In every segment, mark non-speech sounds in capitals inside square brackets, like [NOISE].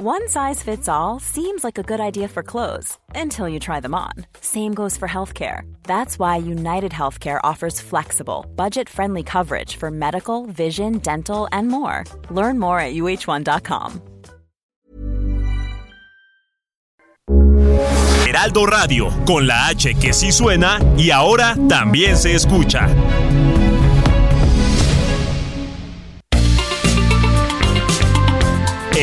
One size fits all seems like a good idea for clothes until you try them on. Same goes for healthcare. That's why United Healthcare offers flexible, budget friendly coverage for medical, vision, dental, and more. Learn more at uh1.com. Heraldo Radio, con la H que sí suena y ahora también se escucha.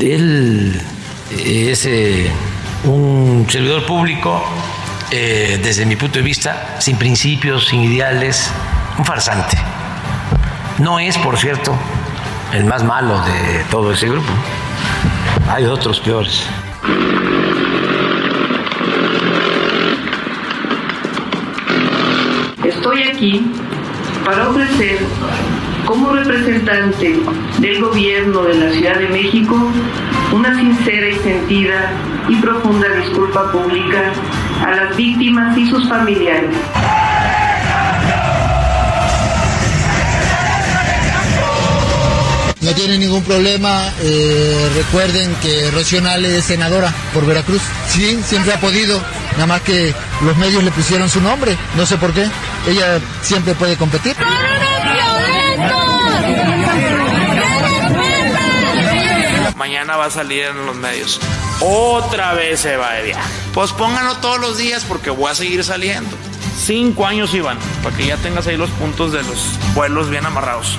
Él es eh, un servidor público, eh, desde mi punto de vista, sin principios, sin ideales, un farsante. No es, por cierto, el más malo de todo ese grupo. Hay otros peores. Estoy aquí para ofrecer como representante del gobierno de la Ciudad de México una sincera y sentida y profunda disculpa pública a las víctimas y sus familiares. No tiene ningún problema. Eh, recuerden que Rocío Nale es senadora por Veracruz. Sí, siempre ha podido. Nada más que los medios le pusieron su nombre. No sé por qué. Ella siempre puede competir. Va a salir en los medios. Otra vez se va de viaje. Pues pónganlo todos los días porque voy a seguir saliendo. Cinco años, Iván, para que ya tengas ahí los puntos de los vuelos bien amarrados.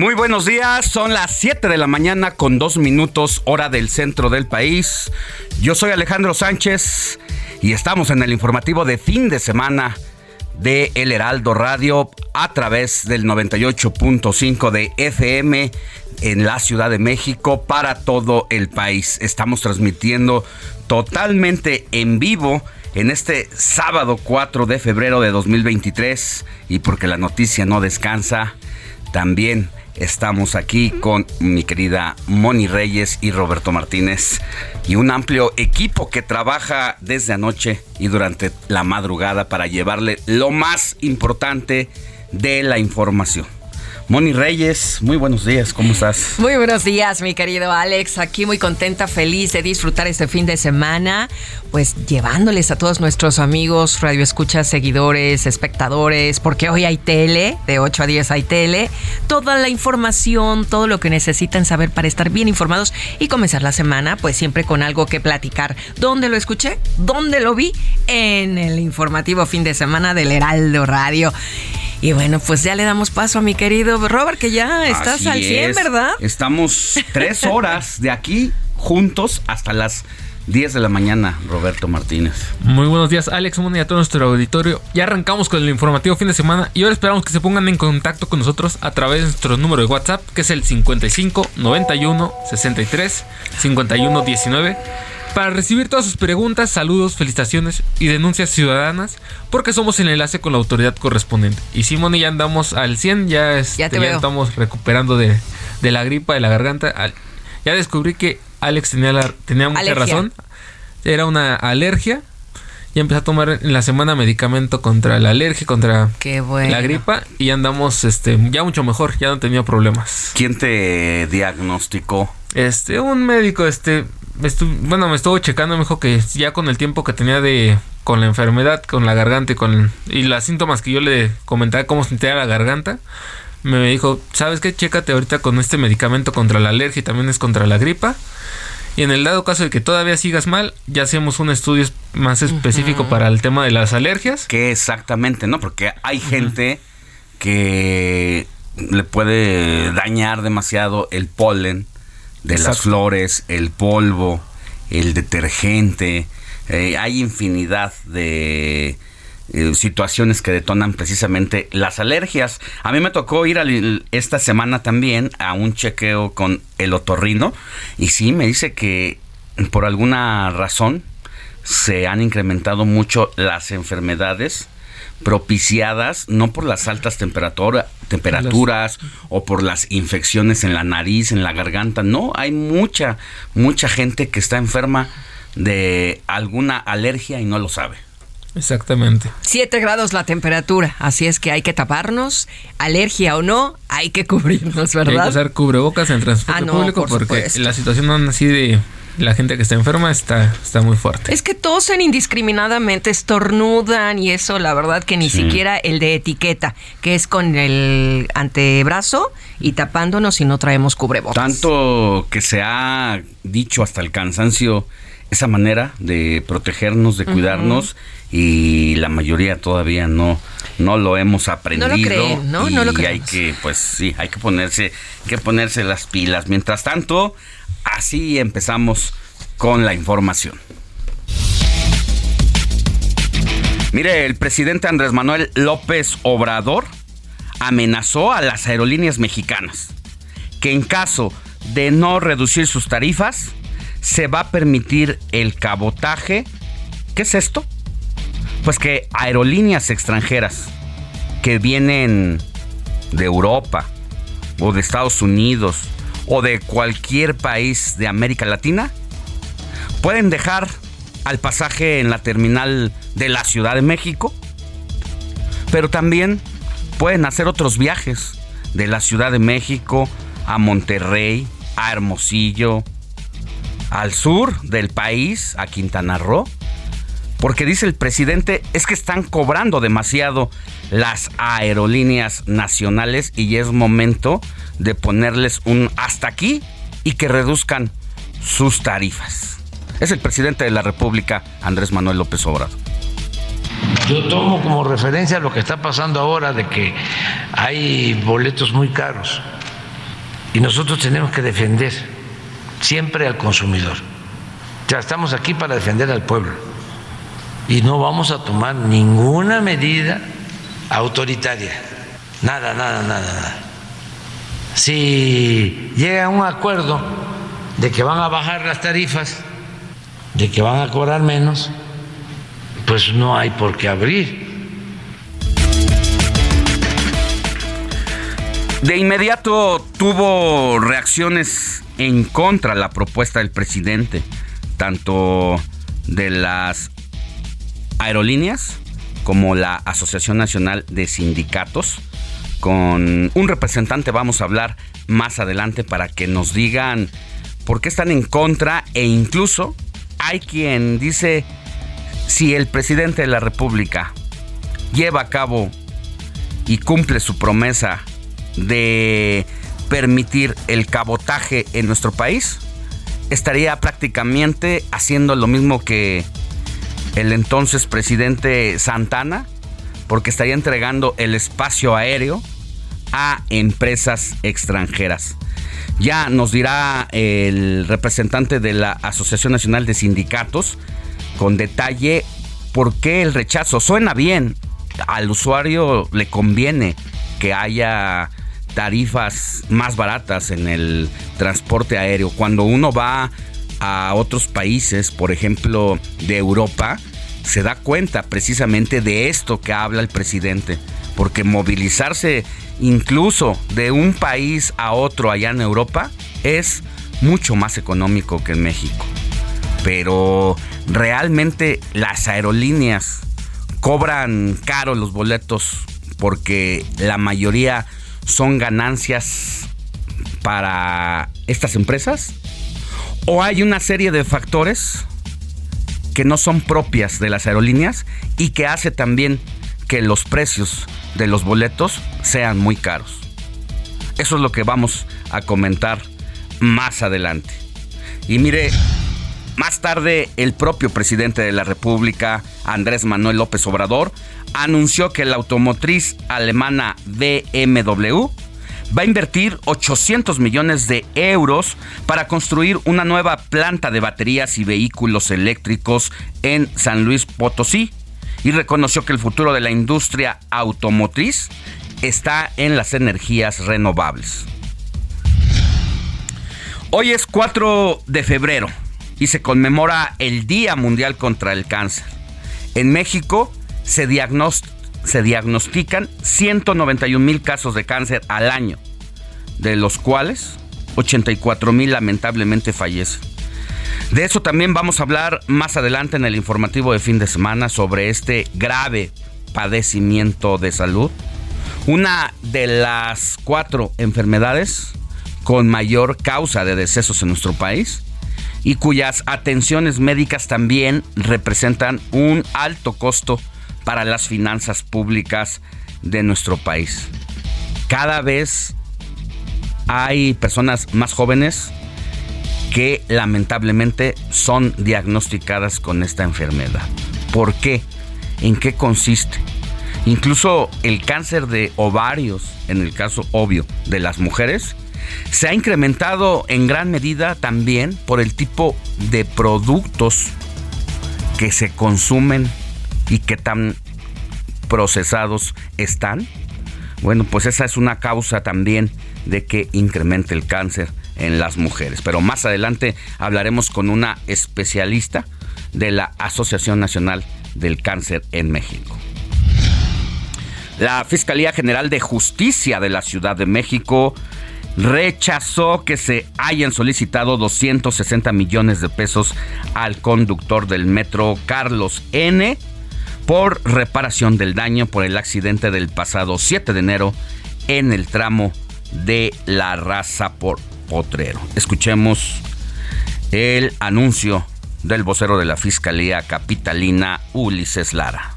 Muy buenos días, son las 7 de la mañana con dos minutos hora del centro del país. Yo soy Alejandro Sánchez y estamos en el informativo de fin de semana de El Heraldo Radio a través del 98.5 de FM en la Ciudad de México para todo el país. Estamos transmitiendo totalmente en vivo en este sábado 4 de febrero de 2023 y porque la noticia no descansa, también Estamos aquí con mi querida Moni Reyes y Roberto Martínez y un amplio equipo que trabaja desde anoche y durante la madrugada para llevarle lo más importante de la información. Moni Reyes, muy buenos días, ¿cómo estás? Muy buenos días, mi querido Alex. Aquí muy contenta, feliz de disfrutar este fin de semana, pues llevándoles a todos nuestros amigos, radioescuchas, seguidores, espectadores, porque hoy hay tele, de 8 a 10 hay tele, toda la información, todo lo que necesitan saber para estar bien informados y comenzar la semana, pues siempre con algo que platicar. ¿Dónde lo escuché? ¿Dónde lo vi? En el informativo fin de semana del Heraldo Radio. Y bueno, pues ya le damos paso a mi querido Robert, que ya estás al 100, ¿verdad? Estamos tres horas de aquí juntos hasta las 10 de la mañana, Roberto Martínez. Muy buenos días, Alex Moni y a todo nuestro auditorio. Ya arrancamos con el informativo fin de semana y ahora esperamos que se pongan en contacto con nosotros a través de nuestro número de WhatsApp, que es el 55 91 63 51 19 para recibir todas sus preguntas, saludos, felicitaciones y denuncias ciudadanas, porque somos el enlace con la autoridad correspondiente. Y Simón ya andamos al 100, ya, este, ya, estamos recuperando de, la gripa, de la garganta. Ya descubrí que Alex tenía, la, tenía mucha razón. Era una alergia. Ya empecé a tomar en la semana medicamento contra la alergia, contra la gripa y ya andamos este, ya mucho mejor, ya no tenía problemas. ¿Quién te diagnosticó? Este, un médico, este, bueno, me estuvo checando, me dijo que ya con el tiempo que tenía de con la enfermedad, con la garganta y con y las síntomas que yo le comentaba cómo sentía la garganta, me dijo, "¿Sabes qué? Chécate ahorita con este medicamento contra la alergia y también es contra la gripa." Y en el dado caso de que todavía sigas mal, ya hacemos un estudio más específico para el tema de las alergias. Que exactamente, ¿no? Porque hay gente que le puede dañar demasiado el polen de las flores, el polvo, el detergente. Eh, hay infinidad de eh, situaciones que detonan precisamente las alergias. A mí me tocó ir esta semana también a un chequeo con el otorrino y sí, me dice que por alguna razón se han incrementado mucho las enfermedades propiciadas no por las altas temperaturas o por las infecciones en la nariz, en la garganta, no, hay mucha, mucha gente que está enferma de alguna alergia y no lo sabe. Exactamente. 7 grados la temperatura, así es que hay que taparnos, alergia o no, hay que cubrirnos, ¿verdad? Hay que usar cubrebocas en transporte ah, público porque la situación así de la gente que está enferma está, está muy fuerte. Es que tosen indiscriminadamente, estornudan y eso, la verdad que ni siquiera el de etiqueta, que es con el antebrazo y tapándonos y no traemos cubrebocas. Tanto que se ha dicho hasta el cansancio esa manera de protegernos, de cuidarnos y la mayoría todavía no no lo hemos aprendido. No lo creen, ¿no? no lo y hay que pues sí, hay que ponerse que ponerse las pilas. Mientras tanto, así empezamos con la información. Mire, el presidente Andrés Manuel López Obrador amenazó a las aerolíneas mexicanas que en caso de no reducir sus tarifas, se va a permitir el cabotaje. ¿Qué es esto? Pues que aerolíneas extranjeras que vienen de Europa o de Estados Unidos o de cualquier país de América Latina pueden dejar al pasaje en la terminal de la Ciudad de México, pero también pueden hacer otros viajes de la Ciudad de México a Monterrey, a Hermosillo, al sur del país, a Quintana Roo, porque dice el presidente es que están cobrando demasiado las aerolíneas nacionales y es momento de ponerles un hasta aquí y que reduzcan sus tarifas. Es el presidente de la República, Andrés Manuel López Obrador. Yo tomo como referencia lo que está pasando ahora de que hay boletos muy caros y nosotros tenemos que defender siempre al consumidor. Ya estamos aquí para defender al pueblo y no vamos a tomar ninguna medida autoritaria. Nada, nada, nada, nada. Si llega a un acuerdo de que van a bajar las tarifas, de que van a cobrar menos, pues no hay por qué abrir. De inmediato tuvo reacciones en contra de la propuesta del presidente, tanto de las aerolíneas como la Asociación Nacional de Sindicatos. Con un representante vamos a hablar más adelante para que nos digan por qué están en contra e incluso hay quien dice si el presidente de la República lleva a cabo y cumple su promesa de permitir el cabotaje en nuestro país, estaría prácticamente haciendo lo mismo que el entonces presidente Santana, porque estaría entregando el espacio aéreo a empresas extranjeras. Ya nos dirá el representante de la Asociación Nacional de Sindicatos con detalle por qué el rechazo. Suena bien, al usuario le conviene que haya tarifas más baratas en el transporte aéreo. Cuando uno va a otros países, por ejemplo, de Europa, se da cuenta precisamente de esto que habla el presidente. Porque movilizarse incluso de un país a otro allá en Europa es mucho más económico que en México. Pero realmente las aerolíneas cobran caro los boletos porque la mayoría son ganancias para estas empresas? ¿O hay una serie de factores que no son propias de las aerolíneas y que hace también que los precios de los boletos sean muy caros? Eso es lo que vamos a comentar más adelante. Y mire, más tarde el propio presidente de la República, Andrés Manuel López Obrador, anunció que la automotriz alemana BMW va a invertir 800 millones de euros para construir una nueva planta de baterías y vehículos eléctricos en San Luis Potosí y reconoció que el futuro de la industria automotriz está en las energías renovables. Hoy es 4 de febrero y se conmemora el Día Mundial contra el Cáncer. En México se, se diagnostican 191 mil casos de cáncer al año, de los cuales 84 mil lamentablemente fallecen. De eso también vamos a hablar más adelante en el informativo de fin de semana sobre este grave padecimiento de salud. Una de las cuatro enfermedades con mayor causa de decesos en nuestro país y cuyas atenciones médicas también representan un alto costo para las finanzas públicas de nuestro país. Cada vez hay personas más jóvenes que lamentablemente son diagnosticadas con esta enfermedad. ¿Por qué? ¿En qué consiste? Incluso el cáncer de ovarios, en el caso obvio de las mujeres, se ha incrementado en gran medida también por el tipo de productos que se consumen y que tan procesados están. Bueno, pues esa es una causa también de que incremente el cáncer en las mujeres. Pero más adelante hablaremos con una especialista de la Asociación Nacional del Cáncer en México. La Fiscalía General de Justicia de la Ciudad de México rechazó que se hayan solicitado 260 millones de pesos al conductor del metro Carlos N por reparación del daño por el accidente del pasado 7 de enero en el tramo de la raza por Potrero. Escuchemos el anuncio del vocero de la Fiscalía Capitalina, Ulises Lara.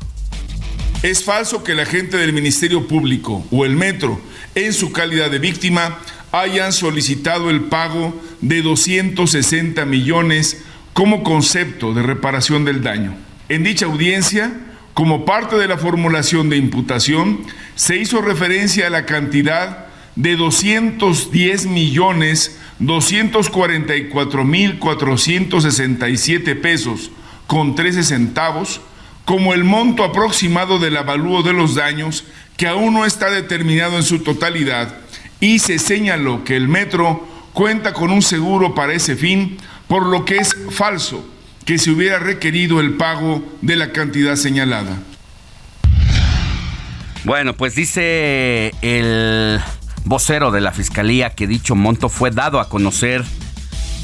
Es falso que el agente del Ministerio Público o el Metro, en su calidad de víctima, hayan solicitado el pago de 260 millones como concepto de reparación del daño. En dicha audiencia, como parte de la formulación de imputación, se hizo referencia a la cantidad de 210 millones 244 mil 467 pesos con 13 centavos como el monto aproximado del avalúo de los daños que aún no está determinado en su totalidad y se señaló que el metro cuenta con un seguro para ese fin, por lo que es falso que se hubiera requerido el pago de la cantidad señalada. Bueno, pues dice el vocero de la Fiscalía que dicho monto fue dado a conocer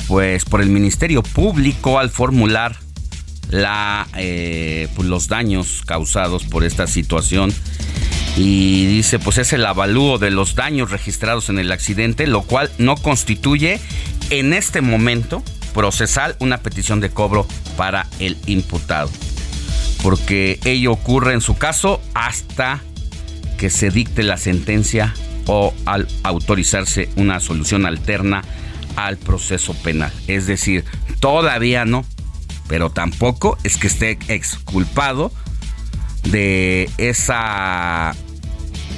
pues por el Ministerio Público al formular la, eh, pues, los daños causados por esta situación y dice pues es el avalúo de los daños registrados en el accidente lo cual no constituye en este momento procesal una petición de cobro para el imputado porque ello ocurre en su caso hasta que se dicte la sentencia o al autorizarse una solución alterna al proceso penal. Es decir, todavía no, pero tampoco es que esté exculpado de esa,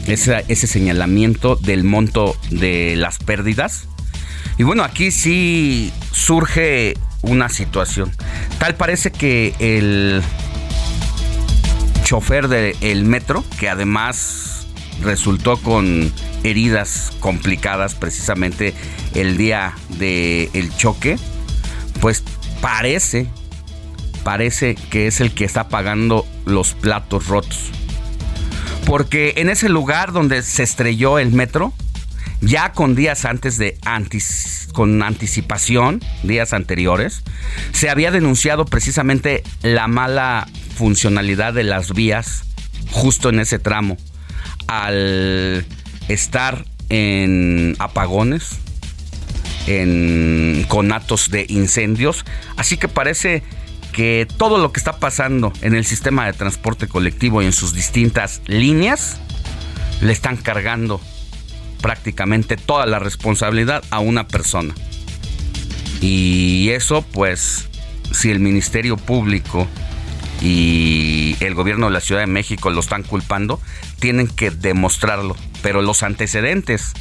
ese señalamiento del monto de las pérdidas. Y bueno, aquí sí surge una situación. Tal parece que el chofer del metro, que además resultó con heridas complicadas precisamente el día del el choque, pues parece, parece que es el que está pagando los platos rotos. Porque en ese lugar donde se estrelló el metro, ya con días antes de con anticipación, días anteriores, se había denunciado precisamente la mala funcionalidad de las vías justo en ese tramo. Al estar en apagones, en conatos de incendios, así que parece que todo lo que está pasando en el sistema de transporte colectivo y en sus distintas líneas le están cargando prácticamente toda la responsabilidad a una persona. Y eso pues si el Ministerio Público y el gobierno de la Ciudad de México lo están culpando, tienen que demostrarlo. Pero los antecedentes,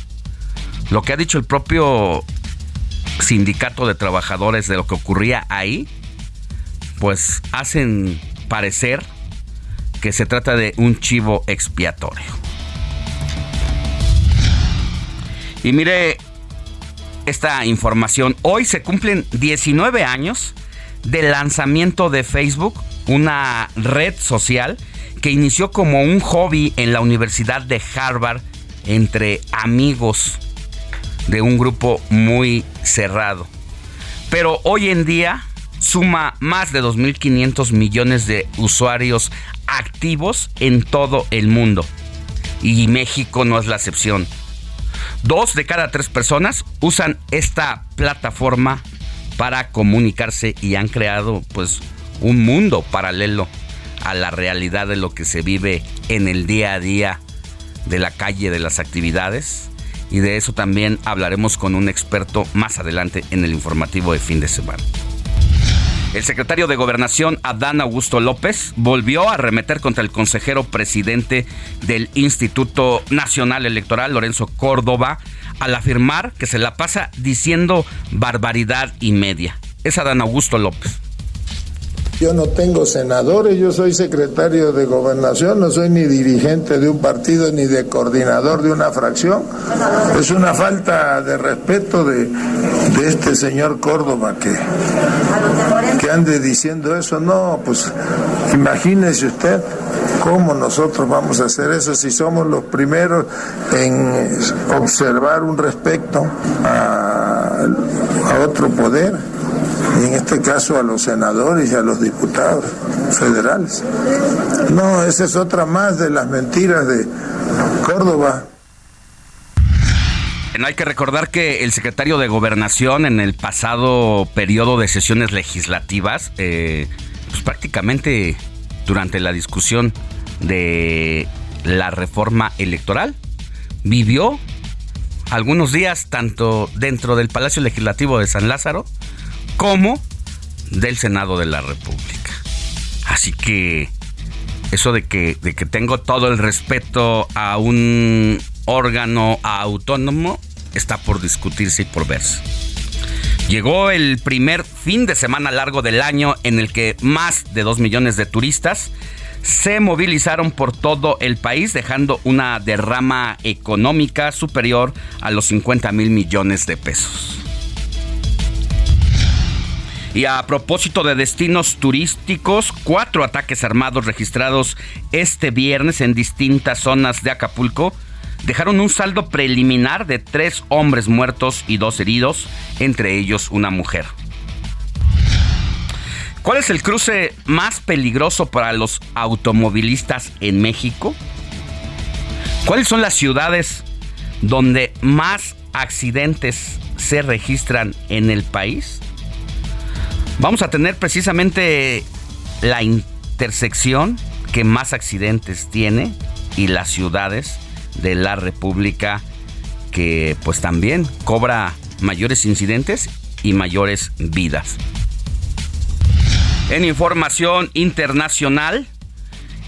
lo que ha dicho el propio sindicato de trabajadores de lo que ocurría ahí, pues hacen parecer que se trata de un chivo expiatorio. Y mire esta información, hoy se cumplen 19 años del lanzamiento de Facebook, una red social que inició como un hobby en la Universidad de Harvard entre amigos de un grupo muy cerrado. Pero hoy en día suma más de 2.500 millones de usuarios activos en todo el mundo. Y México no es la excepción. Dos de cada tres personas usan esta plataforma para comunicarse y han creado pues un mundo paralelo a la realidad de lo que se vive en el día a día de la calle, de las actividades. Y de eso también hablaremos con un experto más adelante en el informativo de fin de semana. El secretario de Gobernación, Adán Augusto López, volvió a arremeter contra el consejero presidente del Instituto Nacional Electoral, Lorenzo Córdoba, al afirmar que se la pasa diciendo barbaridad y media. Es Adán Augusto López. Yo no tengo senadores, yo soy secretario de gobernación, no soy ni dirigente de un partido ni de coordinador de una fracción. Es una falta de respeto de, este señor Córdoba que, que ande diciendo eso. No, pues imagínese usted cómo nosotros vamos a hacer eso si somos los primeros en observar un respeto a otro poder y en este caso a los senadores y a los diputados federales. No, esa es otra más de las mentiras de Córdoba. Hay que recordar que el secretario de Gobernación en el pasado periodo de sesiones legislativas, eh, pues prácticamente durante la discusión de la reforma electoral, vivió algunos días tanto dentro del Palacio Legislativo de San Lázaro como del Senado de la República. Así que eso de que, de que tengo todo el respeto a un órgano autónomo está por discutirse y por verse. Llegó el primer fin de semana largo del año en el que más de 2 millones de turistas se movilizaron por todo el país dejando una derrama económica superior a los 50 mil millones de pesos. Y a propósito de destinos turísticos, cuatro ataques armados registrados este viernes en distintas zonas de Acapulco dejaron un saldo preliminar de tres hombres muertos y dos heridos, entre ellos una mujer. ¿Cuál es el cruce más peligroso para los automovilistas en México? ¿Cuáles son las ciudades donde más accidentes se registran en el país? Vamos a tener precisamente la intersección que más accidentes tiene y las ciudades de la República que pues también cobra mayores incidentes y mayores vidas. En información internacional,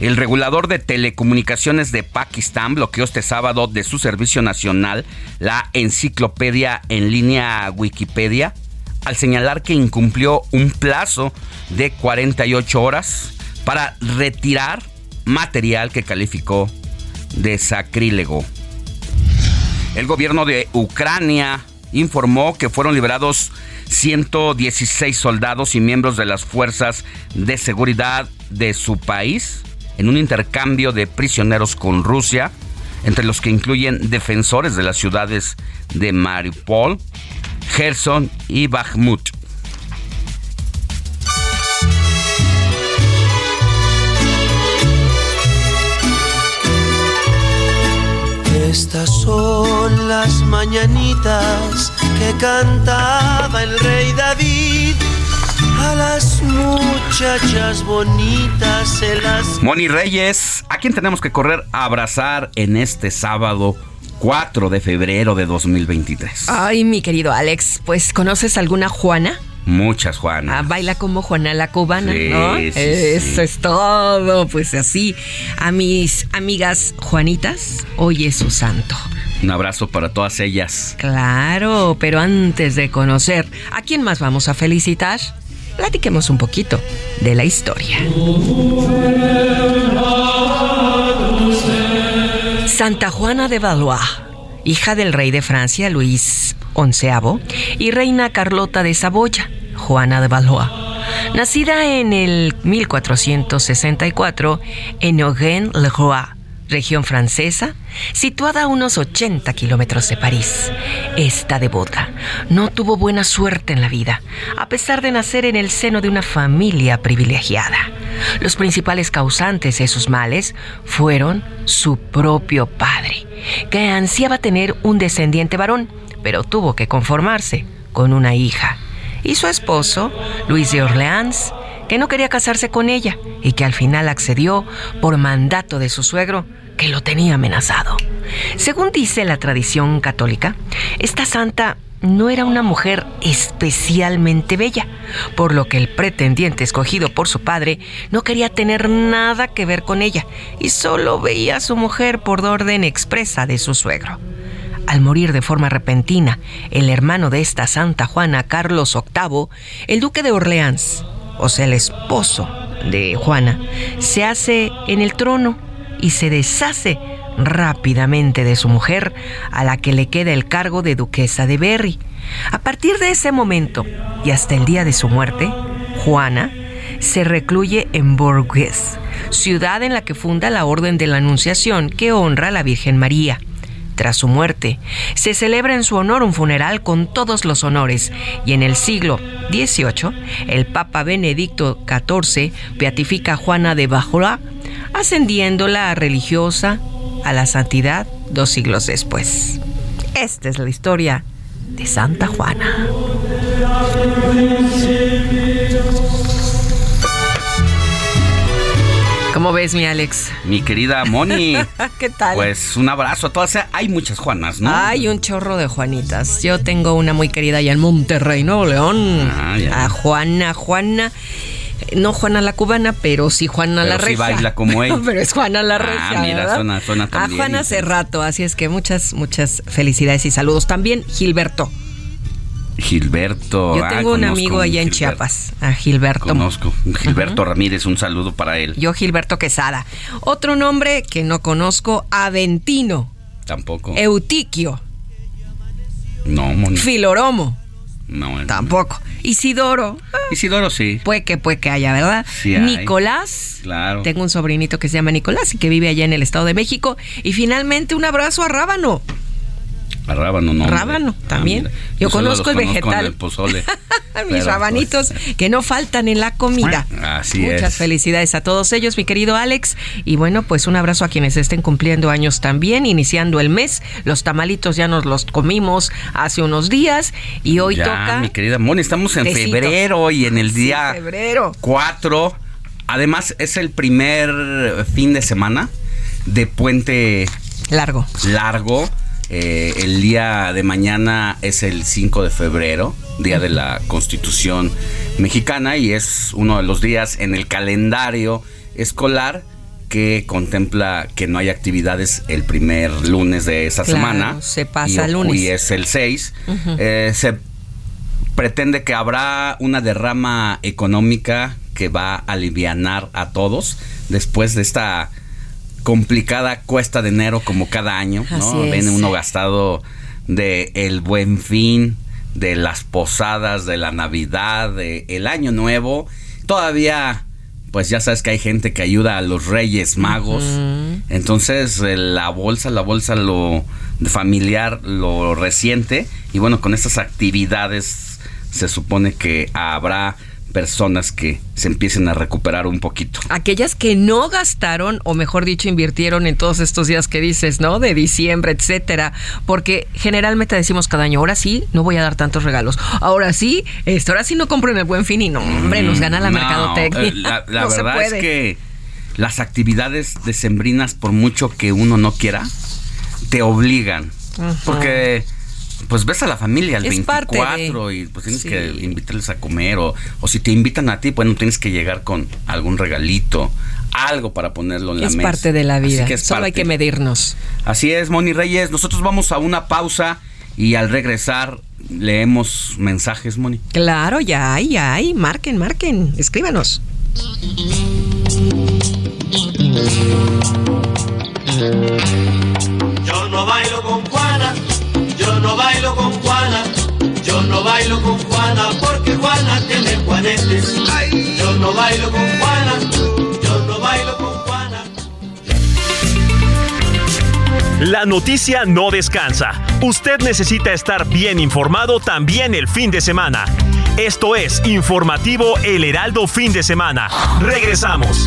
el regulador de telecomunicaciones de Pakistán bloqueó este sábado de su servicio nacional la enciclopedia en línea Wikipedia al señalar que incumplió un plazo de 48 horas para retirar material que calificó de sacrílego. El gobierno de Ucrania informó que fueron liberados 116 soldados y miembros de las fuerzas de seguridad de su país en un intercambio de prisioneros con Rusia, entre los que incluyen defensores de las ciudades de Mariupol, Gerson y Bakhmut. Estas son las mañanitas que cantaba el rey David. A las muchachas bonitas se las... Moni Reyes, ¿a quién tenemos que correr a abrazar en este sábado 4 de febrero de 2023. Ay, mi querido Alex, pues ¿conoces alguna Juana? Muchas Juanas. Ah, baila como Juana la cubana, Sí, ¿no? sí, Eso sí. es todo, pues así. A mis amigas Juanitas, hoy es su santo. Un abrazo para todas ellas. Claro, pero antes de conocer a quién más vamos a felicitar, platiquemos un poquito de la historia. Santa Juana de Valois, hija del rey de Francia Luis XI y reina Carlota de Saboya, Juana de Valois. Nacida en el 1464 en Augen-le-Roi, región francesa, situada a unos 80 kilómetros de París. Esta devota no tuvo buena suerte en la vida, a pesar de nacer en el seno de una familia privilegiada. Los principales causantes de sus males fueron su propio padre, que ansiaba tener un descendiente varón, pero tuvo que conformarse con una hija, y su esposo, Luis de Orleans, que no quería casarse con ella y que al final accedió por mandato de su suegro, que lo tenía amenazado. Según dice la tradición católica, esta santa no era una mujer especialmente bella, por lo que el pretendiente escogido por su padre no quería tener nada que ver con ella y solo veía a su mujer por orden expresa de su suegro. Al morir de forma repentina el hermano de esta Santa Juana, Carlos VIII, el duque de Orleans, o sea, el esposo de Juana, se hace en el trono y se deshace rápidamente de su mujer, a la que le queda el cargo de duquesa de Berry. A partir de ese momento y hasta el día de su muerte, Juana se recluye en Bourges, ciudad en la que funda la Orden de la Anunciación que honra a la Virgen María. Tras su muerte, se celebra en su honor un funeral con todos los honores y en el siglo XVIII, el Papa Benedicto XIV beatifica a Juana de Valois, ascendiéndola a religiosa a la santidad dos siglos después. Esta es la historia de Santa Juana. ¿Cómo ves, mi Alex? Mi querida Moni. [LAUGHS] ¿Qué tal? Pues un abrazo a todas. Hay muchas Juanas, ¿no? Hay un chorro de Juanitas. Yo tengo una muy querida allá en Monterrey, Nuevo León. Ah, ya. A Juana, Juana. No Juana la cubana, pero sí Juana la Pero sí regia. baila como [LAUGHS] ella. pero es Juana la Ah, regia. mira, ¿verdad? suena- suena A también. Juana hace rato, así es que muchas, muchas felicidades y saludos. También Gilberto. Gilberto. Yo ah, tengo un amigo allá en. Chiapas, a Gilberto. Conozco. Gilberto Ramírez, un saludo para él. Yo Gilberto Quesada. Otro nombre que no conozco, Aventino, Tampoco. Eutiquio, No, Moni. Filoromo. No, no. Tampoco. Isidoro. ah, Isidoro sí. Puede que, puede que haya, ¿verdad? Sí hay. Nicolás. Claro. Tengo un sobrinito que se llama Nicolás y que vive allá en el Estado de México. Y finalmente un abrazo a Rábano. A Rábano, no. Rábano, también. mira. Yo solo conozco el vegetal. en el pozole. [LAUGHS] Mis Pero, rabanitos que no faltan en la comida. pues, Así Muchas es. felicidades a todos ellos, mi querido Alex. Y bueno, pues un abrazo a quienes estén cumpliendo años también, iniciando el mes. Los tamalitos ya nos los comimos hace unos días y hoy ya, toca. mi querida Moni, estamos en febrero y en el Sí, día febrero. 4. Además, es el primer fin de semana de puente Largo. largo. Eh, el día de mañana es el 5 de febrero, Día de la Constitución Mexicana, y es uno de los días en el calendario escolar que contempla que no hay actividades el primer lunes de esa Claro, semana. se pasa y, lunes. Y es el 6. Ujú. Eh, se pretende que habrá una derrama económica que va a alivianar a todos después de esta complicada cuesta de enero como cada año, ¿no? Viene uno gastado de el buen fin, de las posadas, de la Navidad, de el año nuevo. Todavía, pues ya sabes que hay gente que ayuda a los Reyes Magos. Entonces, eh, la bolsa, la bolsa lo familiar lo resiente. Y bueno, con estas actividades se supone que habrá personas que se empiecen a recuperar un poquito. Aquellas que no gastaron, o mejor dicho, invirtieron en todos estos días que dices, ¿no? De diciembre, etcétera. Porque generalmente decimos cada año, ahora sí, no voy a dar tantos regalos. Ahora sí, esto, ahora sí no compro en el buen fin y no, hombre, nos gana la No, mercadotecnia. eh, La, [LAUGHS] la No se verdad es que las actividades decembrinas, por mucho que uno no quiera, te obligan. Porque pues ves a la familia al Es parte 24 de- y pues tienes sí. que invitarles a comer o, o si te invitan a ti, bueno, tienes que llegar con algún regalito, algo para ponerlo en la Es mesa. parte de la vida. que es Solo hay que medirnos. Así es, Moni Reyes. Nosotros vamos a una pausa y al regresar leemos mensajes, Moni. Claro, ya hay, ya hay. Marquen, marquen. Escríbanos. Yo no bailo con Juana, yo no bailo con Juana, yo no bailo con Juana porque Juana tiene juanetes. Yo no bailo con Juana, yo no bailo con Juana. La noticia no descansa. Usted necesita estar bien informado también el fin de semana. Esto es Informativo El Heraldo Fin de Semana. Regresamos.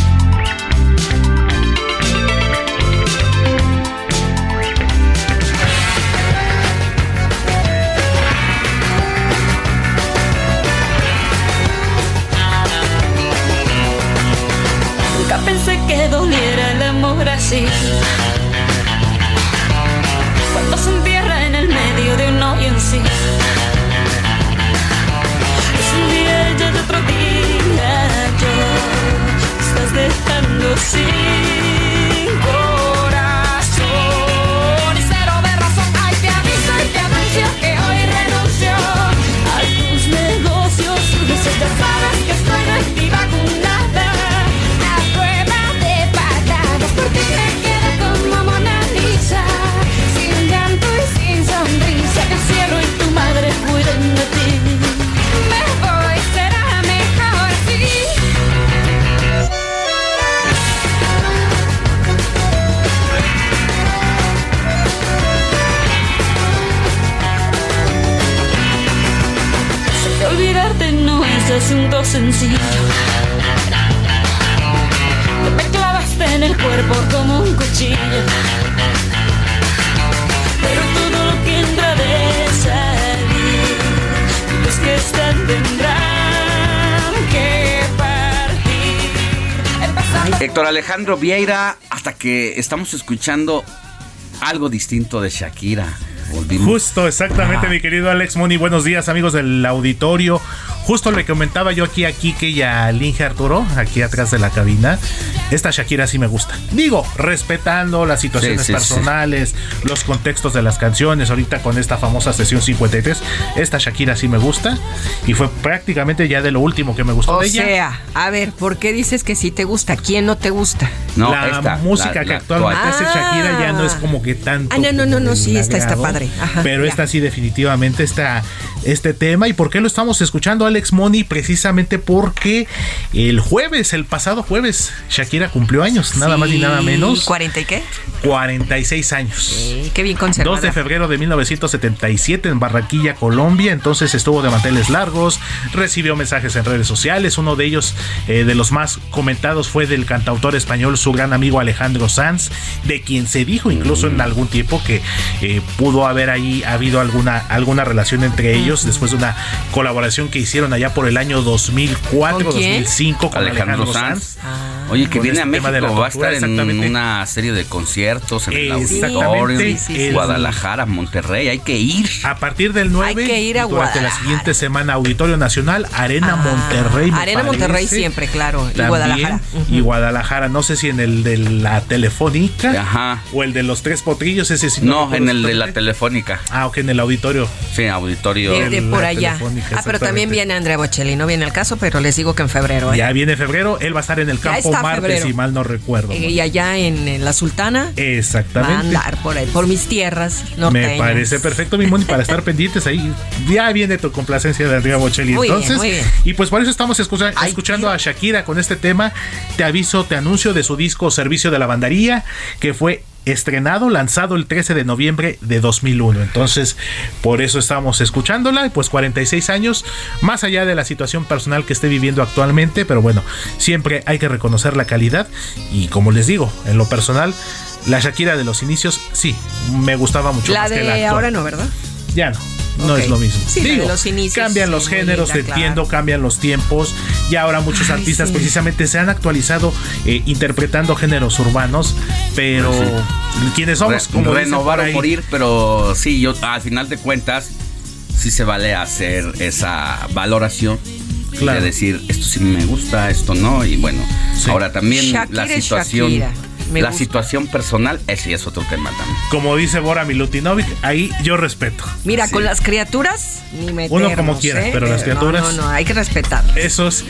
Así. Cuando se entierra en el medio de un hoyo en sí. Es un día y es otro día yo. Estás dejando sin no es asunto sencillo. Me clavaste en el cuerpo como un cuchillo. Pero todo lo que entra de salir, los que están tendrán que partir. Héctor Alejandro Vieira, hasta que estamos escuchando algo distinto de Shakira. Volvimos. Justo, exactamente, Ah. mi querido Alex Moni. Buenos días, amigos del auditorio. Justo le comentaba yo aquí a Kike y a Linge Arturo, aquí atrás de la cabina. Esta Shakira sí me gusta. Digo, respetando las situaciones Sí, sí, sí. personales, los contextos de las canciones. Ahorita con esta famosa sesión 53, esta Shakira sí me gusta. Y fue prácticamente ya de lo último que me gustó O de ella. sea, a ver, ¿por qué dices que sí te gusta? ¿Quién no te gusta? la música que actualmente hace Shakira ya no es como que tanto. Ah, no, no, no, no, sí, esta está padre. Ajá, pero ya. esta sí, definitivamente está este tema. ¿Y por qué lo estamos escuchando, Alex Money? Precisamente porque el jueves, el pasado jueves, Shakira cumplió años, nada más y nada menos. ¿40 y qué? 46 años. Sí, qué bien conservada. 2 de febrero de 1977 en Barranquilla, Colombia. Entonces estuvo de manteles largos, recibió mensajes en redes sociales. Uno de ellos, eh, de los más comentados, fue del cantautor español, su gran amigo Alejandro Sanz, de quien se dijo incluso en algún tiempo que eh, pudo haber ahí habido alguna, alguna relación entre ellos después de una colaboración que hicieron allá por el año 2004, ¿Con quién? 2005 con Alejandro Alejandro, Sanz. Sanz. Oye, que Con viene a este tema de la México, va a estar en una serie de conciertos en el Exactamente. auditorio, Sí, sí, sí. Guadalajara, Monterrey, hay que ir. A partir del 9 Hay que ir a durante la siguiente semana Auditorio Nacional, Arena Ah, Monterrey. Arena Monterrey siempre, claro. Y También, Guadalajara. Y Guadalajara, no sé si en el de la Telefónica o el de los Tres Potrillos, ese sí No, en el de la telefónica. Ah, ok, en el auditorio. Sí, auditorio. De, de la por allá. telefónica, Ah, pero también viene Andrea Bocelli. No viene al caso, pero les digo que en febrero. ¿eh? Ya viene febrero, él va a estar en el campo martes, febrero. si mal no recuerdo. Eh, Y allá en, en la Sultana va a Exactamente. andar por ahí, por mis tierras norteñas. Me parece perfecto, mi Moni, para estar [LAUGHS] pendientes ahí. Ya viene tu complacencia de Andrea Bocelli. Muy bien, Entonces, muy bien. y pues por eso estamos escucha- escuchando a Shakira con este tema. Te aviso, te anuncio de su disco Servicio de Lavandería, que fue estrenado, lanzado el 13 de noviembre de 2001. Entonces, por eso estamos escuchándola. Pues 46 años, más allá de la situación personal que esté viviendo actualmente, pero bueno, siempre hay que reconocer la calidad. Y como les digo, en lo personal, la Shakira de los inicios, sí, me gustaba mucho. La más que de la actual. ahora no, ¿verdad? Ya no. No es lo mismo. Sí, la de Digo, los inicios, cambian los sí, géneros, linda, entiendo, cambian los tiempos. Y ahora muchos Ay, artistas sí. precisamente se han actualizado eh, interpretando géneros urbanos, pero quienes somos, Re- como renovar o morir, pero sí, yo al final de cuentas sí se vale hacer esa valoración Claro. de decir esto sí me gusta, esto no y bueno, ahora también Shakira la situación Shakira. Me la gusta. situación personal, ese es otro tema también. como dice Bora Milutinovic, ahí yo respeto. Mira, con las criaturas, ni meternos, Uno como quiera, ¿eh? pero las criaturas- No, no, no, hay que respetar. Eso es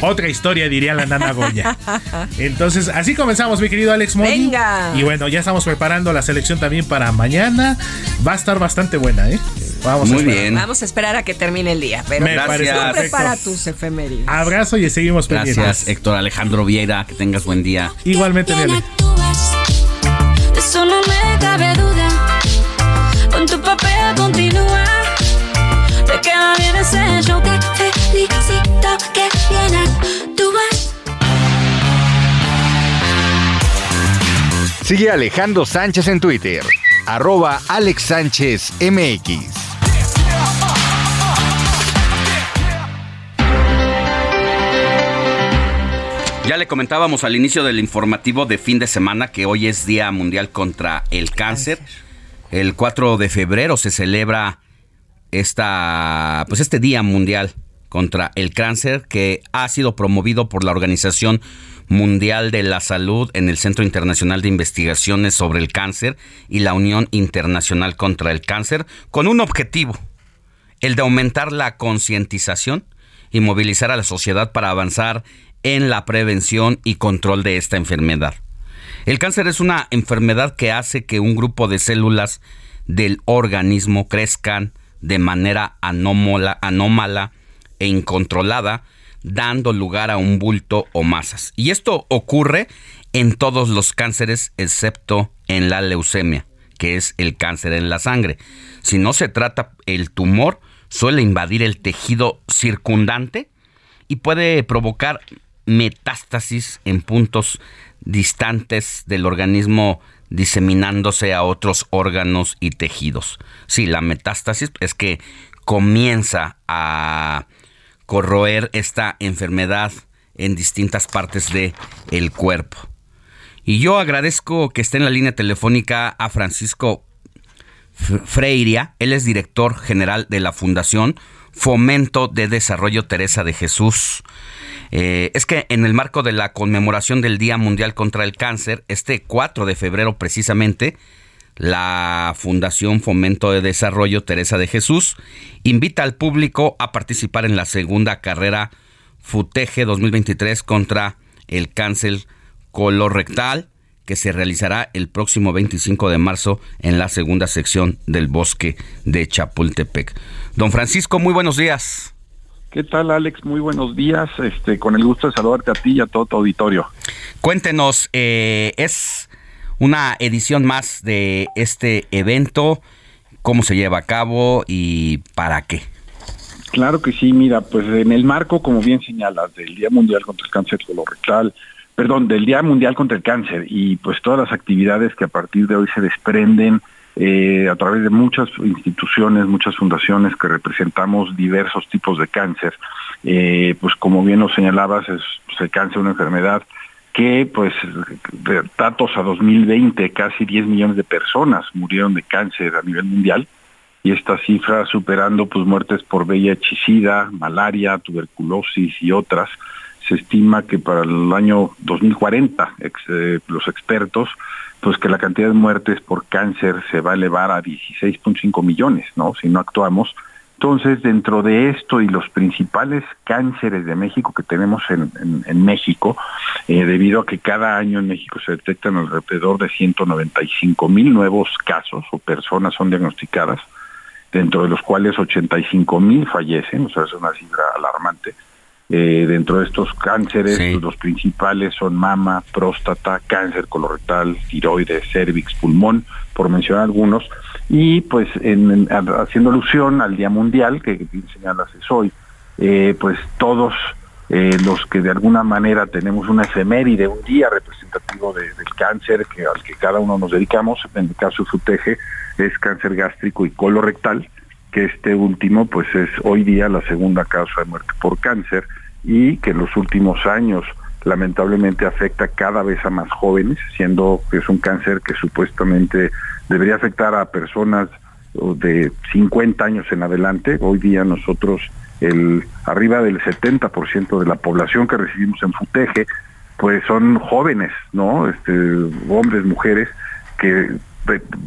otra historia, diría la nana Goya. [LAUGHS] Entonces, así comenzamos, mi querido Alex Moni. Venga. Y bueno, ya estamos preparando la selección también para mañana. Va a estar bastante buena, ¿eh? Vamos a Muy esperar. bien. Vamos a esperar a que termine el día. Pero Me tú prepara tus efemérides. Abrazo y seguimos pendientes. Gracias, Héctor Alejandro Vieira, que tengas buen día. Igualmente, mi Ale. De eso no me cabe duda. Con tu papel continúa. Te queda bien ese show. Te felicito que bien actúas. Sigue a Alejandro Sánchez en Twitter, arroba Alex Sánchez MX. Ya le comentábamos al inicio del informativo de fin de semana que hoy es Día Mundial contra el Cáncer. El 4 de febrero se celebra esta, pues este Día Mundial contra el Cáncer que ha sido promovido por la Organización Mundial de la Salud en el Centro Internacional de Investigaciones sobre el Cáncer y la Unión Internacional contra el Cáncer con un objetivo, el de aumentar la concientización y movilizar a la sociedad para avanzar en la prevención y control de esta enfermedad. El cáncer es una enfermedad que hace que un grupo de células del organismo crezcan de manera anómala, anómala e incontrolada, dando lugar a un bulto o masas. Y esto ocurre en todos los cánceres excepto en la leucemia, que es el cáncer en la sangre. Si no se trata el tumor, suele invadir el tejido circundante y puede provocar metástasis en puntos distantes del organismo diseminándose a otros órganos y tejidos. Sí, la metástasis es que comienza a corroer esta enfermedad en distintas partes de el cuerpo. Y yo agradezco que esté en la línea telefónica a Francisco Freiria, él es director general de la Fundación Fomento de Desarrollo Teresa de Jesús. Eh, es que en el marco de la conmemoración del Día Mundial contra el Cáncer, este 4 de febrero precisamente, la Fundación Fomento de Desarrollo Teresa de Jesús invita al público a participar en la segunda carrera FUTEGE 2023 contra el cáncer colorectal que se realizará el próximo 25 de marzo en la segunda sección del bosque de Chapultepec. Don Francisco, muy buenos días. ¿Qué tal, Alex? Muy buenos días. Este, con el gusto de saludarte a ti y a todo tu auditorio. Cuéntenos, eh, es una edición más de este evento, cómo se lleva a cabo y para qué. Claro que sí, mira, pues en el marco, como bien señalas, del Día Mundial contra el Cáncer Colorectal, perdón, del Día Mundial contra el Cáncer y pues todas las actividades que a partir de hoy se desprenden eh, a través de muchas instituciones, muchas fundaciones que representamos diversos tipos de cáncer. Eh, pues como bien lo señalabas, es pues, el cáncer una enfermedad que pues datos a 2020 casi 10 millones de personas murieron de cáncer a nivel mundial y esta cifra superando pues muertes por VIH, malaria, tuberculosis y otras. Se estima que para el año 2040 ex, eh, los expertos pues que la cantidad de muertes por cáncer se va a elevar a 16.5 millones, ¿no? Si no actuamos. Entonces, dentro de esto y los principales cánceres de México que tenemos en, México, eh, debido a que cada año en México se detectan alrededor de 195 mil nuevos casos o personas son diagnosticadas, dentro de los cuales 85 mil fallecen, o sea, es una cifra alarmante. Eh, dentro de estos cánceres, los principales son mama, próstata, cáncer colorectal, tiroides, cervix, pulmón, por mencionar algunos. Y pues en, en- haciendo alusión al Día Mundial, que bien señalas es hoy, eh, pues todos eh, los que de alguna manera tenemos una efeméride, un día representativo de- del cáncer que, al que cada uno nos dedicamos, en el caso de FUTEGE es cáncer gástrico y colorectal, que este último pues es hoy día la segunda causa de muerte por cáncer y que en los últimos años lamentablemente afecta cada vez a más jóvenes, siendo que es un cáncer que supuestamente debería afectar a personas de 50 años en adelante. Hoy día nosotros el arriba del 70% de la población que recibimos en FUTEGE pues son jóvenes, ¿no? Este hombres, mujeres que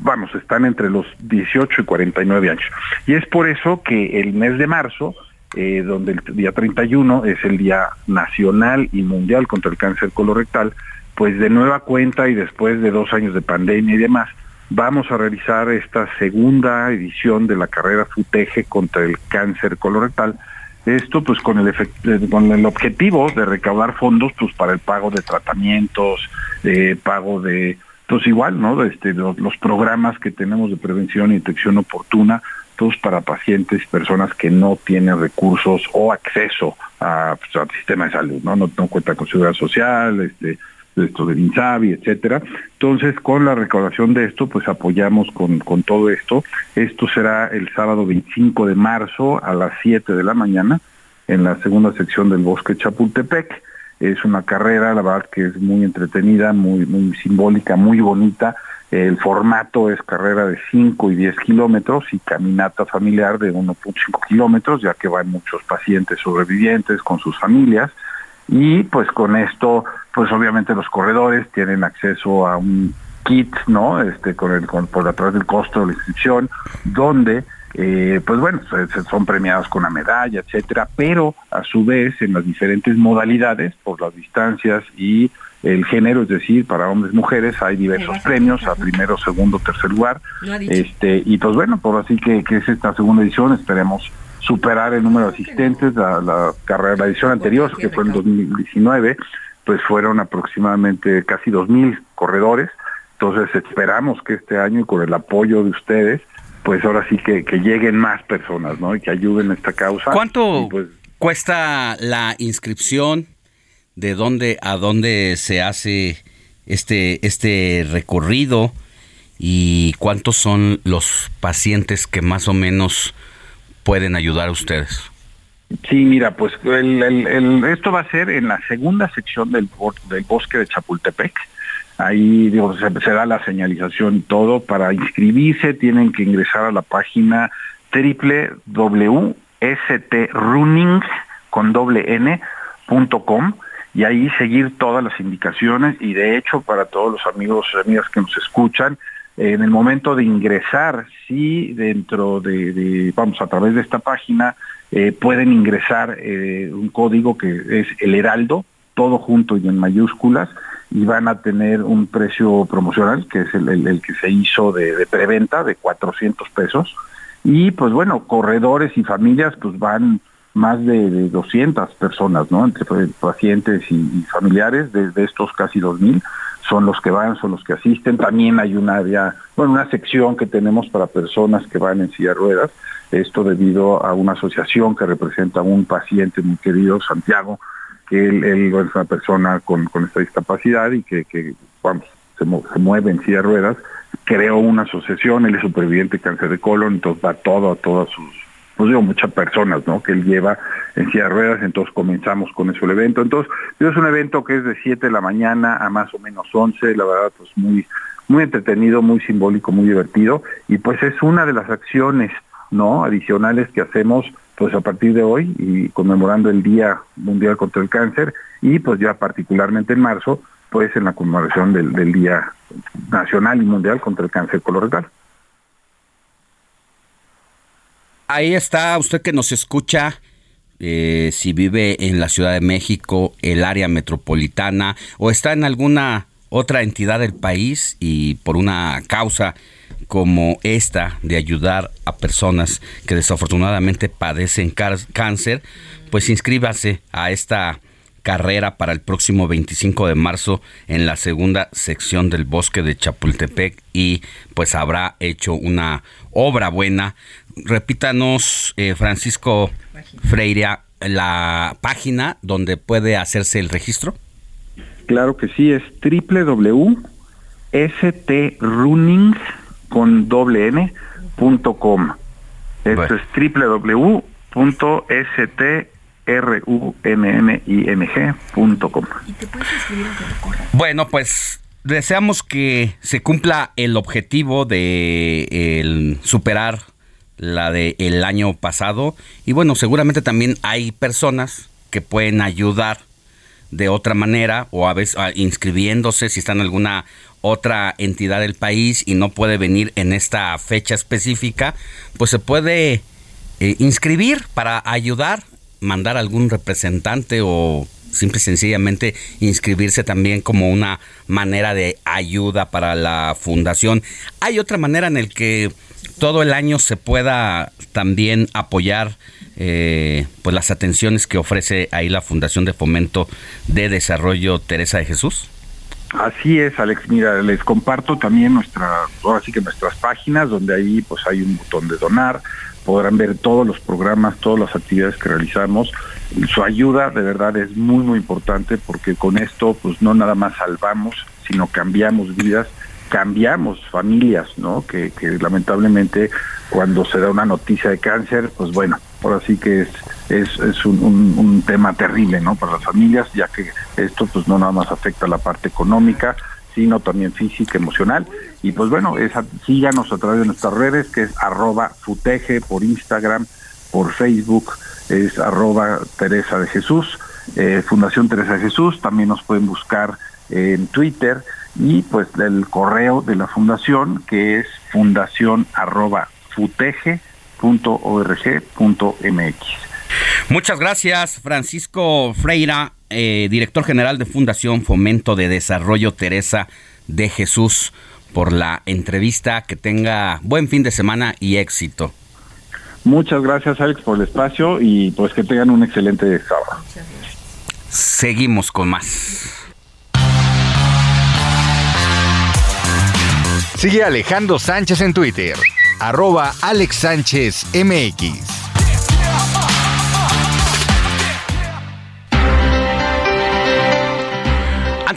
vamos, están entre los 18 y 49 años. Y es por eso que el mes de marzo eh, donde el día 31 es el Día Nacional y Mundial contra el Cáncer Colorectal, pues de nueva cuenta y después de dos años de pandemia y demás, vamos a realizar esta segunda edición de la carrera FUTEGE contra el cáncer colorectal. Esto pues con el, eh, con el objetivo de recaudar fondos pues para el pago de tratamientos, eh, pago de, pues igual, ¿no? Este, los, programas que tenemos de prevención y detección oportuna, todos para pacientes, personas que no tienen recursos o acceso a, pues, al sistema de salud, ¿no? No, cuentan con seguridad social, este, esto del INSABI, etcétera. Entonces, con la recaudación de esto, pues apoyamos con, con todo esto. Esto será el sábado 25 de marzo a las 7 de la mañana en la segunda sección del Bosque Chapultepec. Es una carrera, la verdad que es muy entretenida, muy, muy simbólica, muy bonita. El formato es carrera de 5 y 10 kilómetros y caminata familiar de 1.5 kilómetros, ya que van muchos pacientes sobrevivientes con sus familias. Y pues con esto, pues obviamente los corredores tienen acceso a un kit, ¿no? Este, con el, con, por a través del costo de la inscripción, donde eh, pues bueno, son premiados con una medalla, etcétera, pero a su vez en las diferentes modalidades, por las distancias y el género, es decir, para hombres y mujeres hay diversos premios, a primero, segundo, tercer lugar, este y pues bueno, por así que, que es esta segunda edición, esperemos superar el número de asistentes, la, la carrera, la edición anterior, que fue en 2019, pues fueron aproximadamente casi 2.000 corredores, entonces esperamos que este año con el apoyo de ustedes, pues ahora sí que, que lleguen más personas, ¿no? Y que ayuden a esta causa. ¿Cuánto pues, cuesta la inscripción? ¿De dónde a dónde se hace este, este recorrido? ¿Y cuántos son los pacientes que más o menos pueden ayudar a ustedes? Sí, mira, pues el- el- el- esto va a ser en la segunda sección del bosque de Chapultepec. Ahí digo, se, da la señalización y todo. Para inscribirse tienen que ingresar a la página www.strunning con doble n punto com y ahí seguir todas las indicaciones y de hecho para todos los amigos y amigas que nos escuchan en el momento de ingresar sí dentro de, de- vamos a través de esta página eh, pueden ingresar eh, un código que es el heraldo todo junto y en mayúsculas y van a tener un precio promocional que es el, el- que se hizo de, preventa de 400 pesos y pues bueno, corredores y familias pues van más de, de 200 personas, ¿no? Entre pacientes y, familiares, de, estos casi 2.000, son los que van, son los que asisten. También hay una área, bueno, una sección que tenemos para personas que van en silla ruedas, esto debido a una asociación que representa a un paciente muy querido, Santiago, que él, él es una persona con, con esta discapacidad y que, que vamos, se, se mueve en silla de ruedas, creó una asociación, él es superviviente de cáncer de colon, entonces va todo a todas sus, pues digo, muchas personas, ¿no? Que él lleva en silla de ruedas, entonces comenzamos con eso el evento. Entonces, es un evento que es de 7 de la mañana a más o menos 11, la verdad, pues muy, muy entretenido, muy simbólico, muy divertido, y pues es una de las acciones, ¿no? Adicionales que hacemos pues a partir de hoy y conmemorando el Día Mundial contra el Cáncer y pues ya particularmente en marzo, pues en la conmemoración del, Día Nacional y Mundial contra el Cáncer Colorectal. Ahí está usted que nos escucha. eh, si vive en la Ciudad de México, el área metropolitana o está en alguna otra entidad del país y por una causa como esta de ayudar a personas que desafortunadamente padecen cáncer, pues inscríbase a esta carrera para el próximo 25 de marzo en la segunda sección del bosque de Chapultepec y pues habrá hecho una obra buena. Repítanos, eh, Francisco Freire, la página donde puede hacerse el registro. Claro que sí, es www.strunning con doble n punto com. Esto es www.strunning.com. Bueno, pues deseamos que se cumpla el objetivo de el superar la de el año pasado y bueno, seguramente también hay personas que pueden ayudar de otra manera o a veces inscribiéndose si está en alguna otra entidad del país y no puede venir en esta fecha específica, pues se puede eh, inscribir para ayudar, mandar algún representante o simple y sencillamente inscribirse también como una manera de ayuda para la fundación. Hay otra manera en el que todo el año se pueda también apoyar eh, pues las atenciones que ofrece ahí la Fundación de Fomento de Desarrollo Teresa de Jesús. Así es, Alex. Mira, les comparto también nuestra, ahora sí que nuestras páginas, donde ahí pues hay un botón de donar. Podrán ver todos los programas, todas las actividades que realizamos. Su ayuda de verdad es muy, muy importante porque con esto pues no nada más salvamos, sino cambiamos vidas, cambiamos familias, ¿no? Que, que lamentablemente cuando se da una noticia de cáncer, pues bueno, ahora sí que es es, es un, tema terrible no para las familias ya que esto pues no nada más afecta la parte económica sino también física emocional. Y pues bueno esa, síganos a través de nuestras redes que es arroba futeje por Instagram por Facebook es arroba Teresa de Jesús eh, Fundación Teresa de Jesús. También nos pueden buscar en Twitter y pues el correo de la fundación que es fundación arroba futeje.org.mx Muchas gracias, Francisco Freira, eh, director general de Fundación Fomento de Desarrollo Teresa de Jesús, por la entrevista. Que tenga buen fin de semana y éxito. Muchas gracias Alex por el espacio y pues que tengan un excelente sábado. Seguimos con más. Sigue Alejandro Sánchez en Twitter, arroba Alex Sánchez MX.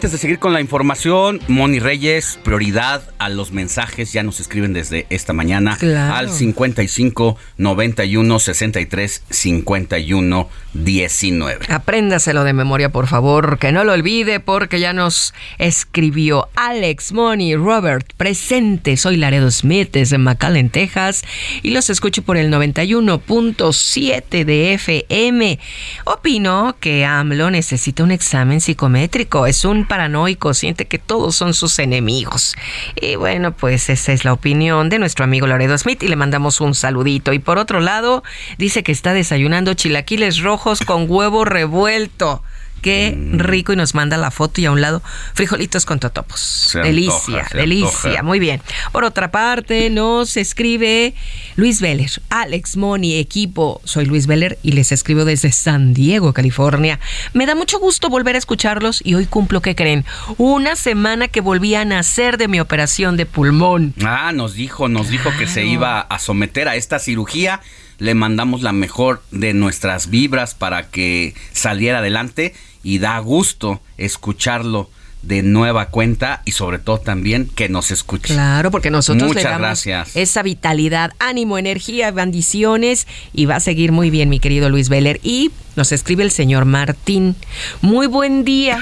Antes de seguir con la información, Moni Reyes, prioridad a los mensajes, ya nos escriben desde esta mañana Claro. al 55 91 63 51 19. Apréndaselo de memoria, por favor, que no lo olvide porque ya nos escribió Alex, Money, Robert, presente. Soy Laredo Smith desde McAllen, Texas y los escucho por el 91.7 de FM. Opino que AMLO necesita un examen psicométrico. Es un paranoico, siente que todos son sus enemigos. Y bueno, pues esa es la opinión de nuestro amigo Laredo Smith y le mandamos un saludito. Y por otro lado, dice que está desayunando chilaquiles rojos con huevo revuelto. Qué rico y nos manda la foto y a un lado frijolitos con totopos. Se delicia, antoja, delicia. antoja. Muy bien. Por otra parte, nos escribe Luis Veller, Alex Moni, equipo. Soy Luis Veller y les escribo desde San Diego, California. Me da mucho gusto volver a escucharlos y hoy cumplo, ¿qué creen? Una semana que volví a nacer de mi operación de pulmón. Ah, nos dijo, nos dijo que se iba a someter a esta cirugía. Le mandamos la mejor de nuestras vibras para que saliera adelante y da gusto escucharlo de nueva cuenta y sobre todo también que nos escuche. Claro, porque nosotros Muchas le damos gracias. esa vitalidad, ánimo, energía, bendiciones y va a seguir muy bien, mi querido Luis Veller. Y nos escribe el señor Martín. Muy buen día.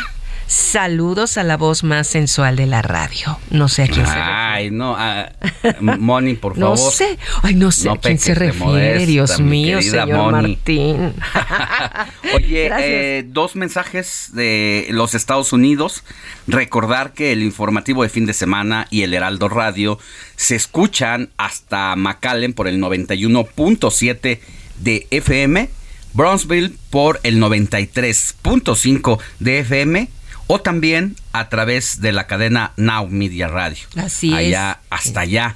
Saludos a la voz más sensual de la radio. No sé a quién se refiere. Ay, no, Moni, por [LAUGHS] No favor. sé. Ay, no sé No a quién se refiere, modesta, Dios mío, señor Moni. Martín. [LAUGHS] [LAUGHS] Oye, eh, dos mensajes de los Estados Unidos. Recordar que el informativo de fin de semana y el Heraldo Radio se escuchan hasta McAllen por el 91.7 de FM, Brownsville por el 93.5 de FM o también a través de la cadena Now Media Radio. Así es. allá, Hasta allá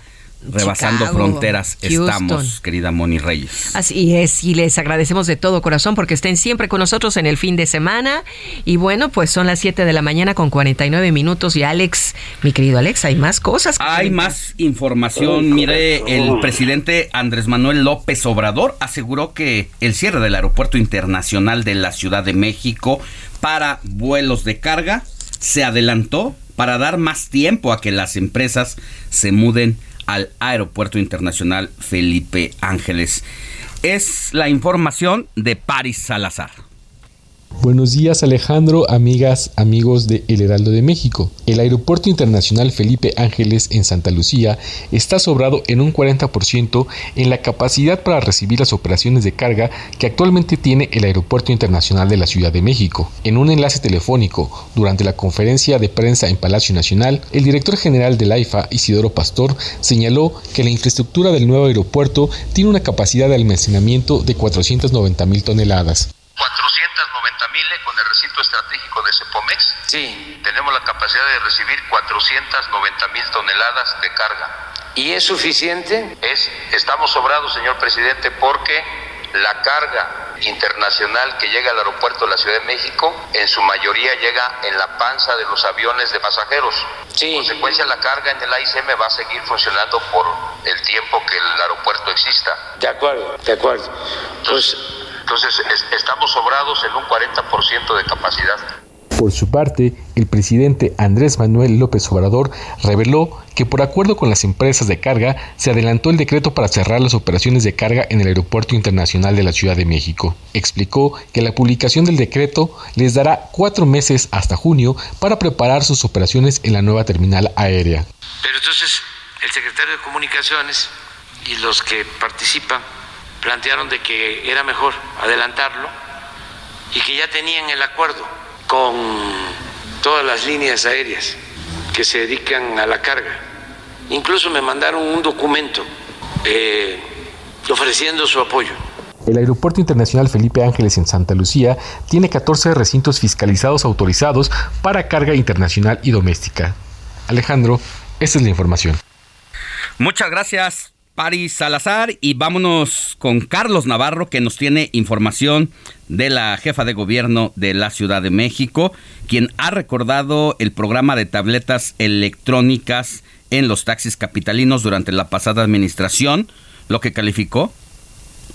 rebasando Chicago, fronteras Houston. estamos, querida Moni Reyes. Así es, y les agradecemos de todo corazón porque estén siempre con nosotros en el fin de semana. Y bueno, pues son las 7 de la mañana con 49 minutos. Y Alex, mi querido Alex, hay más cosas. que Hay más información. Mire, el presidente Andrés Manuel López Obrador aseguró que el cierre del aeropuerto internacional de la Ciudad de México para vuelos de carga se adelantó para dar más tiempo a que las empresas se muden al aeropuerto internacional Felipe Ángeles. Es la información de Paris Salazar. Buenos días Alejandro, amigas, amigos de El Heraldo de México. El Aeropuerto Internacional Felipe Ángeles en Santa Lucía está sobrado en un 40% en la capacidad para recibir las operaciones de carga que actualmente tiene el Aeropuerto Internacional de la Ciudad de México. En un enlace telefónico durante la conferencia de prensa en Palacio Nacional, el director general del AIFA, Isidoro Pastor, señaló que la infraestructura del nuevo aeropuerto tiene una capacidad de almacenamiento de 490 mil toneladas. 490 mil con el recinto estratégico de Cepomex. Sí. Tenemos la capacidad de recibir 490 mil toneladas de carga. ¿Y es suficiente? Es, estamos sobrados, señor presidente, porque la carga internacional que llega al aeropuerto de la Ciudad de México, en su mayoría llega en la panza de los aviones de pasajeros. En consecuencia, la carga en el AICM va a seguir funcionando por el tiempo que el aeropuerto exista. De acuerdo, de acuerdo. Entonces, entonces es- estamos sobrados en un 40% de capacidad. Por su parte, el presidente Andrés Manuel López Obrador reveló que por acuerdo con las empresas de carga se adelantó el decreto para cerrar las operaciones de carga en el Aeropuerto Internacional de la Ciudad de México. Explicó que la publicación del decreto les dará cuatro meses hasta junio para preparar sus operaciones en la nueva terminal aérea. Pero entonces el secretario de Comunicaciones y los que participan plantearon de que era mejor adelantarlo y que ya tenían el acuerdo con todas las líneas aéreas que se dedican a la carga. Incluso me mandaron un documento eh, ofreciendo su apoyo. El Aeropuerto Internacional Felipe Ángeles en Santa Lucía tiene 14 recintos fiscalizados autorizados para carga internacional y doméstica. Alejandro, esta es la información. Muchas gracias, Paris Salazar. Y vámonos con Carlos Navarro, que nos tiene información de la jefa de gobierno de la Ciudad de México, quien ha recordado el programa de tabletas electrónicas en los taxis capitalinos durante la pasada administración, lo que calificó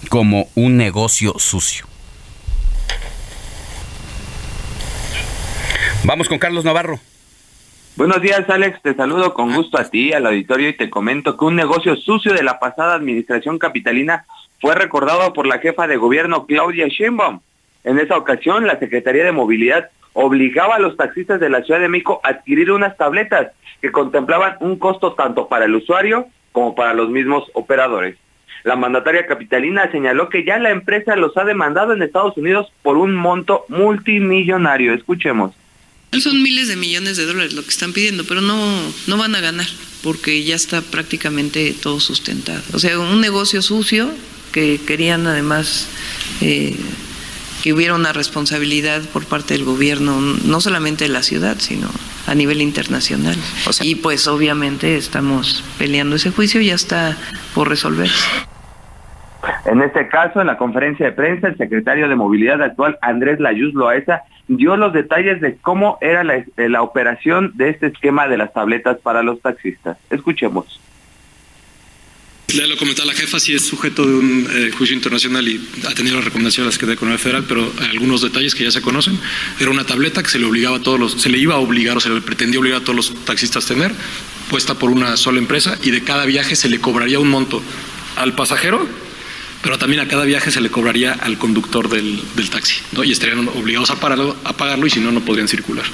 como un negocio sucio. Vamos con Carlos Navarro. Buenos días, Alex. Te saludo con gusto a ti, al auditorio, y te comento que un negocio sucio de la pasada administración capitalina fue recordado por la jefa de gobierno Claudia Sheinbaum. En esa ocasión, la Secretaría de Movilidad obligaba a los taxistas de la Ciudad de México a adquirir unas tabletas que contemplaban un costo tanto para el usuario como para los mismos operadores. La mandataria capitalina señaló que ya la empresa los ha demandado en Estados Unidos por un monto multimillonario. Escuchemos. Son miles de millones de dólares lo que están pidiendo, pero no, no van a ganar porque ya está prácticamente todo sustentado. O sea, un negocio sucio que querían además eh, que hubiera una responsabilidad por parte del gobierno, no solamente de la ciudad, sino a nivel internacional. y pues obviamente estamos peleando ese juicio, ya está por resolverse. En este caso, en la conferencia de prensa, el secretario de Movilidad actual, Andrés Layuz Loaesa, dio los detalles de cómo era la, la operación de este esquema de las tabletas para los taxistas. Escuchemos. Ya lo comentaba la jefa, sí es sujeto de un eh, juicio internacional y ha tenido las recomendaciones de la Secretaría de Economía Federal, pero algunos detalles que ya se conocen. Era una tableta que se le obligaba a todos los, se le iba a obligar o se le pretendía obligar a todos los taxistas a tener, puesta por una sola empresa y de cada viaje se le cobraría un monto al pasajero, pero también a cada viaje se le cobraría al conductor del, del taxi, ¿no? Y estarían obligados a, pararlo, a pagarlo y si no, no podrían circular.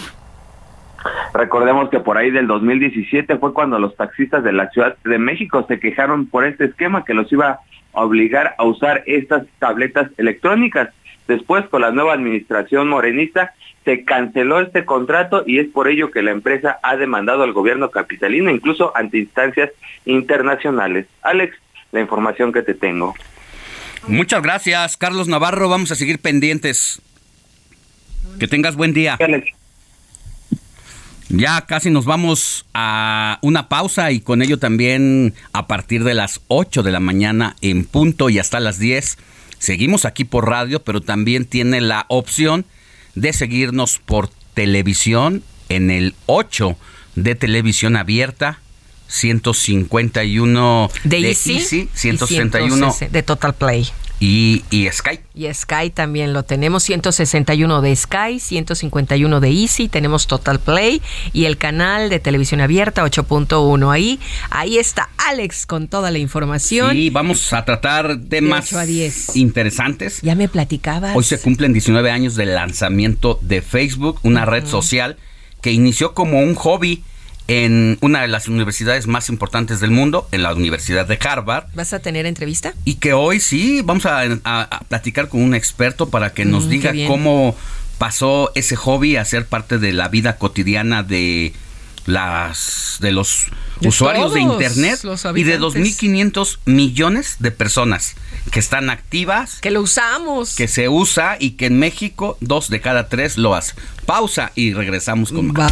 Recordemos que por ahí del 2017 fue cuando los taxistas de la Ciudad de México se quejaron por este esquema que los iba a obligar a usar estas tabletas electrónicas. Después, con la nueva administración morenista, se canceló este contrato y es por ello que la empresa ha demandado al gobierno capitalino, incluso ante instancias internacionales. Alex, la información que te tengo. Muchas gracias, Carlos Navarro. Vamos a seguir pendientes. Que tengas buen día. Ya casi nos vamos a una pausa y con ello también a partir de las 8 de la mañana en punto y hasta las 10. Seguimos aquí por radio, pero también tiene la opción de seguirnos por televisión en el 8 de televisión abierta 151 De Easy, y 161 160 de Total Play. y, y Sky. Y Sky también lo tenemos, 161 de Sky, 151 de Easy, tenemos Total Play y el canal de televisión abierta 8.1 ahí. Ahí está Alex con toda la información. Sí, vamos a tratar temas De 8 a 10. interesantes. Ya me platicabas. Hoy se cumplen 19 años del lanzamiento de Facebook, una red social que inició como un hobby en una de las universidades más importantes del mundo, en la Universidad de Harvard. ¿Vas a tener entrevista? Y que hoy sí vamos a, a- a platicar con un experto para que nos Mm, diga cómo pasó ese hobby a ser parte de la vida cotidiana de las de los De usuarios de internet y de habitantes. 2.500 millones de personas que están activas, que lo usamos, que se usa y que en México dos de cada tres lo hacen. Pausa y regresamos con más.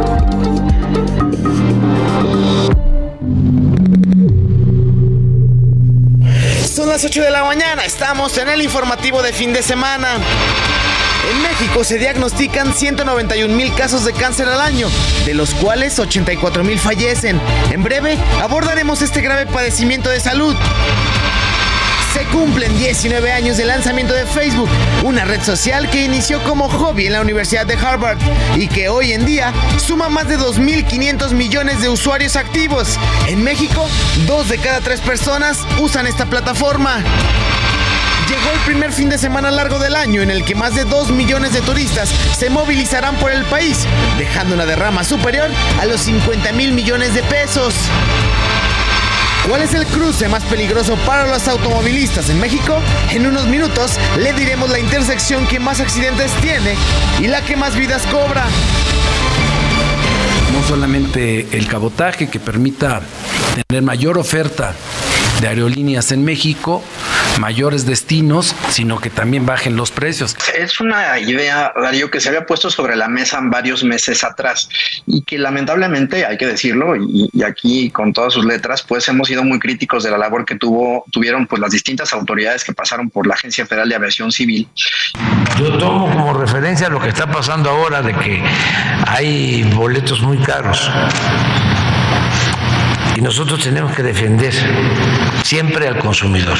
Son las 8 de la mañana, estamos en el informativo de fin de semana. En México se diagnostican 191 mil casos de cáncer al año, de los cuales 84 mil fallecen. En breve abordaremos este grave padecimiento de salud. Se cumplen 19 años del lanzamiento de Facebook, una red social que inició como hobby en la Universidad de Harvard y que hoy en día suma más de 2.500 millones de usuarios activos. En México, dos de cada tres personas usan esta plataforma. Llegó el primer fin de semana largo del año en el que más de 2 millones de turistas se movilizarán por el país, dejando una derrama superior a los 50 mil millones de pesos. ¿Cuál es el cruce más peligroso para los automovilistas en México? En unos minutos le diremos la intersección que más accidentes tiene y la que más vidas cobra. no solamente el cabotaje que permita tener mayor oferta de aerolíneas en México, mayores destinos, sino que también bajen los precios. Es una idea, Darío, que se había puesto sobre la mesa varios meses atrás y que lamentablemente, hay que decirlo, y, y aquí con todas sus letras, pues hemos sido muy críticos de la labor que tuvo, tuvieron pues las distintas autoridades que pasaron por la Agencia Federal de Aviación Civil. Yo tomo como referencia lo que está pasando ahora de que hay boletos muy caros. Nosotros tenemos que defender siempre al consumidor.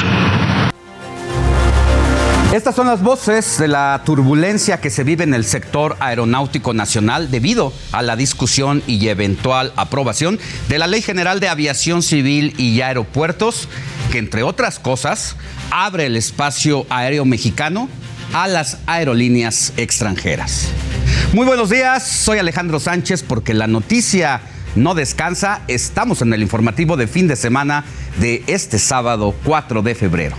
Estas son las voces de la turbulencia que se vive en el sector aeronáutico nacional debido a la discusión y eventual aprobación de la Ley General de Aviación Civil y Aeropuertos, que entre otras cosas abre el espacio aéreo mexicano a las aerolíneas extranjeras. Muy buenos días, soy Alejandro Sánchez porque la noticia no descansa. Estamos en el informativo de fin de semana de este sábado 4 de febrero.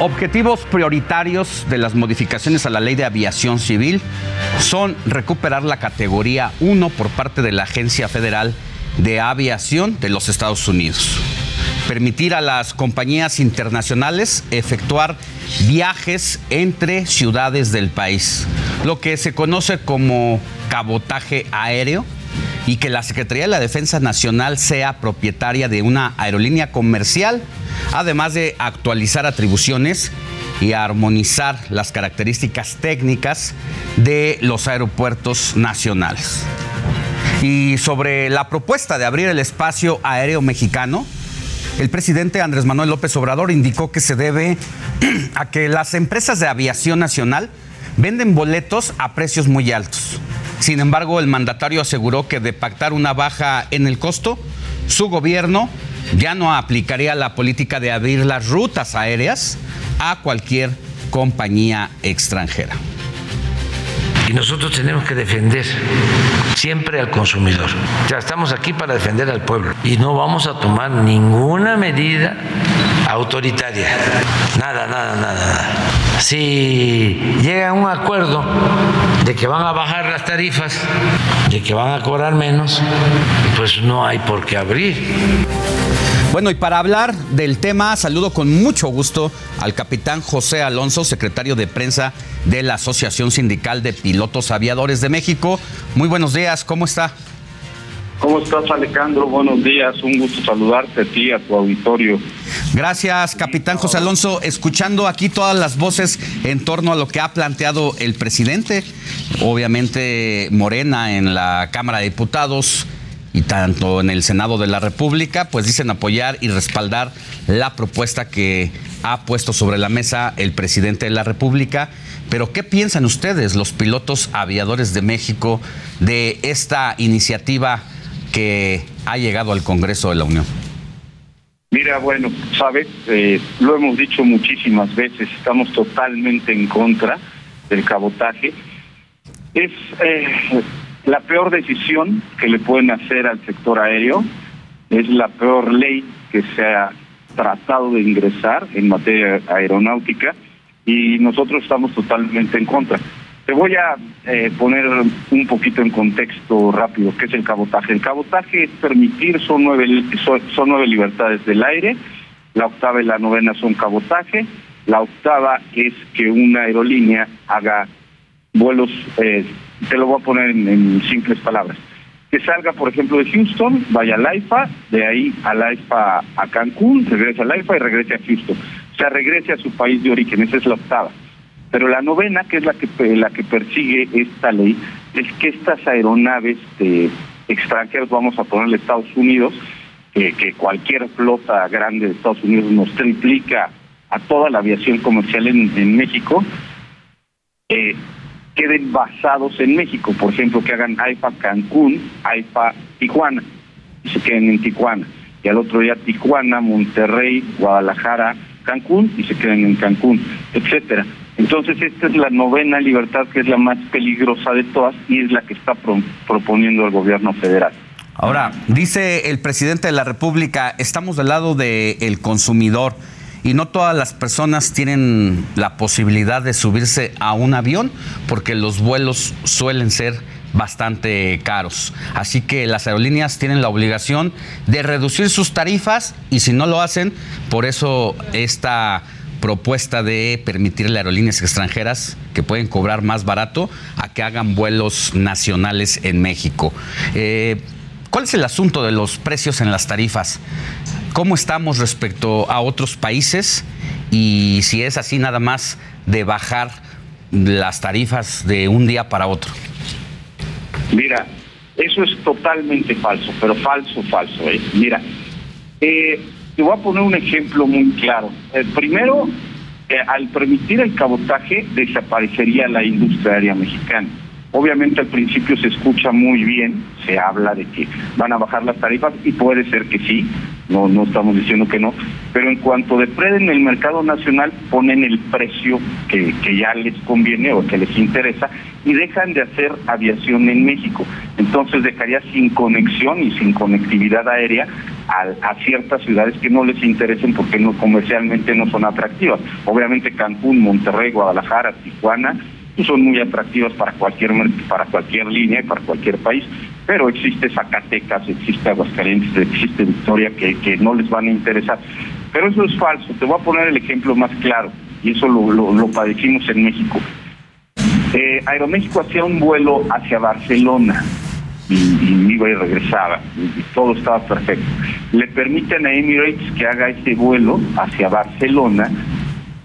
Objetivos prioritarios de las modificaciones a la ley de aviación civil son recuperar la categoría 1 por parte de la Agencia Federal de Aviación de los Estados Unidos. Permitir a las compañías internacionales efectuar viajes entre ciudades del país, lo que se conoce como cabotaje aéreo, y que la Secretaría de la Defensa Nacional sea propietaria de una aerolínea comercial, además de actualizar atribuciones y armonizar las características técnicas de los aeropuertos nacionales. Y sobre la propuesta de abrir el espacio aéreo mexicano, el presidente Andrés Manuel López Obrador indicó que se debe [CLEARS THROAT] a que las empresas de aviación nacional venden boletos a precios muy altos. Sin embargo, el mandatario aseguró que de pactar una baja en el costo, su gobierno ya no aplicaría la política de abrir las rutas aéreas a cualquier compañía extranjera. Y nosotros tenemos que defender siempre al consumidor. O sea, estamos aquí para defender al pueblo y no vamos a tomar ninguna medida autoritaria. Nada, nada, nada, nada. Si llega un acuerdo de que van a bajar las tarifas, de que van a cobrar menos, pues no hay por qué abrir. Bueno, y para hablar del tema, saludo con mucho gusto al capitán José Alonso, secretario de prensa de la Asociación Sindical de Pilotos Aviadores de México. Muy buenos días, ¿cómo está? ¿Cómo estás, Alejandro? Buenos días, un gusto saludarte a ti, a tu auditorio. Gracias, capitán José Alonso. Escuchando aquí todas las voces en torno a lo que ha planteado el presidente, obviamente Morena en la Cámara de Diputados y tanto en el Senado de la República, pues dicen apoyar y respaldar la propuesta que ha puesto sobre la mesa el presidente de la República. Pero ¿qué piensan ustedes, los pilotos aviadores de México, de esta iniciativa que ha llegado al Congreso de la Unión? Mira, bueno, sabes, Eh, lo hemos dicho muchísimas veces, estamos totalmente en contra del cabotaje. Es eh, la peor decisión que le pueden hacer al sector aéreo, es la peor ley que se ha tratado de ingresar en materia aeronáutica y nosotros estamos totalmente en contra. Te voy a eh, poner un poquito en contexto rápido qué es el cabotaje. El cabotaje es permitir, son nueve, son, nueve libertades del aire, la octava y la novena son cabotaje, la octava es que una aerolínea haga vuelos, eh, te lo voy a poner en, simples palabras, que salga, por ejemplo, de Houston, vaya al AIFA, de ahí al AIFA a Cancún, regrese al AIFA y regrese a Houston. O sea, regrese a su país de origen, esa es la octava. Pero la novena, que es la que la que persigue esta ley, es que estas aeronaves de extranjeros, vamos a ponerle Estados Unidos, que cualquier flota grande de Estados Unidos nos triplica a toda la aviación comercial en, en México, eh, queden basados en México. Por ejemplo, que hagan AIFA Cancún, AIFA Tijuana, y se queden en Tijuana. Y al otro día Tijuana, Monterrey, Guadalajara, Cancún, y se queden en Cancún, etcétera. Entonces, esta es la novena libertad, que es la más peligrosa de todas, y es la que está pro- proponiendo el gobierno federal. Ahora, dice el presidente de la República, estamos del lado del consumidor y no todas las personas tienen la posibilidad de subirse a un avión porque los vuelos suelen ser bastante caros. Así que las aerolíneas tienen la obligación de reducir sus tarifas y si no lo hacen, por eso esta propuesta de permitirle a aerolíneas extranjeras que pueden cobrar más barato a que hagan vuelos nacionales en México. Eh, ¿Cuál es el asunto de los precios en las tarifas? ¿Cómo estamos respecto a otros países? Y si es así nada más de bajar las tarifas de un día para otro. Mira, eso es totalmente falso, pero falso, falso. ¿eh? Mira, eh, te voy a poner un ejemplo muy claro. Eh, primero, eh, al permitir el cabotaje, desaparecería la industria aérea mexicana. Obviamente al principio se escucha muy bien, se habla de que van a bajar las tarifas y puede ser que sí, no, no estamos diciendo que no, pero en cuanto depreden el mercado nacional ponen el precio que, que ya les conviene o que les interesa y dejan de hacer aviación en México. Entonces dejaría sin conexión y sin conectividad aérea a, a ciertas ciudades que no les interesen porque no comercialmente no son atractivas. Obviamente Cancún, Monterrey, Guadalajara, Tijuana son muy atractivas para cualquier para cualquier línea y para cualquier país, pero existe Zacatecas, existe Aguascalientes, existe Victoria que, que no les van a interesar. Pero eso es falso. Te voy a poner el ejemplo más claro y eso lo, lo, lo padecimos en México. Eh, Aeroméxico hacía un vuelo hacia Barcelona y, y iba y regresaba y, y todo estaba perfecto. Le permiten a Emirates que haga ese vuelo hacia Barcelona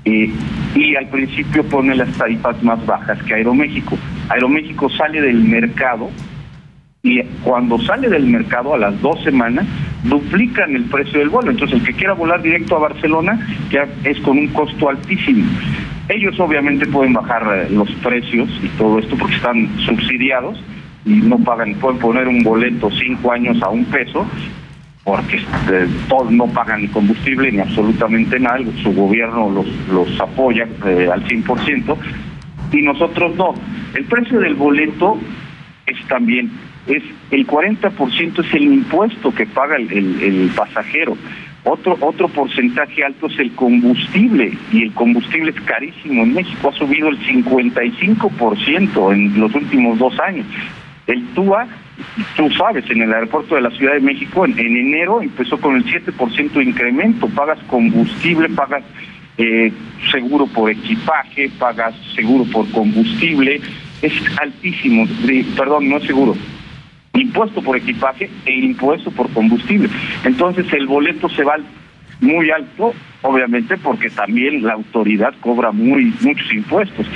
eh, y al principio pone las tarifas más bajas que Aeroméxico. Aeroméxico sale del mercado y cuando sale del mercado a las dos semanas duplican el precio del vuelo. Entonces el que quiera volar directo a Barcelona ya es con un costo altísimo. Ellos obviamente pueden bajar eh, los precios y todo esto porque están subsidiados y no pagan, pueden poner un boleto cinco años a un peso porque eh, todos no pagan ni combustible ni absolutamente nada, su gobierno los, los apoya eh, al 100% y nosotros no. El precio del boleto es también, es el 40% es el impuesto que paga el, el- el pasajero. Otro, otro porcentaje alto es el combustible y el combustible es carísimo. En México ha subido el 55% en los últimos dos años. El TUA, tú sabes, en el aeropuerto de la Ciudad de México en, en enero empezó con el 7% de incremento. Pagas combustible, pagas eh, seguro por equipaje, pagas seguro por combustible. Es altísimo, perdón, no es seguro, impuesto por equipaje e impuesto por combustible. Entonces el boleto se va muy alto, obviamente porque también la autoridad cobra muy muchos impuestos.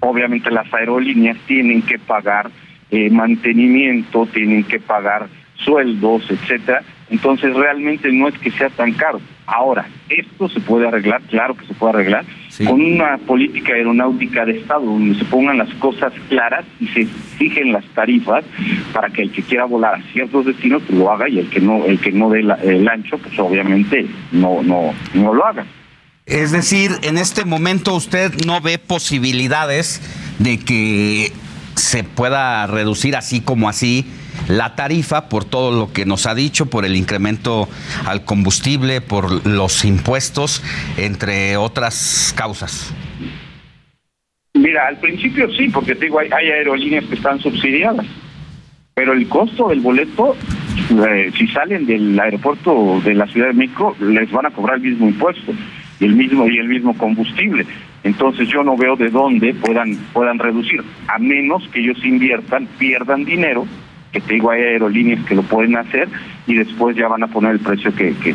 Obviamente las aerolíneas tienen que pagar eh, mantenimiento, tienen que pagar sueldos, etcétera. Entonces realmente no es que sea tan caro. Ahora, esto se puede arreglar, claro que se puede arreglar, con una política aeronáutica de Estado donde se pongan las cosas claras y se fijen las tarifas para que el que quiera volar a ciertos destinos pues, lo haga y el que no el que no dé la- el ancho pues obviamente no no no lo haga. Es decir, en este momento usted no ve posibilidades de que se pueda reducir así como así la tarifa por todo lo que nos ha dicho, por el incremento al combustible, por los impuestos, entre otras causas. Mira, al principio sí, porque te digo, hay, aerolíneas que están subsidiadas, pero el costo del boleto, eh, si salen del aeropuerto de la Ciudad de México, les van a cobrar el mismo impuesto y el mismo y el mismo combustible. Entonces yo no veo de dónde puedan puedan reducir, a menos que ellos inviertan, pierdan dinero, que te digo, hay aerolíneas que lo pueden hacer y después ya van a poner el precio que, que,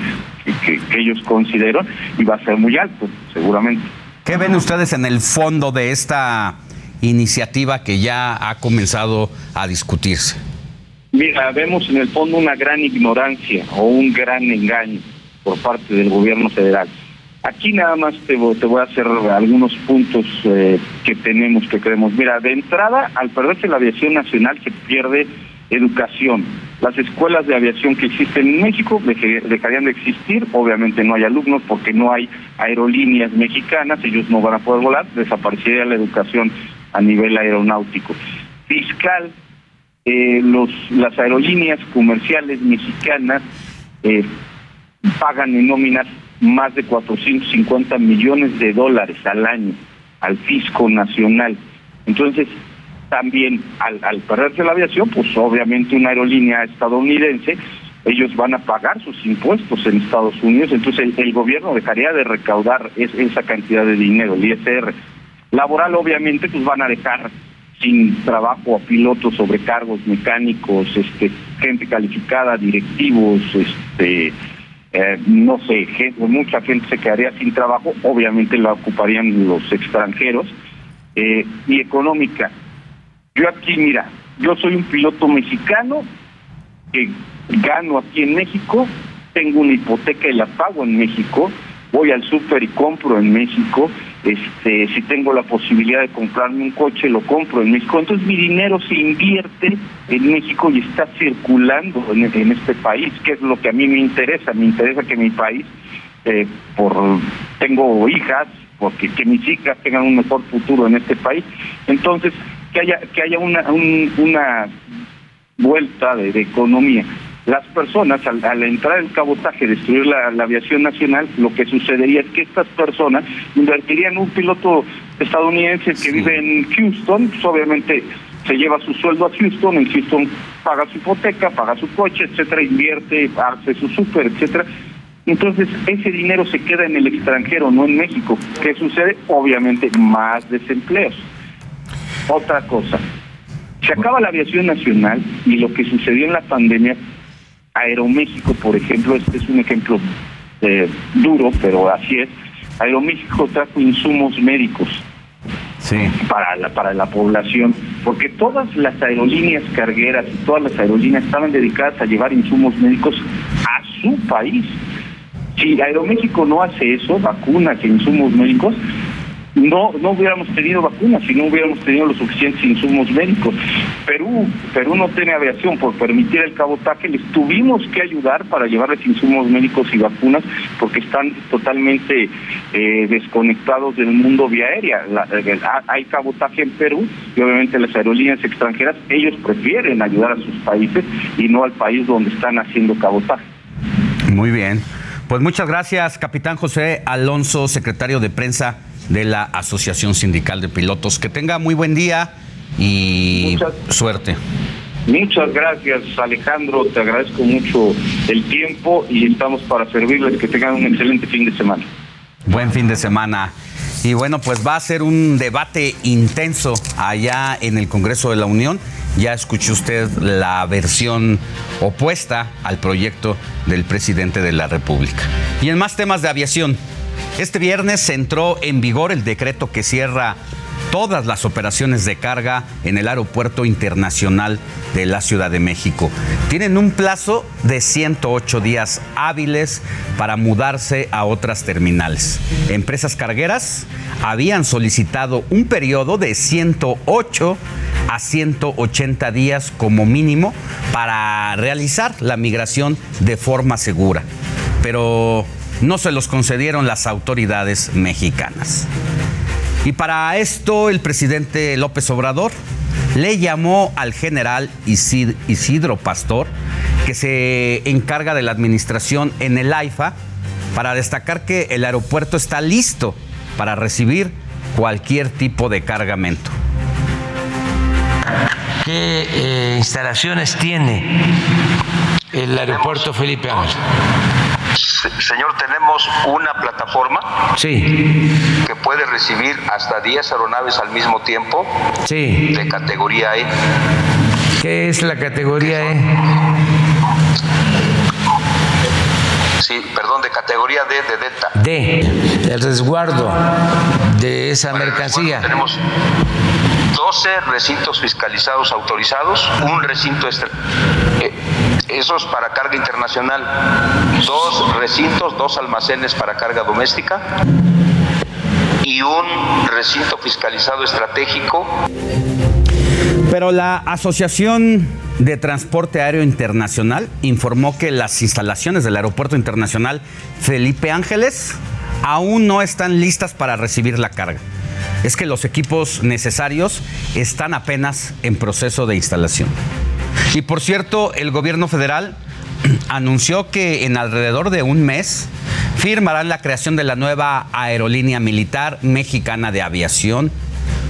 que- que ellos consideran y va a ser muy alto, seguramente. ¿Qué ven ustedes en el fondo de esta iniciativa que ya ha comenzado a discutirse? Mira, vemos en el fondo una gran ignorancia o un gran engaño por parte del gobierno federal. Aquí nada más te, vo- te voy a hacer algunos puntos eh, que tenemos, que creemos. Mira, de entrada, al perderse la aviación nacional se pierde educación. Las escuelas de aviación que existen en México dejarían de existir. Obviamente no hay alumnos porque no hay aerolíneas mexicanas, ellos no van a poder volar, desaparecería la educación a nivel aeronáutico. Fiscal, eh, los, las aerolíneas comerciales mexicanas eh, pagan en nóminas más de 450 millones de dólares al año al fisco nacional. Entonces, también al, al perderse la aviación, pues obviamente una aerolínea estadounidense, ellos van a pagar sus impuestos en Estados Unidos, entonces el, gobierno dejaría de recaudar es- esa cantidad de dinero, el ISR. Laboral, obviamente, pues van a dejar sin trabajo a pilotos, sobrecargos, mecánicos, este, gente calificada, directivos, este, eh, no sé, mucha gente se quedaría sin trabajo, obviamente la ocuparían los extranjeros, eh, y económica. Yo aquí, mira, yo soy un piloto mexicano que gano aquí en México, tengo una hipoteca y la pago en México, voy al súper y compro en México, este, si tengo la posibilidad de comprarme un coche, lo compro en México. Entonces mi dinero se invierte en México y está circulando en, este país, que es lo que a mí me interesa. Me interesa que mi país, eh, por tengo hijas, porque que mis hijas tengan un mejor futuro en este país. Entonces, que haya, que haya una, un- una vuelta de economía. Las personas, al, al entrar el cabotaje, destruir la, la aviación nacional, lo que sucedería es que estas personas invertirían un piloto estadounidense que vive en Houston, pues obviamente se lleva su sueldo a Houston, en Houston paga su hipoteca, paga su coche, etcétera, invierte, hace su súper, etcétera. Entonces, ese dinero se queda en el extranjero, no en México. ¿Qué sucede? Obviamente, más desempleos. Otra cosa, se acaba la aviación nacional y lo que sucedió en la pandemia, Aeroméxico, por ejemplo, este es un ejemplo eh, duro, pero así es. Aeroméxico trajo insumos médicos para la, para la población porque todas las aerolíneas cargueras y todas las aerolíneas estaban dedicadas a llevar insumos médicos a su país. Si Aeroméxico no hace eso, vacunas e insumos médicos, no no hubiéramos tenido vacunas si no hubiéramos tenido los suficientes insumos médicos. Perú, Perú no tiene aviación por permitir el cabotaje, les tuvimos que ayudar para llevarles insumos médicos y vacunas porque están totalmente eh, desconectados del mundo vía aérea. Eh, hay cabotaje en Perú y obviamente las aerolíneas extranjeras, ellos prefieren ayudar a sus países y no al país donde están haciendo cabotaje. Muy bien. Pues muchas gracias, capitán José Alonso, secretario de prensa de la Asociación Sindical de Pilotos. Que tenga muy buen día y suerte. Muchas gracias Alejandro, te agradezco mucho el tiempo y estamos para servirles, que tengan un excelente fin de semana. Buen fin de semana. Y bueno, pues va a ser un debate intenso allá en el Congreso de la Unión. Ya escuchó usted la versión opuesta al proyecto del presidente de la República. Y en más temas de aviación, este viernes entró en vigor el decreto que cierra todas las operaciones de carga en el Aeropuerto Internacional de la Ciudad de México. Tienen un plazo de 108 días hábiles para mudarse a otras terminales. Empresas cargueras habían solicitado un periodo de 108 a 180 días como mínimo para realizar la migración de forma segura, pero no se los concedieron las autoridades mexicanas. Y para esto el presidente López Obrador le llamó al general Isid- Isidro Pastor, que se encarga de la administración en el AIFA, para destacar que el aeropuerto está listo para recibir cualquier tipo de cargamento. ¿Qué eh, instalaciones tiene el aeropuerto Felipe Ángeles? Se- Señor, tenemos una plataforma Sí, que puede recibir hasta 10 aeronaves al mismo tiempo sí. de categoría E. ¿Qué es la categoría E? Sí, perdón, de categoría D de Delta. D, el resguardo de esa mercancía. Tenemos 12 recintos fiscalizados autorizados, un recinto extra- eh, esos para carga internacional, dos recintos, dos almacenes para carga doméstica y un recinto fiscalizado estratégico Pero la Asociación de Transporte Aéreo Internacional informó que las instalaciones del Aeropuerto Internacional Felipe Ángeles aún no están listas para recibir la carga. Es que los equipos necesarios están apenas en proceso de instalación. Y por cierto, el gobierno federal [CLEARS THROAT] anunció que en alrededor de un mes firmarán la creación de la nueva aerolínea militar mexicana de aviación,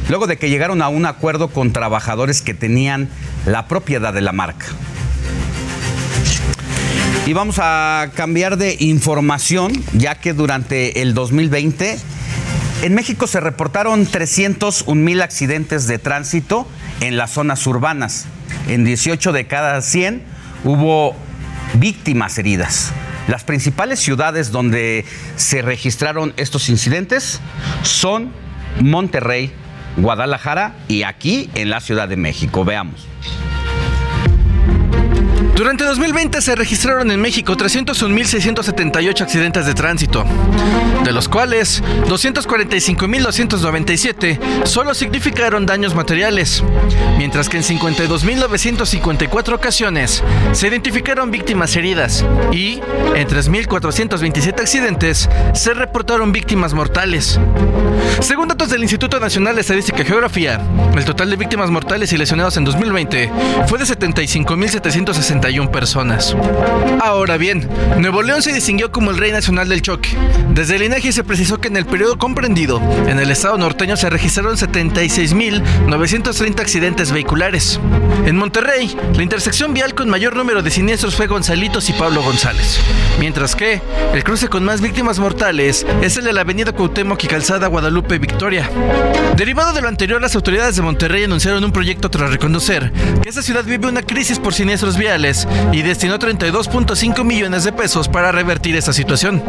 luego de que llegaron a un acuerdo con trabajadores que tenían la propiedad de la marca. Y vamos a cambiar de información, ya que durante el 2020 en México se reportaron 301 mil accidentes de tránsito en las zonas urbanas. En 18 de cada 100 hubo víctimas heridas. Las principales ciudades donde se registraron estos incidentes son Monterrey, Guadalajara y aquí en la Ciudad de México. Veamos. Durante 2020 se registraron en México 301.678 accidentes de tránsito, de los cuales 245.297 solo significaron daños materiales, mientras que en 52.954 ocasiones se identificaron víctimas heridas y en 3.427 accidentes se reportaron víctimas mortales. Según datos del Instituto Nacional de Estadística y Geografía, el total de víctimas mortales y lesionados en 2020 fue de 75.761 personas. Ahora bien, Nuevo León se distinguió como el rey nacional del choque. Desde el INEGI se precisó que en el periodo comprendido, en el estado norteño se registraron 76.930 accidentes vehiculares. En Monterrey, la intersección vial con mayor número de siniestros fue Gonzalitos y Pablo González. Mientras que el cruce con más víctimas mortales es el de la avenida Cuauhtémoc y Calzada Guadalupe Victoria. Derivado de lo anterior, las autoridades de Monterrey anunciaron un proyecto tras reconocer que esta ciudad vive una crisis por siniestros viales y destinó 32.5 millones de pesos para revertir esta situación.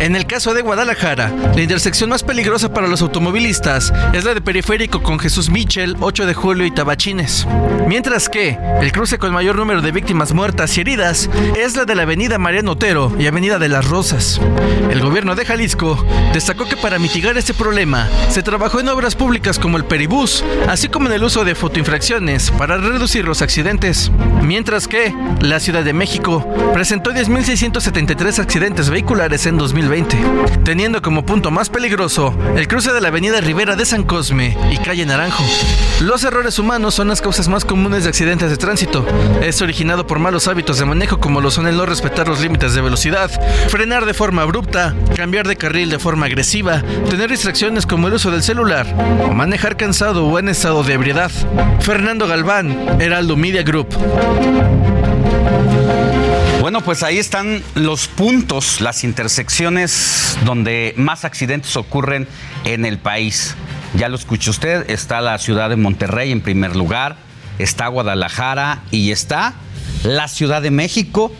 En el caso de Guadalajara, la intersección más peligrosa para los automovilistas es la de Periférico con Jesús Michel, 8 de julio y Tabachines. Mientras que el cruce con mayor número de víctimas muertas y heridas es la de la avenida Mariano Otero y avenida de las Rosas. El gobierno de Jalisco destacó que para mitigar este problema se trabajó en obras públicas como el Peribús, así como en el uso de fotoinfracciones para reducir los accidentes. Mientras que la Ciudad de México presentó 10.673 accidentes vehiculares en 2020, teniendo como punto más peligroso el cruce de la avenida Rivera de San Cosme y calle Naranjo. Los errores humanos son las causas más comunes de accidentes de tránsito. Es originado por malos hábitos de manejo como lo son el no respetar los límites de velocidad, frenar de forma abrupta, cambiar de carril de forma agresiva, tener distracciones como el uso del celular o manejar cansado o en estado de ebriedad. Fernando Galván, Heraldo Media Group. Bueno, pues ahí están los puntos, las intersecciones donde más accidentes ocurren en el país. Ya lo escuchó usted, está la ciudad de Monterrey en primer lugar, está Guadalajara y está la Ciudad de México,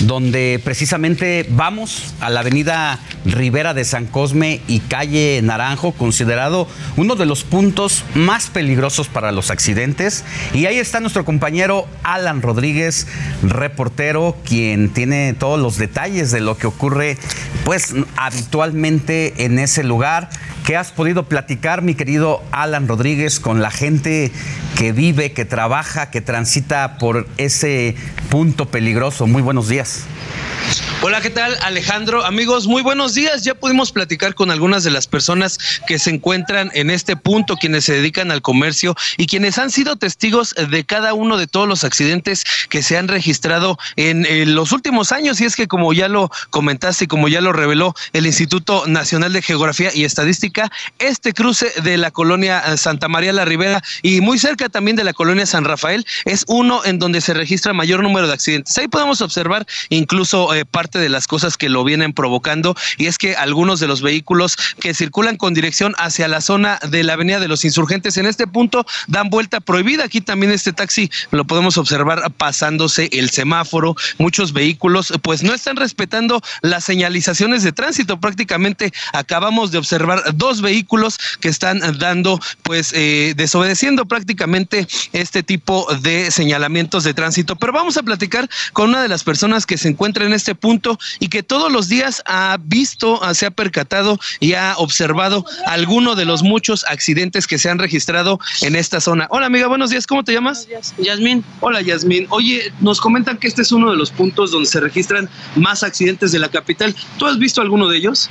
donde precisamente vamos a la avenida Rivera de San Cosme y calle Naranjo, considerado uno de los puntos más peligrosos para los accidentes. Y ahí está nuestro compañero Alan Rodríguez, reportero, quien tiene todos los detalles de lo que ocurre pues habitualmente en ese lugar. ¿Qué has podido platicar, mi querido Alan Rodríguez, con la gente que vive, que trabaja, que transita por ese punto peligroso? Muy buenos días. 10. Hola, ¿qué tal Alejandro? Amigos, muy buenos días. Ya pudimos platicar con algunas de las personas que se encuentran en este punto, quienes se dedican al comercio y quienes han sido testigos de cada uno de todos los accidentes que se han registrado en, eh, los últimos años. Y es que como ya lo comentaste y como ya lo reveló el Instituto Nacional de Geografía y Estadística, este cruce de la colonia eh, Santa María la Ribera y muy cerca también de la colonia San Rafael es uno en donde se registra mayor número de accidentes. Ahí podemos observar incluso eh, parte de las cosas que lo vienen provocando y es que algunos de los vehículos que circulan con dirección hacia la zona de la Avenida de los Insurgentes en este punto dan vuelta prohibida. Aquí también este taxi lo podemos observar pasándose el semáforo. Muchos vehículos pues no están respetando las señalizaciones de tránsito. Prácticamente acabamos de observar dos vehículos que están dando pues eh, desobedeciendo prácticamente este tipo de señalamientos de tránsito. Pero vamos a platicar con una de las personas que se encuentra en este punto y que todos los días ha visto, ah, se ha percatado y ha observado alguno de los muchos accidentes que se han registrado en esta zona. Hola amiga, buenos días, ¿cómo te llamas? Yasmín. Hola Yasmín. Oye, nos comentan que este es uno de los puntos donde se registran más accidentes de la capital. ¿Tú has visto alguno de ellos?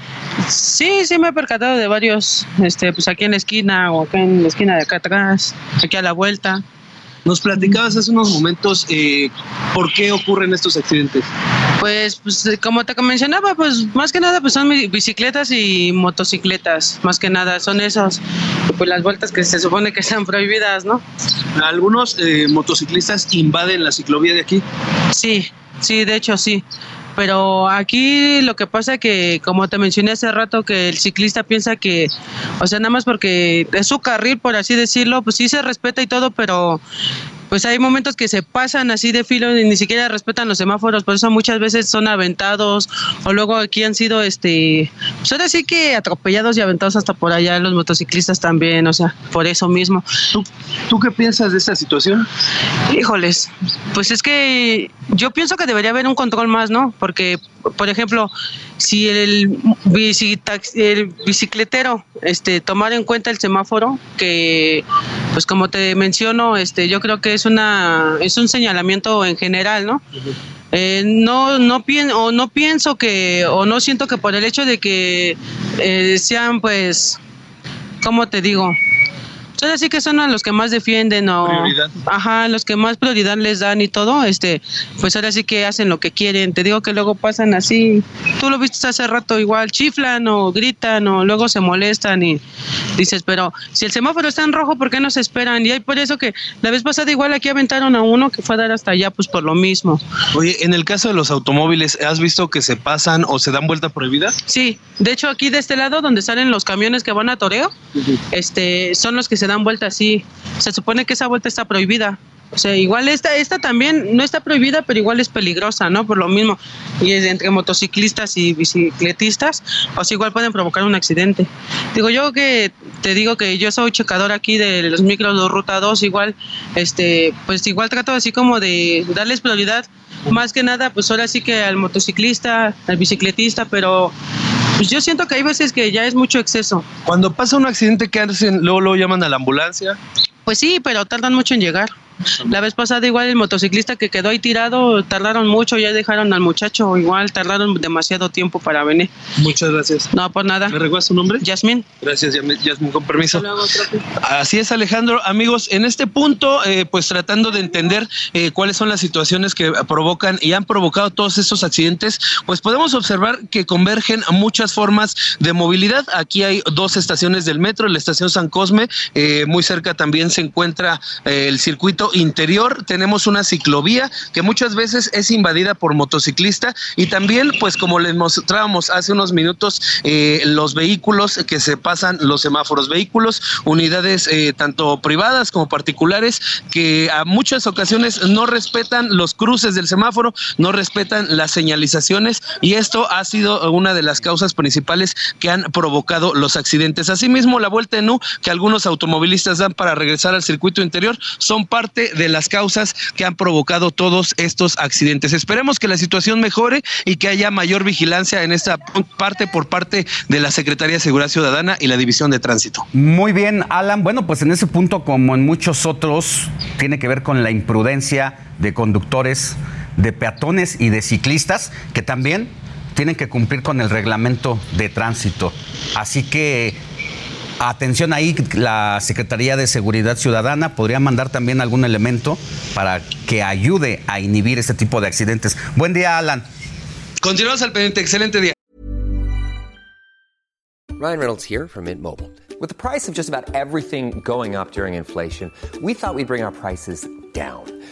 Sí, sí me he percatado de varios, este, pues aquí en la esquina o acá en la esquina de acá atrás, aquí a la vuelta. Nos platicabas hace unos momentos eh, por qué ocurren estos accidentes. Pues, pues como te mencionaba, pues más que nada pues son bicicletas y motocicletas, más que nada son esos, pues las vueltas que se supone que están prohibidas, ¿no? Algunos eh, motociclistas invaden la ciclovía de aquí. Sí, sí, de hecho sí. Pero aquí lo que pasa que, como te mencioné hace rato, que el ciclista piensa que, o sea, nada más porque es su carril, por así decirlo, pues sí se respeta y todo, pero pues hay momentos que se pasan así de filo y ni siquiera respetan los semáforos, por eso muchas veces son aventados o luego aquí han sido, este, pues ahora sí que atropellados y aventados hasta por allá los motociclistas también, o sea, por eso mismo. ¿Tú, tú qué piensas de esta situación? Híjoles, pues es que yo pienso que debería haber un control más, ¿no? Porque, por ejemplo, si el, bicicletero este, tomara en cuenta el semáforo, que, pues como te menciono, este, yo creo que es una es un señalamiento en general, ¿no? Eh, no no pien- o no pienso que o no siento que por el hecho de que eh, sean pues cómo te digo Entonces sí que son a los que más defienden o Prioridad. ajá, los que más prioridad les dan y todo, este, pues ahora sí que hacen lo que quieren. Te digo que luego pasan así. Tú lo viste hace rato igual, chiflan o gritan o luego se molestan y dices, pero si el semáforo está en rojo, ¿por qué no se esperan? Y hay por eso que la vez pasada igual aquí aventaron a uno que fue a dar hasta allá, pues por lo mismo. Oye, en el caso de los automóviles, ¿has visto que se pasan o se dan vuelta prohibida? Sí, de hecho aquí de este lado donde salen los camiones que van a toreo, este, son los que se dan vuelta así. Se supone que esa vuelta está prohibida. O sea, igual esta, esta también no está prohibida, pero igual es peligrosa, ¿no? Por lo mismo. Y es entre motociclistas y bicicletistas, o sea, igual pueden provocar un accidente. Digo, yo que te digo que yo soy checador aquí de los micros de Ruta 2, igual, este, pues igual trato así como de darles prioridad, más que nada, pues ahora sí que al motociclista, al bicicletista, pero pues yo siento que hay veces que ya es mucho exceso. Cuando pasa un accidente, ¿qué hacen? Luego lo llaman a la ambulancia. Pues sí, pero tardan mucho en llegar. La vez pasada igual el motociclista que quedó ahí tirado, tardaron mucho, ya dejaron al muchacho, igual tardaron demasiado tiempo para venir. Muchas gracias. No, por nada. ¿Me recuerdas su nombre? Yasmín. Gracias, Yasmín, con permiso. Así es, Alejandro. Amigos, en este punto, eh, pues tratando de entender eh, cuáles son las situaciones que provocan y han provocado todos estos accidentes, pues podemos observar que convergen muchas formas de movilidad. Aquí hay dos estaciones del metro, la estación San Cosme, eh, muy cerca también se encuentra eh, el circuito interior, tenemos una ciclovía que muchas veces es invadida por motociclista y también, pues como les mostrábamos hace unos minutos, eh, los vehículos que se pasan los semáforos, vehículos, unidades eh, tanto privadas como particulares que a muchas ocasiones no respetan los cruces del semáforo, no respetan las señalizaciones y esto ha sido una de las causas principales que han provocado los accidentes. Asimismo, la vuelta en U que algunos automovilistas dan para regresar al circuito interior son parte de las causas que han provocado todos estos accidentes. Esperemos que la situación mejore y que haya mayor vigilancia en esta parte por parte de la Secretaría de Seguridad Ciudadana y la División de Tránsito. Muy bien, Alan. Bueno, pues en ese punto, como en muchos otros, tiene que ver con la imprudencia de conductores, de peatones y de ciclistas, que también tienen que cumplir con el reglamento de tránsito. Así que atención ahí, la Secretaría de Seguridad Ciudadana podría mandar también algún elemento para que ayude a inhibir este tipo de accidentes. Buen día, Alan. Continuamos al pendiente. Excelente día. Ryan Reynolds here from Mint Mobile. With the price of just about everything going up during inflation, we thought we'd bring our prices down.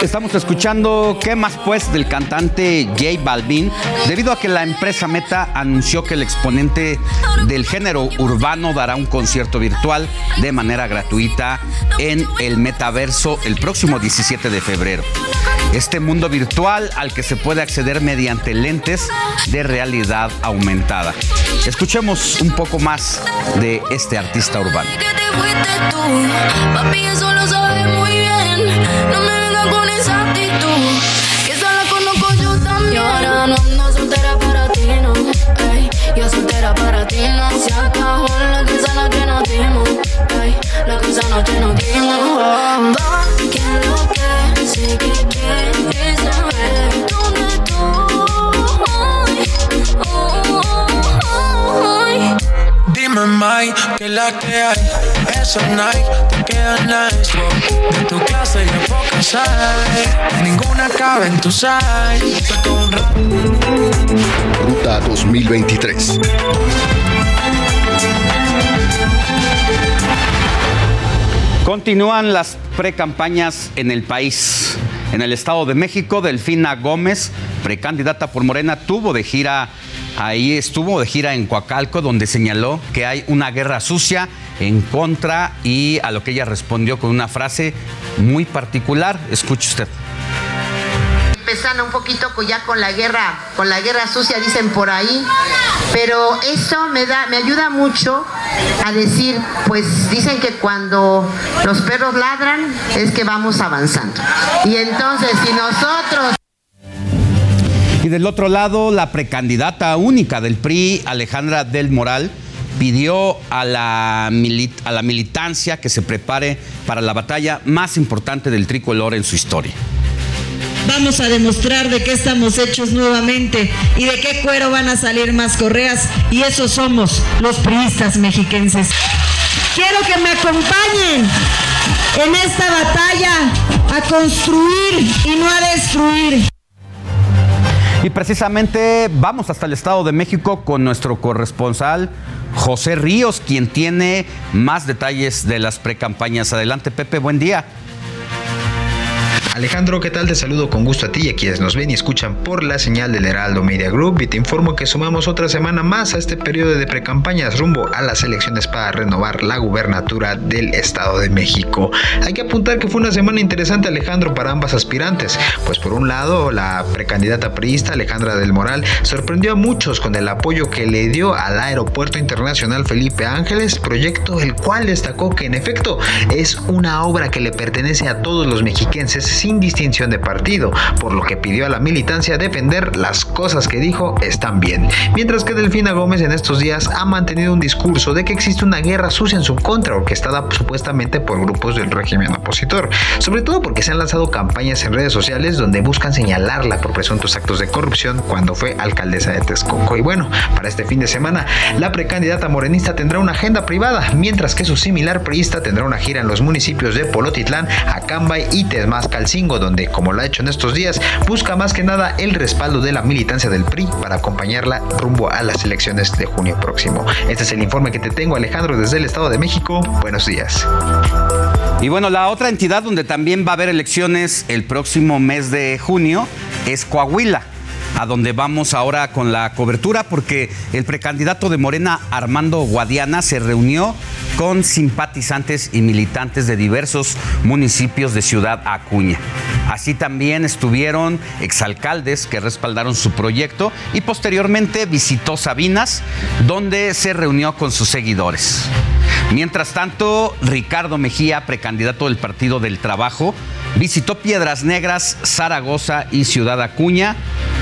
Estamos escuchando ¿Qué más pues? del cantante J Balvin, debido a que la empresa Meta anunció que el exponente del género urbano dará un concierto virtual de manera gratuita en el metaverso el próximo 17 de febrero. Este mundo virtual al que se puede acceder mediante lentes de realidad aumentada. Escuchemos un poco más de este artista urbano. fuiste tú. Papi, eso lo sabes muy bien. No me vengas con esa actitud. Que esa la conozco yo también. Y ahora no ando soltera para ti, no. Ey, yo soltera para ti, no. Se acabó la que nos dimos. Ey, la que esa noche nos dimos. Va, que lo que sé que la que hay. Esos Nike te quedan nice. wow. De tu clase ya pocas hay. Ninguna cabe en tu size. Ruta 2023. Continúan las precampañas en el país. En el Estado de México, Delfina Gómez, precandidata por Morena, tuvo de gira, ahí estuvo de gira en Coacalco, donde señaló que hay una guerra sucia en contra y a lo que ella respondió con una frase muy particular. Escuche usted empezando un poquito ya con la guerra, con la guerra sucia dicen por ahí, pero eso me da, me ayuda mucho a decir, pues dicen que cuando los perros ladran es que vamos avanzando. Y entonces si nosotros y del otro lado, la precandidata única del PRI, Alejandra del Moral, pidió a la, a la militancia que se prepare para la batalla más importante del tricolor en su historia. Vamos a demostrar de qué estamos hechos nuevamente y de qué cuero van a salir más correas. Y esos somos los priistas mexiquenses. Quiero que me acompañen en esta batalla a construir y no a destruir. Y precisamente vamos hasta el Estado de México con nuestro corresponsal José Ríos, quien tiene más detalles de las precampañas. Adelante, Pepe, buen día. Alejandro, ¿qué tal? Te saludo con gusto a ti y a quienes nos ven y escuchan por la señal del Heraldo Media Group y te informo que sumamos otra semana más a este periodo de precampañas rumbo a las elecciones para renovar la gubernatura del Estado de México. Hay que apuntar que fue una semana interesante, Alejandro, para ambas aspirantes, pues por un lado la precandidata priista Alejandra del Moral sorprendió a muchos con el apoyo que le dio al Aeropuerto Internacional Felipe Ángeles, proyecto el cual destacó que en efecto es una obra que le pertenece a todos los mexiquenses sin distinción de partido, por lo que pidió a la militancia defender las cosas que dijo están bien. Mientras que Delfina Gómez en estos días ha mantenido un discurso de que existe una guerra sucia en su contra, orquestada supuestamente por grupos del régimen opositor, sobre todo porque se han lanzado campañas en redes sociales donde buscan señalarla por presuntos actos de corrupción cuando fue alcaldesa de Texcoco. Y bueno, para este fin de semana, la precandidata morenista tendrá una agenda privada, mientras que su similar priista tendrá una gira en los municipios de Polotitlán, Acambay y Donde, como lo ha hecho en estos días, busca más que nada el respaldo de la militancia del PRI para acompañarla rumbo a las elecciones de junio próximo. Este es el informe que te tengo, Alejandro, desde el Estado de México. Buenos días. Y bueno, la otra entidad donde también va a haber elecciones el próximo mes de junio es Coahuila a donde vamos ahora con la cobertura, porque el precandidato de Morena, Armando Guadiana, se reunió con simpatizantes y militantes de diversos municipios de Ciudad Acuña. Así también estuvieron exalcaldes que respaldaron su proyecto y posteriormente visitó Sabinas, donde se reunió con sus seguidores. Mientras tanto, Ricardo Mejía, precandidato del Partido del Trabajo, visitó Piedras Negras, Zaragoza y Ciudad Acuña,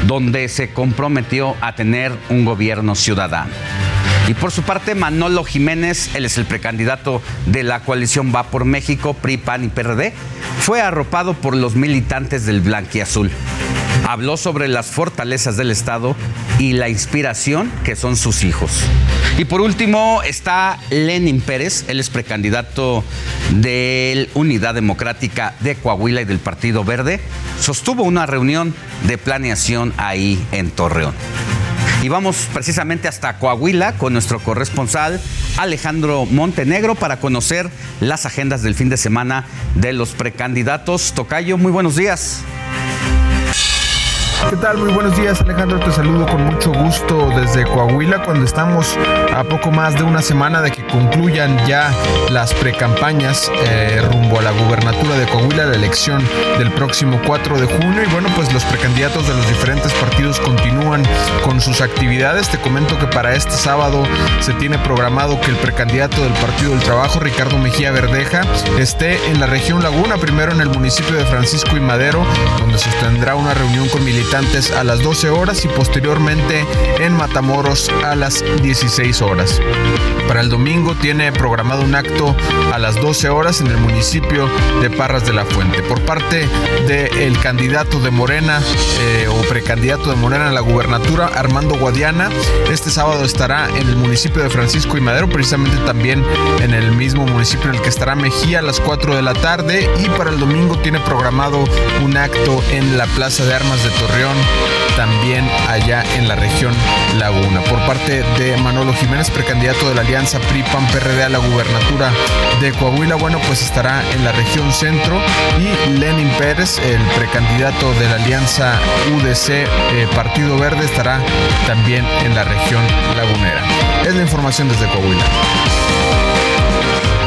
donde se comprometió a tener un gobierno ciudadano. Y por su parte, Manolo Jiménez, él es el precandidato de la coalición Va por México, PRI, PAN y PRD, fue arropado por los militantes del Blanquiazul. Habló sobre las fortalezas del Estado y la inspiración que son sus hijos. Y por último está Lenin Pérez, él es precandidato de Unidad Democrática de Coahuila y del Partido Verde. Sostuvo una reunión de planeación ahí en Torreón. Y vamos precisamente hasta Coahuila con nuestro corresponsal Alejandro Montenegro para conocer las agendas del fin de semana de los precandidatos. Tocayo, muy buenos días. ¿Qué tal? Muy buenos días Alejandro, te saludo con mucho gusto desde Coahuila cuando estamos a poco más de una semana de que concluyan ya las precampañas eh, rumbo a la gubernatura de Coahuila, la elección del próximo 4 de junio y bueno pues los precandidatos de los diferentes partidos continúan con sus actividades. Te comento que para este sábado se tiene programado que el precandidato del Partido del Trabajo, Ricardo Mejía Verdeja, esté en la región Laguna, primero en el municipio de Francisco y Madero, donde sostendrá una reunión con militares a las 12 horas y posteriormente en Matamoros a las 16 horas. Para el domingo tiene programado un acto a las 12 horas en el municipio de Parras de la Fuente. Por parte del candidato de Morena eh, o precandidato de Morena a la gubernatura, Armando Guadiana, este sábado estará en el municipio de Francisco y Madero, precisamente también en el mismo municipio en el que estará Mejía a las 4 de la tarde y para el domingo tiene programado un acto en la Plaza de Armas de Torreón también allá en la región Laguna. Por parte de Manolo Jiménez, precandidato de la Alianza PRI-PAN-PRD a la gubernatura de Coahuila, bueno, pues estará en la región centro y Lenin Pérez, el precandidato de la alianza UDC eh, Partido Verde, estará también en la región lagunera. Es la información desde Coahuila.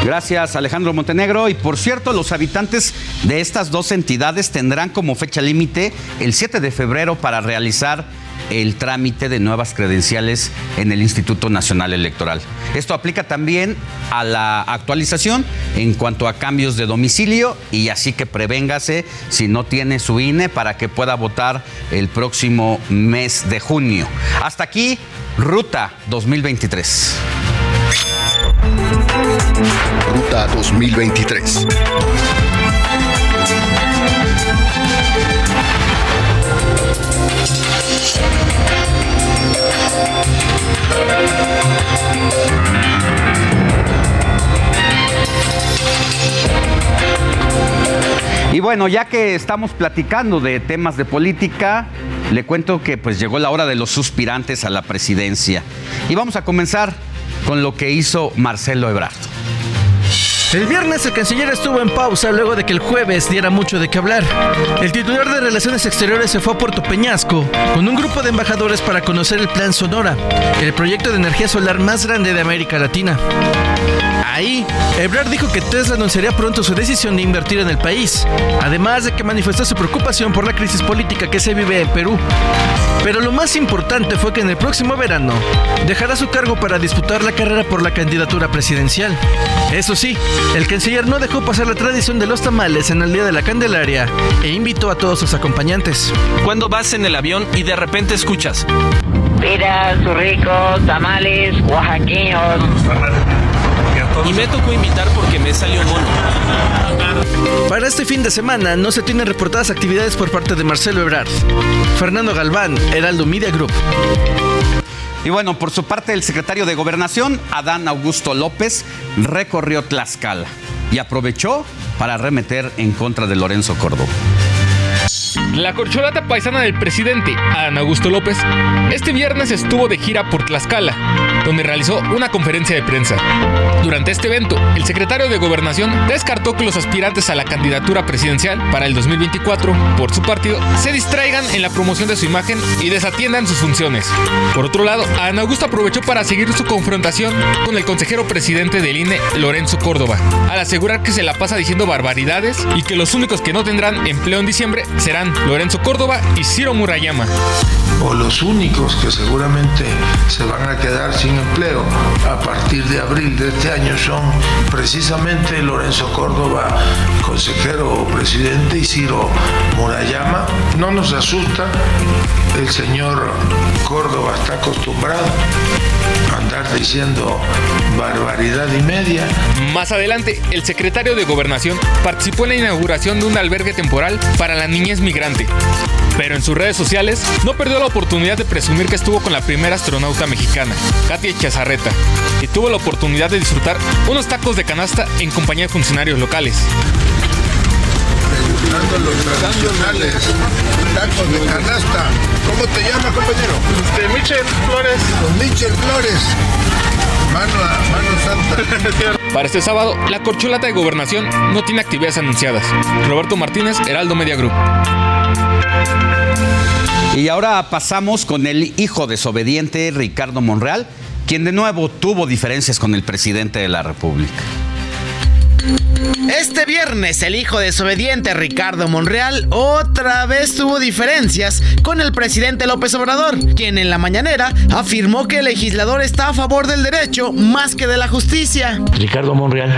Gracias Alejandro Montenegro. Y por cierto, los habitantes de estas dos entidades tendrán como fecha límite el 7 de febrero para realizar el trámite de nuevas credenciales en el Instituto Nacional Electoral. Esto aplica también a la actualización en cuanto a cambios de domicilio y así que prevéngase si no tiene su INE para que pueda votar el próximo mes de junio. Hasta aquí, Ruta 2023. Ruta 2023. Y bueno, ya que estamos platicando de temas de política, le cuento que pues llegó la hora de los suspirantes a la presidencia. Y vamos a comenzar con lo que hizo Marcelo Ebrard. El viernes el canciller estuvo en pausa luego de que el jueves diera mucho de qué hablar. El titular de Relaciones Exteriores se fue a Puerto Peñasco con un grupo de embajadores para conocer el Plan Sonora, el proyecto de energía solar más grande de América Latina. Ahí, Ebrard dijo que Tesla anunciaría pronto su decisión de invertir en el país, además de que manifestó su preocupación por la crisis política que se vive en Perú. Pero lo más importante fue que en el próximo verano dejará su cargo para disputar la carrera por la candidatura presidencial. Eso sí, el canciller no dejó pasar la tradición de los tamales en el Día de la Candelaria e invitó a todos sus acompañantes. Cuando vas en el avión y de repente escuchas. Mira, sus ricos tamales oaxaqueños. Y me tocó invitar porque me salió mono. Para este fin de semana no se tienen reportadas actividades por parte de Marcelo Ebrard. Fernando Galván, Heraldo Media Group. Y bueno, por su parte, el secretario de Gobernación, Adán Augusto López, recorrió Tlaxcala y aprovechó para arremeter en contra de Lorenzo Córdoba. La corcholata paisana del presidente, Adán Augusto López, este viernes estuvo de gira por Tlaxcala, donde realizó una conferencia de prensa. Durante este evento, el secretario de Gobernación descartó que los aspirantes a la candidatura presidencial para el 2024 por su partido se distraigan en la promoción de su imagen y desatiendan sus funciones. Por otro lado, Adán Augusto aprovechó para seguir su confrontación con el consejero presidente del INE, Lorenzo Córdoba, al asegurar que se la pasa diciendo barbaridades y que los únicos que no tendrán empleo en diciembre serán Lorenzo Córdoba y Ciro Murayama. O los únicos que seguramente se van a quedar sin empleo a partir de abril de este año son precisamente Lorenzo Córdoba, consejero presidente, y Ciro Murayama. No nos asusta, el señor Córdoba está acostumbrado a andar diciendo barbaridad y media. Más adelante, el secretario de Gobernación participó en la inauguración de un albergue temporal para la niñez migrante. Pero en sus redes sociales no perdió la oportunidad de presumir que estuvo con la primera astronauta mexicana, Katia Chazarreta, y tuvo la oportunidad de disfrutar unos tacos de canasta en compañía de funcionarios locales. Dando los tradicionales tacos de canasta. ¿Cómo te llamas, compañero? Michel Flores. Con Michel Flores. Mano, a- mano santa. [LAUGHS] Para este sábado, la corcholata de gobernación no tiene actividades anunciadas. Roberto Martínez, Heraldo Media Group. Y ahora pasamos con el hijo desobediente, Ricardo Monreal, quien de nuevo tuvo diferencias con el presidente de la República. Este viernes, el hijo desobediente Ricardo Monreal otra vez tuvo diferencias con el presidente López Obrador, quien en la mañanera afirmó que el legislador está a favor del derecho más que de la justicia. Ricardo Monreal,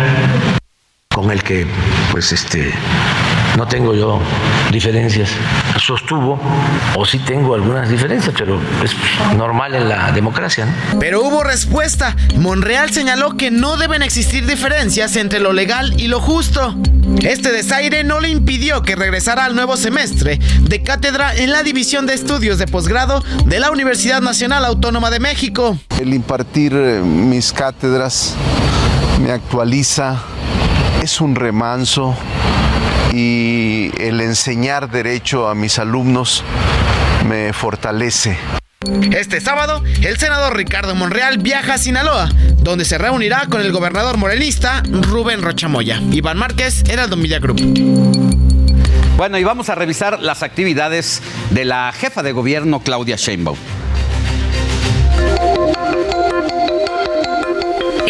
con el que pues este no tengo yo diferencias, sostuvo, o sí tengo algunas diferencias, pero es normal en la democracia. ¿no? Pero hubo respuesta. Monreal señaló que no deben existir diferencias entre lo legal y lo justo. Este desaire no le impidió que regresara al nuevo semestre de cátedra en la División de Estudios de Posgrado de la Universidad Nacional Autónoma de México. El impartir eh, mis cátedras me actualiza, es un remanso y el enseñar derecho a mis alumnos me fortalece. Este sábado, el senador Ricardo Monreal viaja a Sinaloa, donde se reunirá con el gobernador morenista Rubén Rochamoya. Iván Márquez, Heraldo Media Group. Bueno, y vamos a revisar las actividades de la jefa de gobierno Claudia Sheinbaum.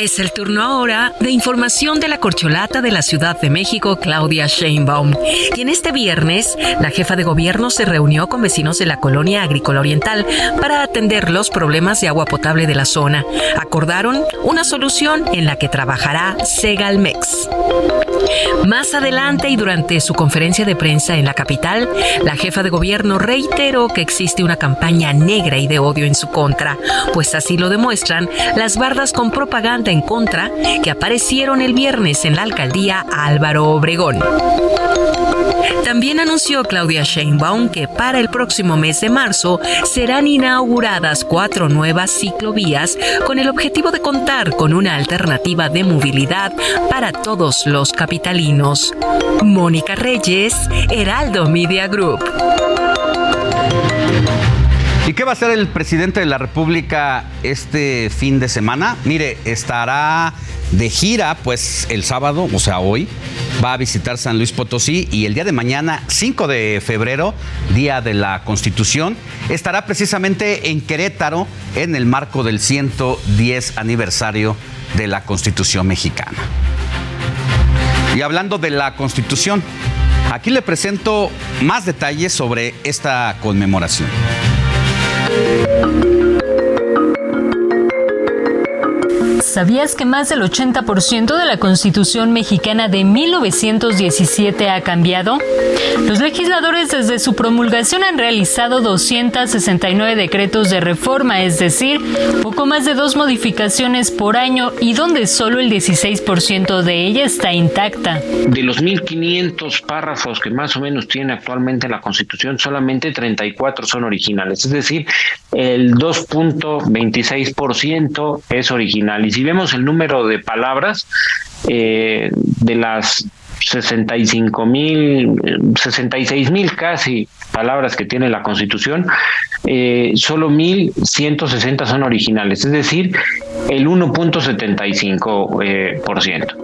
Es el turno ahora de información de la corcholata de la Ciudad de México, Claudia Sheinbaum. Y en este viernes, la jefa de gobierno se reunió con vecinos de la colonia agrícola oriental para atender los problemas de agua potable de la zona. Acordaron una solución en la que trabajará Segalmex. Más adelante y durante su conferencia de prensa en la capital, la jefa de gobierno reiteró que existe una campaña negra y de odio en su contra, pues así lo demuestran las bardas con propaganda en contra que aparecieron el viernes en la alcaldía Álvaro Obregón. También anunció Claudia Sheinbaum que para el próximo mes de marzo serán inauguradas cuatro nuevas ciclovías con el objetivo de contar con una alternativa de movilidad para todos los capitalinos. Mónica Reyes, Heraldo Media Group. ¿Y qué va a hacer el presidente de la República este fin de semana? Mire, estará de gira, pues el sábado, o sea, hoy, va a visitar San Luis Potosí y el día de mañana, 5 de febrero, Día de la Constitución, estará precisamente en Querétaro en el marco del 110 aniversario de la Constitución mexicana. Y hablando de la Constitución, aquí le presento más detalles sobre esta conmemoración. Música ¿Sabías que más del 80% de la Constitución mexicana de 1917 ha cambiado? Los legisladores desde su promulgación han realizado 269 decretos de reforma, es decir, poco más de dos modificaciones por año y donde solo el 16% de ella está intacta. De los 1.500 párrafos que más o menos tiene actualmente la Constitución, solamente 34 son originales, es decir, el 2.26% es original. Si vemos el número de palabras, eh, de las 65 mil, 66 mil casi palabras que tiene la Constitución, eh, solo 1.160 son originales, es decir, el 1.75%. Eh, por ciento.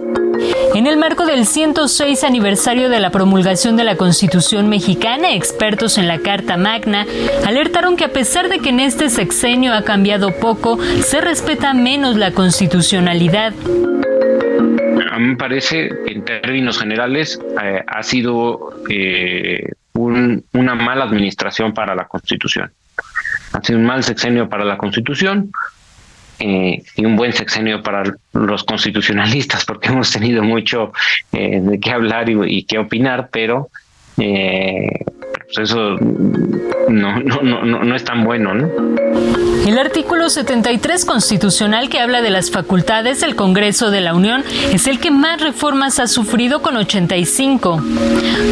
En el marco del 106 aniversario de la promulgación de la Constitución mexicana, expertos en la Carta Magna alertaron que a pesar de que en este sexenio ha cambiado poco, se respeta menos la constitucionalidad. A mí me parece que en términos generales eh, ha sido eh, un- una mala administración para la Constitución. Ha sido un mal sexenio para la Constitución eh, y un buen sexenio para los constitucionalistas, porque [LAUGHS] hemos tenido mucho eh, de qué hablar y, qué opinar, pero eh, pues eso no, no, no, no, no es tan bueno, ¿no? El artículo 73 constitucional que habla de las facultades del Congreso de la Unión es el que más reformas ha sufrido con 85.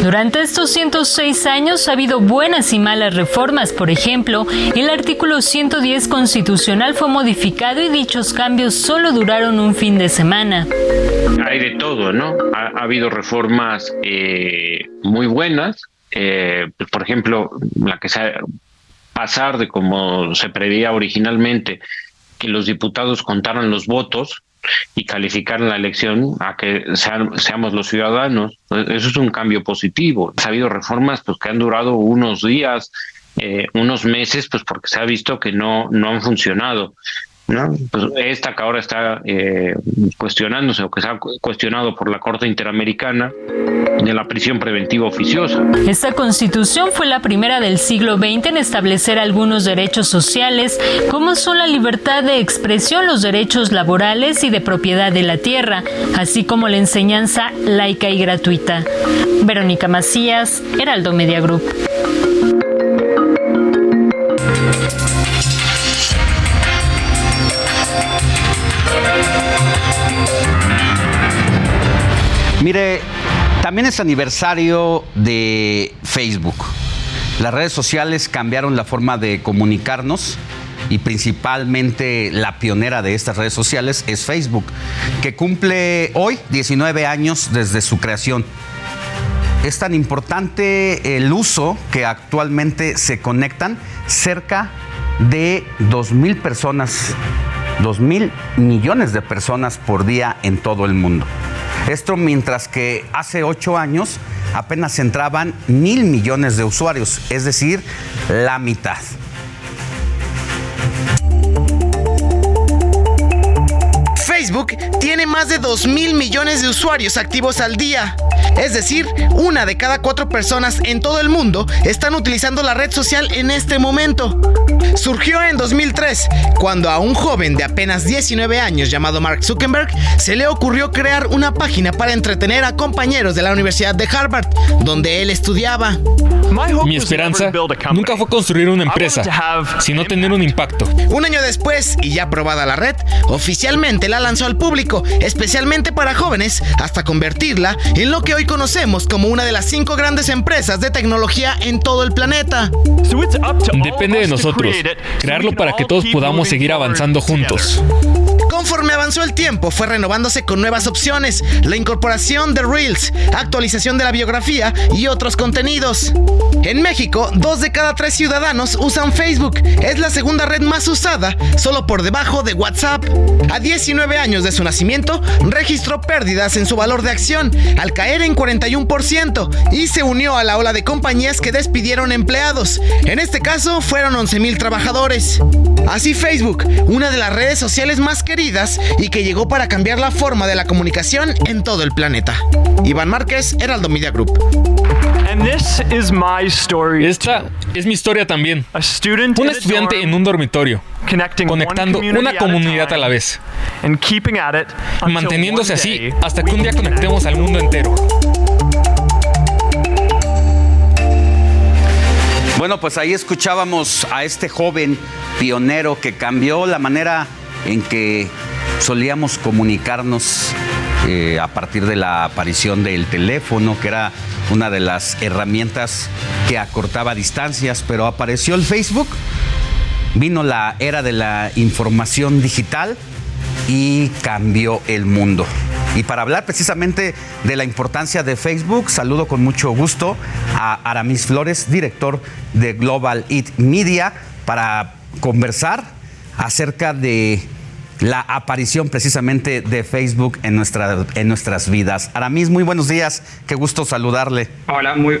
Durante estos 106 años ha habido buenas y malas reformas. Por ejemplo, el artículo 110 constitucional fue modificado y dichos cambios solo duraron un fin de semana. Hay de todo, ¿no? Ha, ha habido reformas eh, muy buenas, eh, por ejemplo, la que sea pasar de como se preveía originalmente, que los diputados contaran los votos y calificaran la elección a que sean- seamos los ciudadanos. Eso es un cambio positivo. Ha habido reformas pues, que han durado unos días, eh, unos meses, pues porque se ha visto que no, no han funcionado. ¿No? Pues esta que ahora está eh, cuestionándose o que se ha cu- cuestionado por la Corte Interamericana de la prisión preventiva oficiosa. Esta constitución fue la primera del siglo XX en establecer algunos derechos sociales, como son la libertad de expresión, los derechos laborales y de propiedad de la tierra, así como la enseñanza laica y gratuita. Verónica Macías, Heraldo Media Group. Mire, también es aniversario de Facebook. Las redes sociales cambiaron la forma de comunicarnos y principalmente la pionera de estas redes sociales es Facebook, que cumple hoy 19 años desde su creación. Es tan importante el uso que actualmente se conectan cerca de 2 mil personas, 2 mil millones de personas por día en todo el mundo. Esto mientras que hace ocho años apenas entraban mil millones de usuarios, es decir, la mitad. Facebook tiene más de 2 mil millones de usuarios activos al día. Es decir, una de cada cuatro personas en todo el mundo están utilizando la red social en este momento. Surgió en 2003, cuando a un joven de apenas 19 años llamado Mark Zuckerberg se le ocurrió crear una página para entretener a compañeros de la Universidad de Harvard, donde él estudiaba. Mi esperanza nunca fue construir una empresa, sino tener un impacto. Un año después, y ya aprobada la red, oficialmente la lanzó al público, especialmente para jóvenes, hasta convertirla en lo que hoy conocemos como una de las cinco grandes empresas de tecnología en todo el planeta. Depende de nosotros, crearlo para que todos podamos seguir avanzando juntos. Conforme avanzó el tiempo, fue renovándose con nuevas opciones, la incorporación de Reels, actualización de la biografía y otros contenidos. En México, dos de cada tres ciudadanos usan Facebook. Es la segunda red más usada, solo por debajo de WhatsApp. A 19 años de su nacimiento, registró pérdidas en su valor de acción, al caer en 41%, y se unió a la ola de compañías que despidieron empleados. En este caso, fueron 11.000 trabajadores. Así Facebook, una de las redes sociales más queridas y que llegó para cambiar la forma de la comunicación en todo el planeta. Iván Márquez, Heraldo Media Group. Esta es mi historia también. Un estudiante en un dormitorio, conectando una comunidad a la vez, manteniéndose así hasta que un día conectemos al mundo entero. Bueno, pues ahí escuchábamos a este joven pionero que cambió la manera en que solíamos comunicarnos eh, a partir de la aparición del teléfono, que era una de las herramientas que acortaba distancias, pero apareció el Facebook, vino la era de la información digital y cambió el mundo. Y para hablar precisamente de la importancia de Facebook, saludo con mucho gusto a Aramis Flores, director de Global It Media, para conversar acerca de la aparición precisamente de Facebook en, en nuestras vidas. Aramis, muy buenos días, qué gusto saludarle. Hola, muy,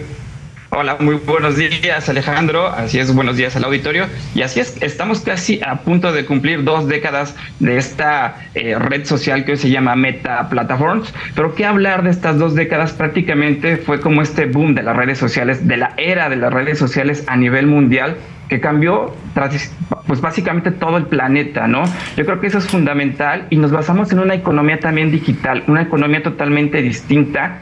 Hola, muy buenos días Alejandro, así es, buenos días al auditorio. Y así es, estamos casi a punto de cumplir dos décadas de esta eh, red social que hoy se llama Meta Platforms. Pero qué hablar de estas dos décadas prácticamente fue como este boom de las redes sociales, de la era de las redes sociales a nivel mundial que cambió pues básicamente todo el planeta, ¿no? Yo creo que eso es fundamental y nos basamos en una economía también digital, una economía totalmente distinta,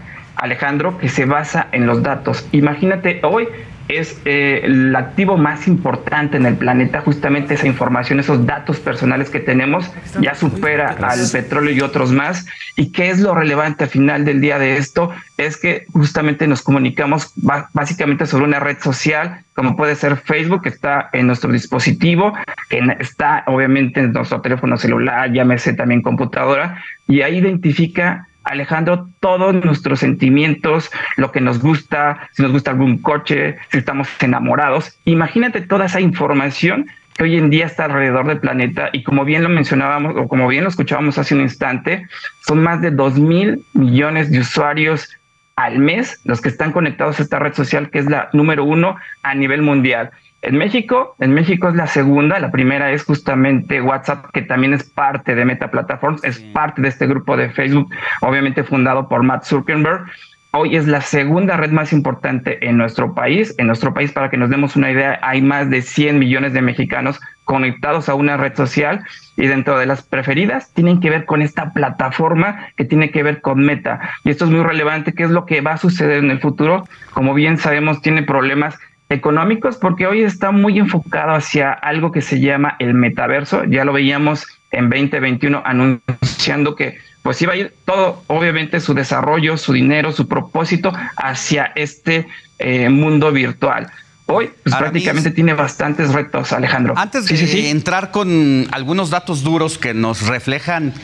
Alejandro, que se basa en los datos. Imagínate, hoy es eh, el activo más importante en el planeta, justamente esa información, esos datos personales que tenemos, ya supera al petróleo y otros más. ¿Y qué es lo relevante al final del día de esto? Es que justamente nos comunicamos básicamente sobre una red social, como puede ser Facebook, que está en nuestro dispositivo, que está obviamente en nuestro teléfono celular, llámese también computadora, y ahí identifica Alejandro, todos nuestros sentimientos, lo que nos gusta, si nos gusta algún coche, si estamos enamorados. Imagínate toda esa información que hoy en día está alrededor del planeta y como bien lo mencionábamos o como bien lo escuchábamos hace un instante, son más de 2 mil millones de usuarios al mes los que están conectados a esta red social que es la número uno a nivel mundial. En México, en México es la segunda, la primera es justamente WhatsApp, que también es parte de Meta Platforms, es parte de este grupo de Facebook, obviamente fundado por Matt Zuckerberg. Hoy es la segunda red más importante en nuestro país. En nuestro país, para que nos demos una idea, hay más de 100 millones de mexicanos conectados a una red social y dentro de las preferidas tienen que ver con esta plataforma que tiene que ver con Meta. Y esto es muy relevante, ¿qué es lo que va a suceder en el futuro? Como bien sabemos, tiene problemas económicos porque hoy está muy enfocado hacia algo que se llama el metaverso. Ya lo veíamos en 2021 anunciando que pues iba a ir todo, obviamente su desarrollo, su dinero, su propósito hacia este eh, mundo virtual. Hoy pues, prácticamente tiene bastantes retos, Alejandro. Antes de entrar con algunos datos duros que nos reflejan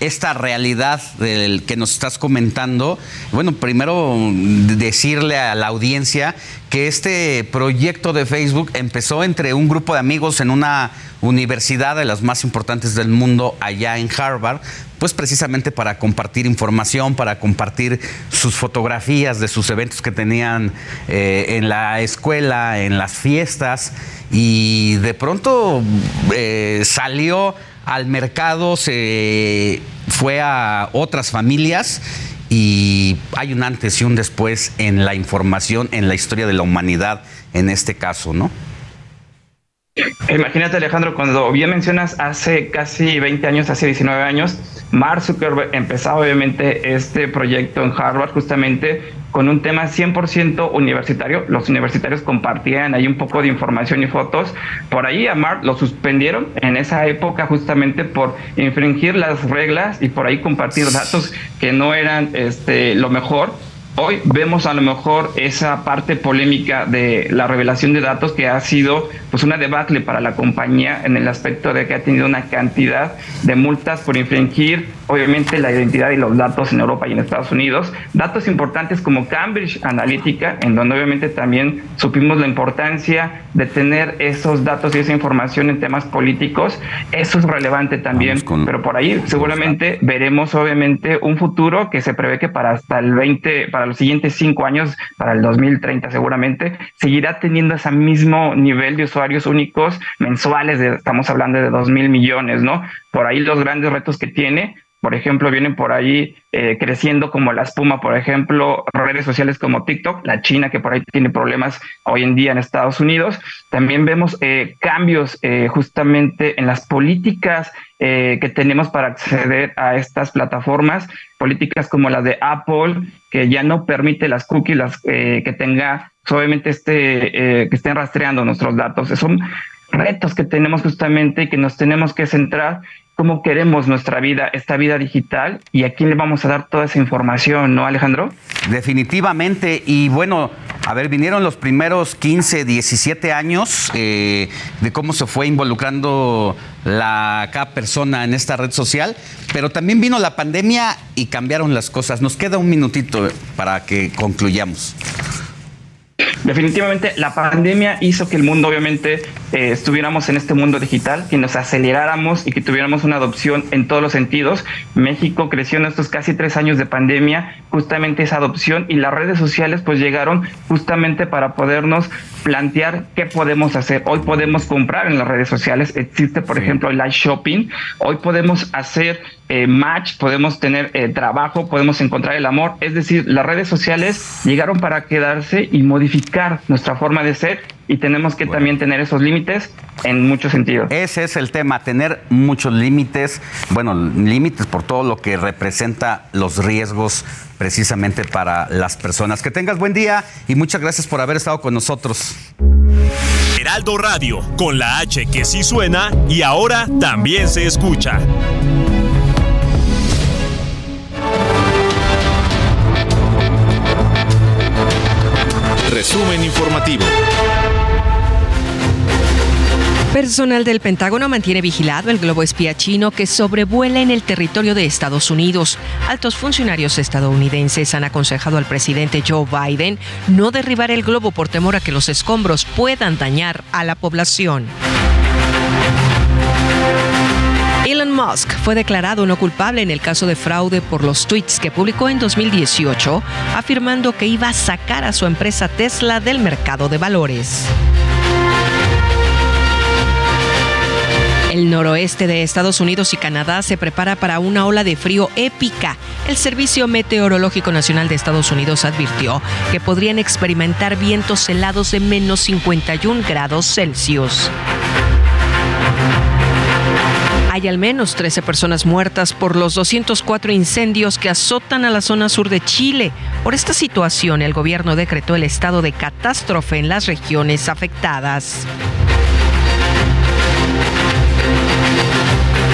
esta realidad del que nos estás comentando, bueno, primero decirle a la audiencia que este proyecto de Facebook empezó entre un grupo de amigos en una universidad de las más importantes del mundo allá en Harvard, pues precisamente para compartir información, para compartir sus fotografías de sus eventos que tenían eh, en la escuela, en las fiestas, y de pronto eh, salió al mercado, se fue a otras familias y hay un antes y un después en la información, en la historia de la humanidad, en este caso, ¿no? Imagínate Alejandro, cuando bien mencionas hace casi 20 años, hace 19 años, Mark Zuckerberg empezaba obviamente este proyecto en Harvard justamente con un tema 100% universitario. Los universitarios compartían ahí un poco de información y fotos. Por ahí a Mark lo suspendieron en esa época justamente por infringir las reglas y por ahí compartir datos que no eran este, lo mejor. Hoy vemos a lo mejor esa parte polémica de la revelación de datos que ha sido pues una debacle para la compañía en el aspecto de que ha tenido una cantidad de multas por infringir obviamente la identidad y los datos en Europa y en Estados Unidos. Datos importantes como Cambridge Analytica, en donde obviamente también supimos la importancia de tener esos datos y esa información en temas políticos. Eso es relevante también, pero por ahí seguramente veremos obviamente un futuro que se prevé que para hasta el 20, para los siguientes cinco años, para el 2030 seguramente, seguirá teniendo ese mismo nivel de usuarios únicos mensuales, de, estamos hablando de dos mil millones, ¿no? Por ahí los grandes retos que tiene, por ejemplo, vienen por ahí eh, creciendo como la espuma, por ejemplo, redes sociales como TikTok, la China que por ahí tiene problemas hoy en día en Estados Unidos. También vemos eh, cambios eh, justamente en las políticas que tenemos para acceder a estas plataformas, políticas como las de Apple, que ya no permite las cookies las, que tenga, obviamente, este, que estén rastreando nuestros datos. Son retos que tenemos justamente y que nos tenemos que centrar cómo queremos nuestra vida, esta vida digital y a quién le vamos a dar toda esa información, ¿no, Alejandro? Definitivamente. Y bueno, a ver, vinieron los primeros 15, 17 años eh, de cómo se fue involucrando la cada persona en esta red social, pero también vino la pandemia y cambiaron las cosas. Nos queda un minutito para que concluyamos. Definitivamente la pandemia hizo que el mundo obviamente eh, estuviéramos en este mundo digital, que nos aceleráramos y que tuviéramos una adopción en todos los sentidos. México creció en estos casi tres años de pandemia, justamente esa adopción y las redes sociales pues llegaron justamente para podernos plantear qué podemos hacer. Hoy podemos comprar en las redes sociales, existe por ejemplo el live shopping, hoy podemos hacer eh, match, podemos tener eh, trabajo, podemos encontrar el amor. Es decir, las redes sociales llegaron para quedarse y modificar nuestra forma de ser y tenemos que también tener esos límites en muchos sentidos. Ese es el tema, tener muchos límites, bueno, límites por todo lo que representa los riesgos precisamente para las personas. Que tengas buen día y muchas gracias por haber estado con nosotros. Heraldo Radio, con la H que sí suena y ahora también se escucha. Resumen informativo. Personal del Pentágono mantiene vigilado el globo espía chino que sobrevuela en el territorio de Estados Unidos. Altos funcionarios estadounidenses han aconsejado al presidente Joe Biden no derribar el globo por temor a que los escombros puedan dañar a la población. Musk fue declarado no culpable en el caso de fraude por los tweets que publicó en 2018, afirmando que iba a sacar a su empresa Tesla del mercado de valores. El noroeste de Estados Unidos y Canadá se prepara para una ola de frío épica. El Servicio Meteorológico Nacional de Estados Unidos advirtió que podrían experimentar vientos helados de menos 51 grados Celsius. Hay al menos 13 personas muertas por los 204 incendios que azotan a la zona sur de Chile. Por esta situación, el gobierno decretó el estado de catástrofe en las regiones afectadas.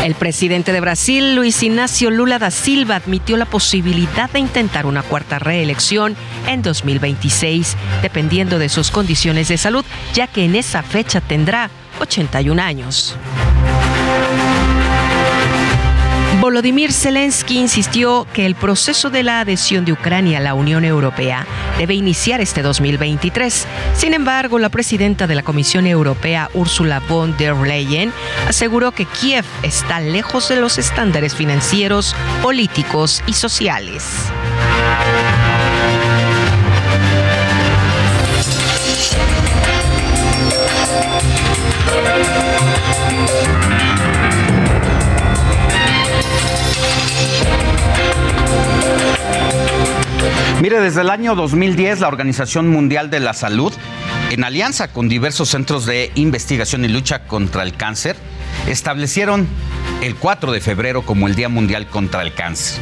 El presidente de Brasil, Luis Ignacio Lula da Silva, admitió la posibilidad de intentar una cuarta reelección en 2026, dependiendo de sus condiciones de salud, ya que en esa fecha tendrá 81 años. Volodymyr Zelensky insistió que el proceso de la adhesión de Ucrania a la Unión Europea debe iniciar este 2023. Sin embargo, la presidenta de la Comisión Europea, Ursula von der Leyen, aseguró que Kiev está lejos de los estándares financieros, políticos y sociales. Mire, desde el año 2010 la Organización Mundial de la Salud, en alianza con diversos centros de investigación y lucha contra el cáncer, establecieron el 4 de febrero como el Día Mundial contra el Cáncer.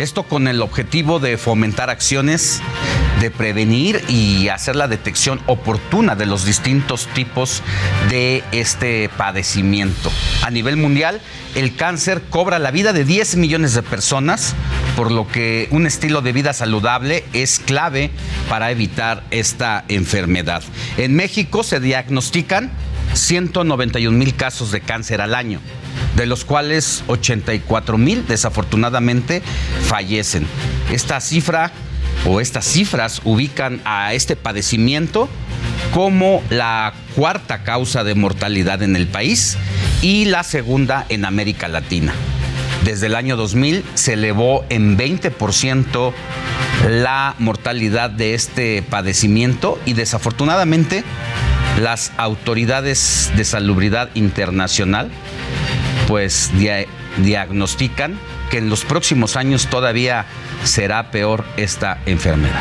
Esto con el objetivo de fomentar acciones prevenir y hacer la detección oportuna de los distintos tipos de este padecimiento. A nivel mundial, el cáncer cobra la vida de 10 millones de personas, por lo que un estilo de vida saludable es clave para evitar esta enfermedad. En México se diagnostican 191 mil casos de cáncer al año, de los cuales 84 mil desafortunadamente fallecen. Esta cifra o estas cifras ubican a este padecimiento como la cuarta causa de mortalidad en el país y la segunda en América Latina. Desde el año 2000 se elevó en 20% la mortalidad de este padecimiento y desafortunadamente las autoridades de salubridad internacional pues diagnostican que en los próximos años todavía será peor esta enfermedad.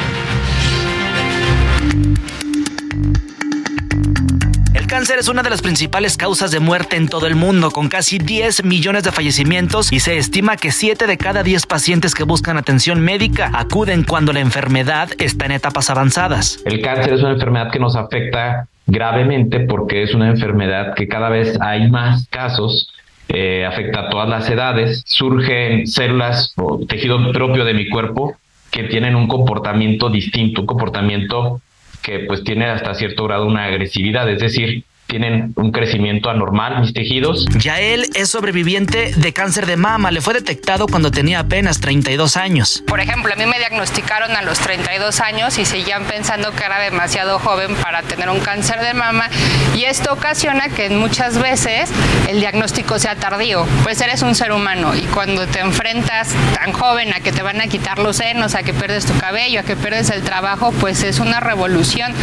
El cáncer es una de las principales causas de muerte en todo el mundo, con casi 10 millones de fallecimientos y se estima que 7 de cada 10 pacientes que buscan atención médica acuden cuando la enfermedad está en etapas avanzadas. El cáncer es una enfermedad que nos afecta gravemente porque es una enfermedad que cada vez hay más casos eh, afecta a todas las edades, surgen células o tejido propio de mi cuerpo que tienen un comportamiento distinto, un comportamiento que pues tiene hasta cierto grado una agresividad, es decir, tienen un crecimiento anormal mis tejidos. Yael es sobreviviente de cáncer de mama. Le fue detectado cuando tenía apenas 32 años. Por ejemplo, a mí me diagnosticaron a los 32 años y seguían pensando que era demasiado joven para tener un cáncer de mama y esto ocasiona que muchas veces el diagnóstico sea tardío. Pues eres un ser humano y cuando te enfrentas tan joven a que te van a quitar los senos, a que pierdes tu cabello, a que pierdes el trabajo, pues es una revolución.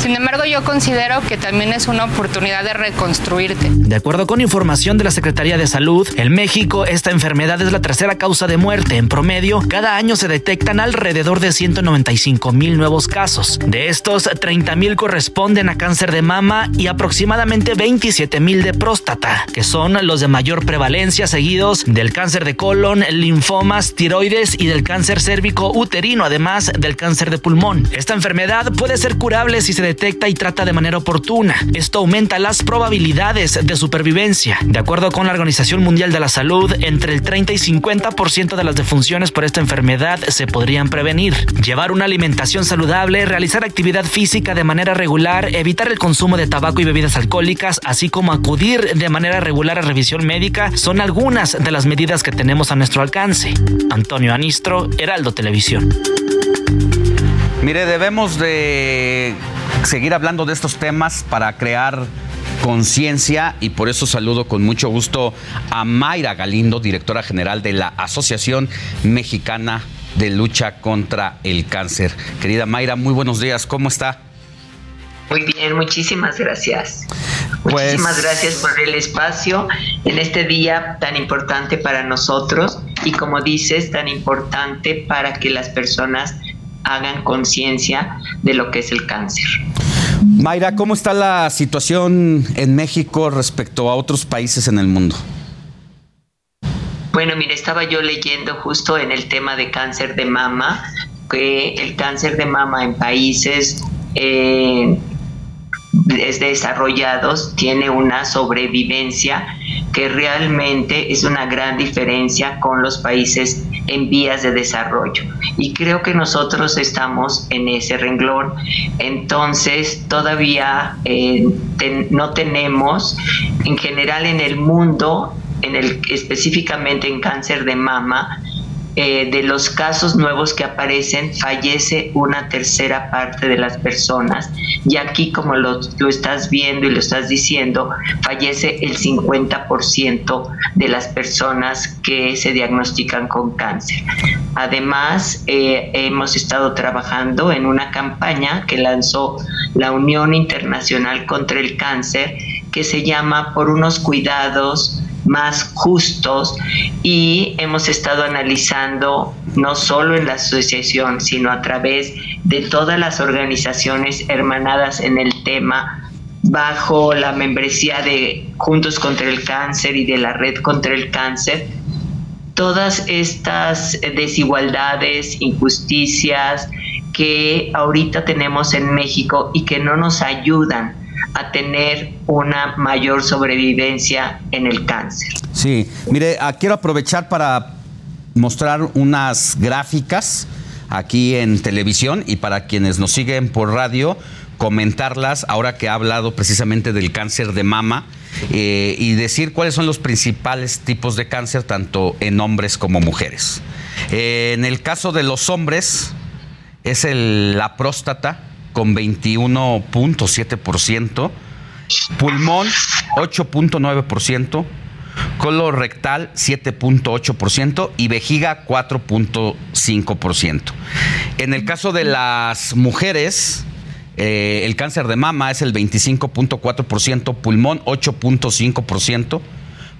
Sin embargo, yo considero que también es una oportunidad de reconstruirte. De acuerdo con información de la Secretaría de Salud, en México esta enfermedad es la tercera causa de muerte. En promedio, cada año se detectan alrededor de 195 mil nuevos casos. De estos, 30 mil corresponden a cáncer de mama y aproximadamente 27 mil de próstata, que son los de mayor prevalencia seguidos del cáncer de colon, linfomas, tiroides y del cáncer cérvico uterino, además del cáncer de pulmón. Esta enfermedad puede ser curable si se detecta y trata de manera oportuna. Esto aumenta las probabilidades de supervivencia. De acuerdo con la Organización Mundial de la Salud, entre el 30 y 50% de las defunciones por esta enfermedad se podrían prevenir. Llevar una alimentación saludable, realizar actividad física de manera regular, evitar el consumo de tabaco y bebidas alcohólicas, así como acudir de manera regular a revisión médica, son algunas de las medidas que tenemos a nuestro alcance. Antonio Anistro, Heraldo Televisión. Mire, debemos de seguir hablando de estos temas para crear conciencia y por eso saludo con mucho gusto a Mayra Galindo, directora general de la Asociación Mexicana de Lucha contra el Cáncer. Querida Mayra, muy buenos días, ¿cómo está? Muy bien, muchísimas gracias. Pues muchísimas gracias por el espacio en este día tan importante para nosotros y como dices, tan importante para que las personas hagan conciencia de lo que es el cáncer. Mayra, ¿cómo está la situación en México respecto a otros países en el mundo? Bueno, mire, estaba yo leyendo justo en el tema de cáncer de mama, que el cáncer de mama en países eh, desarrollados tiene una sobrevivencia que realmente es una gran diferencia con los países en vías de desarrollo. Y creo que nosotros estamos en ese renglón. Entonces, todavía eh, no tenemos, en general en el mundo, en el específicamente en cáncer de mama, eh, de los casos nuevos que aparecen, fallece una tercera parte de las personas. Y aquí, como lo, lo estás viendo y lo estás diciendo, fallece el 50% de las personas que se diagnostican con cáncer. Además, eh, hemos estado trabajando en una campaña que lanzó la Unión Internacional contra el Cáncer, que se llama Por unos cuidados más justos y hemos estado analizando no solo en la asociación, sino a través de todas las organizaciones hermanadas en el tema bajo la membresía de Juntos contra el Cáncer y de la Red contra el Cáncer, todas estas desigualdades, injusticias que ahorita tenemos en México y que no nos ayudan a tener una mayor sobrevivencia en el cáncer. Sí, mire, ah, quiero aprovechar para mostrar unas gráficas aquí en televisión y para quienes nos siguen por radio, comentarlas ahora que ha hablado precisamente del cáncer de mama eh, y decir cuáles son los principales tipos de cáncer, tanto en hombres como mujeres. Eh, en el caso de los hombres, es la próstata, con 21.7%, pulmón 8.9%, color rectal 7.8% y vejiga 4.5%. En el caso de las mujeres, eh, el cáncer de mama es el 25.4%, pulmón 8.5%,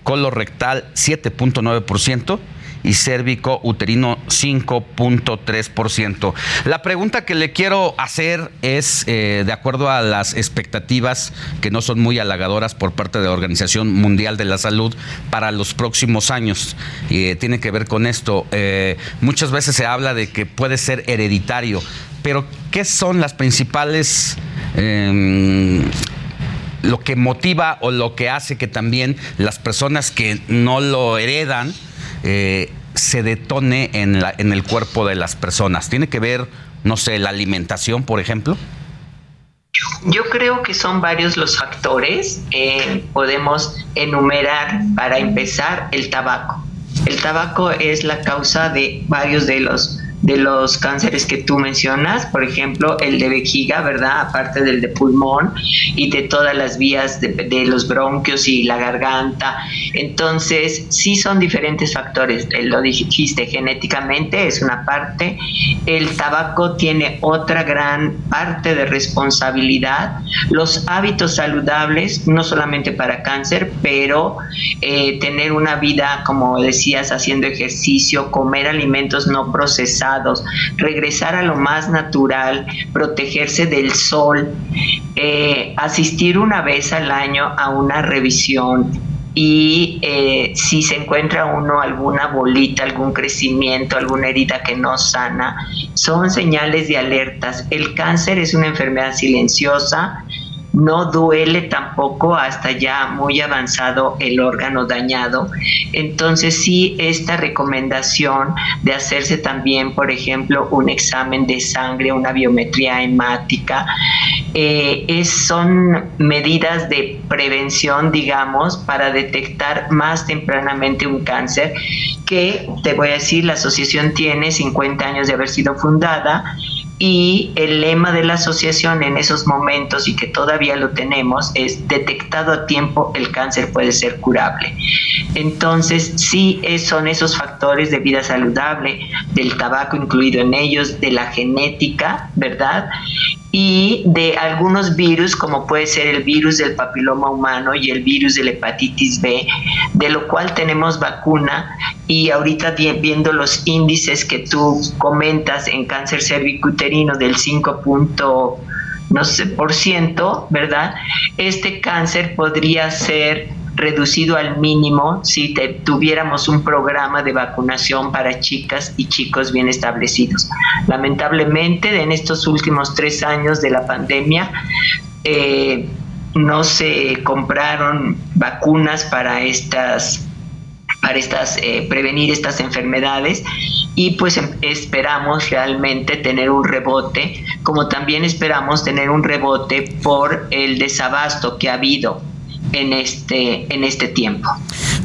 color rectal 7.9% y cérvico uterino 5.3%. La pregunta que le quiero hacer es, eh, de acuerdo a las expectativas que no son muy halagadoras por parte de la Organización Mundial de la Salud para los próximos años, y tiene que ver con esto. Eh, muchas veces se habla de que puede ser hereditario, pero ¿qué son las principales... Em, lo que motiva o lo que hace que también las personas que no lo heredan eh, se detone en, la, en el cuerpo de las personas? ¿Tiene que ver, no sé, la alimentación, por ejemplo? Yo creo que son varios los factores. Eh, podemos enumerar para empezar el tabaco. El tabaco es la causa de varios de los de los cánceres que tú mencionas, por ejemplo, el de vejiga, ¿verdad? Aparte del de pulmón y de todas las vías de, los bronquios y la garganta. Entonces, sí son diferentes factores. Eh, lo dijiste, genéticamente es una parte. El tabaco tiene otra gran parte de responsabilidad. Los hábitos saludables, no solamente para cáncer, pero eh, tener una vida, como decías, haciendo ejercicio, comer alimentos no procesados, regresar a lo más natural, protegerse del sol, eh, asistir una vez al año a una revisión y eh, si se encuentra uno alguna bolita, algún crecimiento, alguna herida que no sana, son señales de alertas. El cáncer es una enfermedad silenciosa, no duele tampoco hasta ya muy avanzado el órgano dañado. Entonces sí, esta recomendación de hacerse también, por ejemplo, un examen de sangre, una biometría hemática, eh, es, son medidas de prevención, digamos, para detectar más tempranamente un cáncer que, te voy a decir, la asociación tiene 50 años de haber sido fundada y el lema de la asociación en esos momentos y que todavía lo tenemos es detectado a tiempo el cáncer puede ser curable. Entonces sí son esos factores de vida saludable, del tabaco incluido en ellos, de la genética, ¿verdad? y de algunos virus, como puede ser el virus del papiloma humano y el virus de la hepatitis B, de lo cual tenemos vacuna y ahorita viendo los índices que tú comentas en cáncer cervicuterino del 5. no sé, por ciento, ¿verdad? Este cáncer podría ser reducido al mínimo si tuviéramos un programa de vacunación para chicas y chicos bien establecidos. Lamentablemente, en estos últimos tres años de la pandemia, eh, no se compraron vacunas para estas para estas eh, prevenir estas enfermedades y pues em, esperamos realmente tener un rebote como también esperamos tener un rebote por el desabasto que ha habido en este, en este tiempo.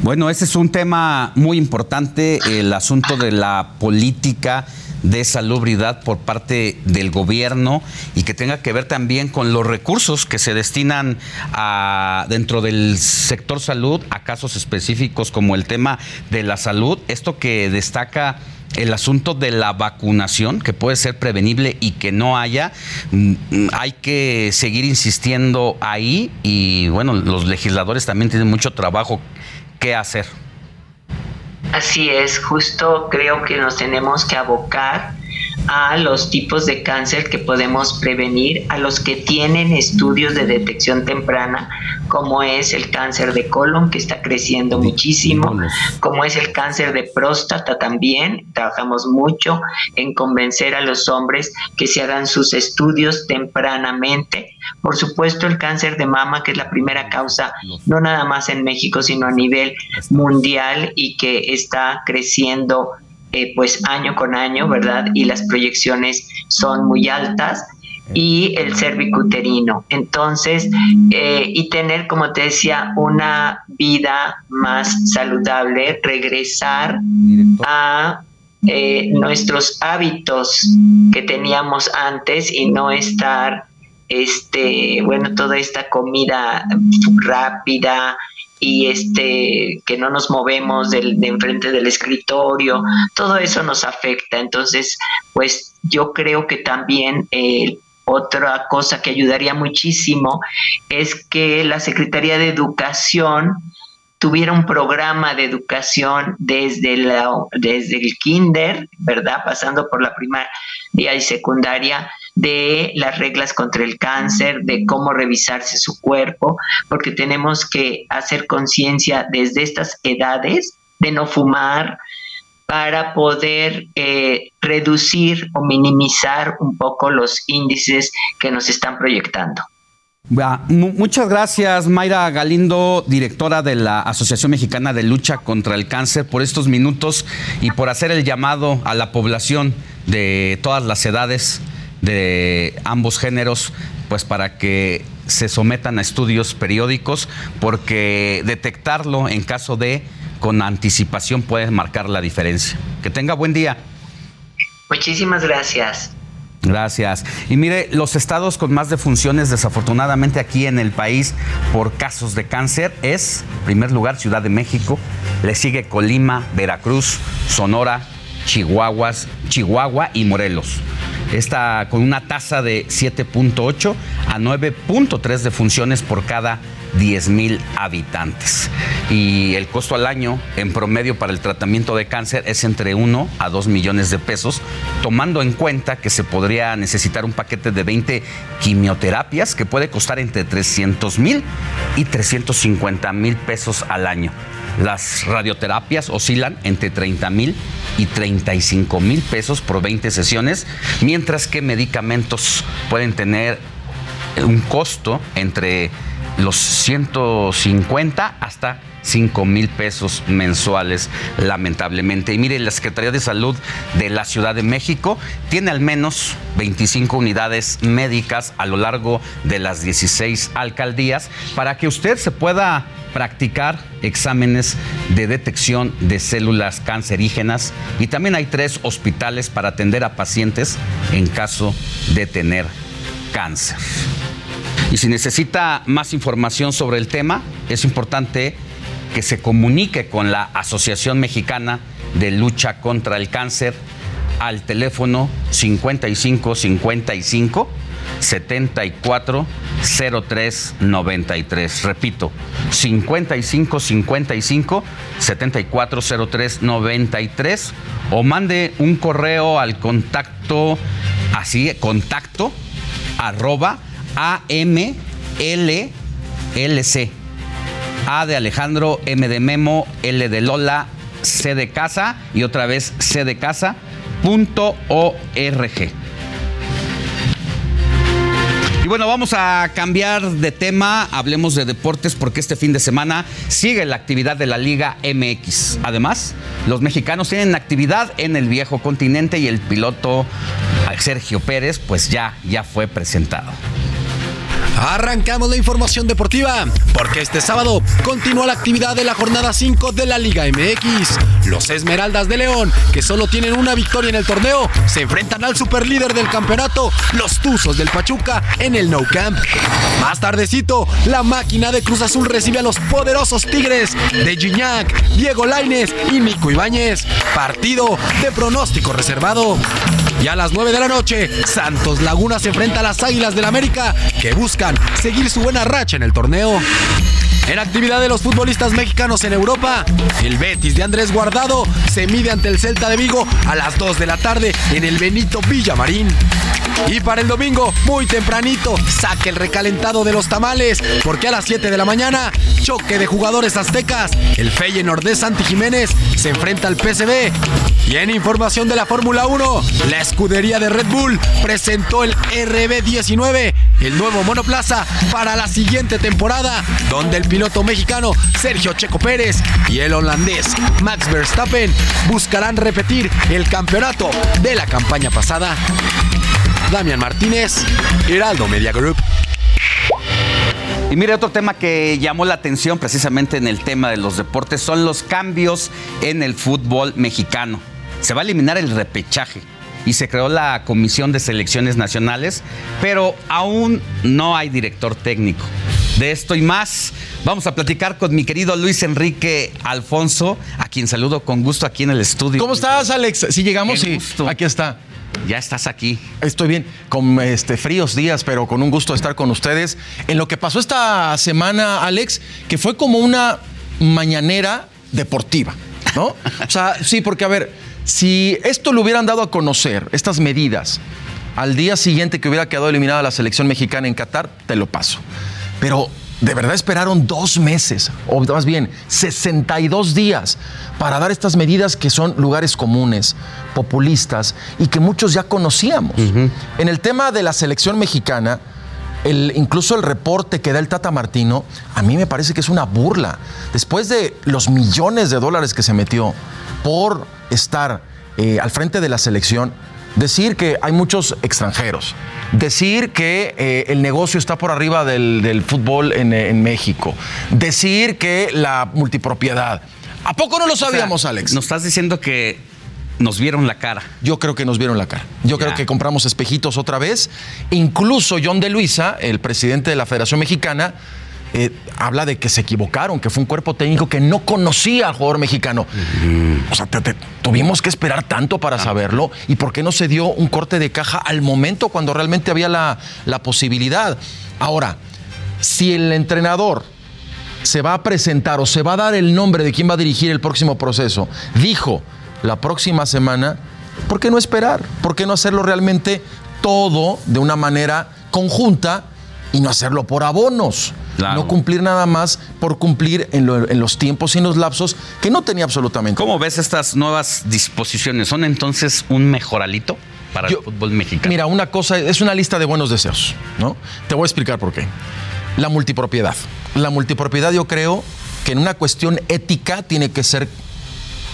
Bueno, ese es un tema muy importante, el asunto de la política de salubridad por parte del gobierno y que tenga que ver también con los recursos que se destinan a, dentro del sector salud a casos específicos como el tema de la salud. Esto que destaca el asunto de la vacunación, que puede ser prevenible y que no haya, mm, hay que seguir insistiendo ahí y bueno, los legisladores también tienen mucho trabajo que hacer. Así es, justo creo que nos tenemos que abocar a los tipos de cáncer que podemos prevenir, a los que tienen estudios de detección temprana, como es el cáncer de colon, que está creciendo muchísimo, como es el cáncer de próstata también. Trabajamos mucho en convencer a los hombres que se hagan sus estudios tempranamente. Por supuesto, el cáncer de mama, que es la primera causa, no nada más en México, sino a nivel mundial y que está creciendo eh, pues año con año, ¿verdad? Y las proyecciones son muy altas y el cervicuterino. Entonces, eh, y tener, como te decía, una vida más saludable, regresar a eh, nuestros hábitos que teníamos antes y no estar, este, bueno, toda esta comida rápida, y este que no nos movemos del, de enfrente del escritorio, todo eso nos afecta. Entonces, pues yo creo que también eh, otra cosa que ayudaría muchísimo es que la Secretaría de Educación tuviera un programa de educación desde, la, desde el kinder, ¿verdad? Pasando por la primaria y secundaria, de las reglas contra el cáncer, de cómo revisarse su cuerpo, porque tenemos que hacer conciencia desde estas edades de no fumar para poder eh, reducir o minimizar un poco los índices que nos están proyectando. Muchas gracias, Mayra Galindo, directora de la Asociación Mexicana de Lucha contra el Cáncer, por estos minutos y por hacer el llamado a la población de todas las edades de ambos géneros, pues para que se sometan a estudios periódicos, porque detectarlo en caso de con anticipación puede marcar la diferencia. Que tenga buen día. Muchísimas gracias. Gracias. Y mire, los estados con más defunciones desafortunadamente aquí en el país por casos de cáncer es, en primer lugar, Ciudad de México, le sigue Colima, Veracruz, Sonora, Chihuahuas, Chihuahua y Morelos. Está con una tasa de 7.8 a 9.3 defunciones por cada 10 mil habitantes. Y el costo al año en promedio para el tratamiento de cáncer es entre 1 a 2 millones de pesos, tomando en cuenta que se podría necesitar un paquete de 20 quimioterapias que puede costar entre 300 mil y 350 mil pesos al año. Las radioterapias oscilan entre 30 mil y 35 mil pesos por 20 sesiones, mientras que medicamentos pueden tener un costo entre los 150 hasta 5 mil pesos mensuales, lamentablemente. Y mire, la Secretaría de Salud de la Ciudad de México tiene al menos 25 unidades médicas a lo largo de las 16 alcaldías para que usted se pueda practicar exámenes de detección de células cancerígenas y también hay tres hospitales para atender a pacientes en caso de tener cáncer. Y si necesita más información sobre el tema, es importante que se comunique con la Asociación Mexicana de Lucha contra el Cáncer al teléfono 5555 74 03 93. Repito, 55 55 74 03 93 o mande un correo al contacto así contacto arroba AMLLC. A de Alejandro, M de Memo, L de Lola, C de Casa y otra vez C de Casa, punto ORG. Y bueno, vamos a cambiar de tema, hablemos de deportes porque este fin de semana sigue la actividad de la Liga MX. Además, los mexicanos tienen actividad en el viejo continente y el piloto Sergio Pérez pues ya, ya fue presentado. Arrancamos la información deportiva, porque este sábado continúa la actividad de la jornada 5 de la Liga MX. Los Esmeraldas de León, que solo tienen una victoria en el torneo, se enfrentan al superlíder del campeonato, los Tuzos del Pachuca, en el No Camp. Más tardecito, la máquina de Cruz Azul recibe a los poderosos Tigres de Gignac, Diego Laines y Nico Ibáñez. Partido de pronóstico reservado. Y a las 9 de la noche, Santos Laguna se enfrenta a las Águilas del América, que seguir su buena racha en el torneo. En actividad de los futbolistas mexicanos en Europa, el Betis de Andrés Guardado se mide ante el Celta de Vigo a las 2 de la tarde en el Benito Villamarín. Y para el domingo, muy tempranito, saque el recalentado de los tamales, porque a las 7 de la mañana, choque de jugadores aztecas. El Feyenoord de Santi Jiménez se enfrenta al PSV. Y en información de la Fórmula 1, la escudería de Red Bull presentó el RB19, el nuevo monoplaza para la siguiente temporada, donde el piloto mexicano Sergio Checo Pérez y el holandés Max Verstappen buscarán repetir el campeonato de la campaña pasada. Damián Martínez, Heraldo Media Group. Y mire, otro tema que llamó la atención precisamente en el tema de los deportes son los cambios en el fútbol mexicano. Se va a eliminar el repechaje y se creó la Comisión de Selecciones Nacionales, pero aún no hay director técnico. De esto y más, vamos a platicar con mi querido Luis Enrique Alfonso, a quien saludo con gusto aquí en el estudio. ¿Cómo estás, Alex? Si llegamos, sí, aquí está. Ya estás aquí. Estoy bien, con este fríos días, pero con un gusto estar con ustedes. En lo que pasó esta semana, Alex, que fue como una mañanera deportiva, ¿no? o sea, sí, porque a ver, si esto lo hubieran dado a conocer, estas medidas, al día siguiente que hubiera quedado eliminada la selección mexicana en Qatar, te lo paso. Pero de verdad esperaron dos meses, o más bien 62 días, para dar estas medidas que son lugares comunes, populistas y que muchos ya conocíamos. En el tema de la selección mexicana, el, incluso el reporte que da el Tata Martino, a mí me parece que es una burla. Después de los millones de dólares que se metió por estar eh, al frente de la selección, decir que hay muchos extranjeros, decir que eh, el negocio está por arriba del, fútbol en, México, decir que la multipropiedad. ¿A poco no lo sabíamos, Alex? Nos estás diciendo que nos vieron la cara. Yo creo que nos vieron la cara. Yo creo que compramos espejitos otra vez. Incluso John de Luisa, el presidente de la Federación Mexicana, eh, habla de que se equivocaron, que fue un cuerpo técnico que no conocía al jugador mexicano. O sea, tuvimos que esperar tanto para saberlo. ¿Y por qué no se dio un corte de caja al momento cuando realmente había la, la posibilidad? Ahora, si el entrenador se va a presentar o se va a dar el nombre de quién va a dirigir el próximo proceso, dijo la próxima semana, ¿por qué no esperar? ¿Por qué no hacerlo realmente todo de una manera conjunta y no hacerlo por abonos? No cumplir nada más por cumplir en, los tiempos y en los lapsos que no tenía absolutamente. ¿Cómo ves estas nuevas disposiciones? ¿Son entonces un mejoralito? Para el fútbol mexicano. Mira, una cosa es una lista de buenos deseos, ¿no? Te voy a explicar por qué. La multipropiedad. La multipropiedad, yo creo que en una cuestión ética tiene que ser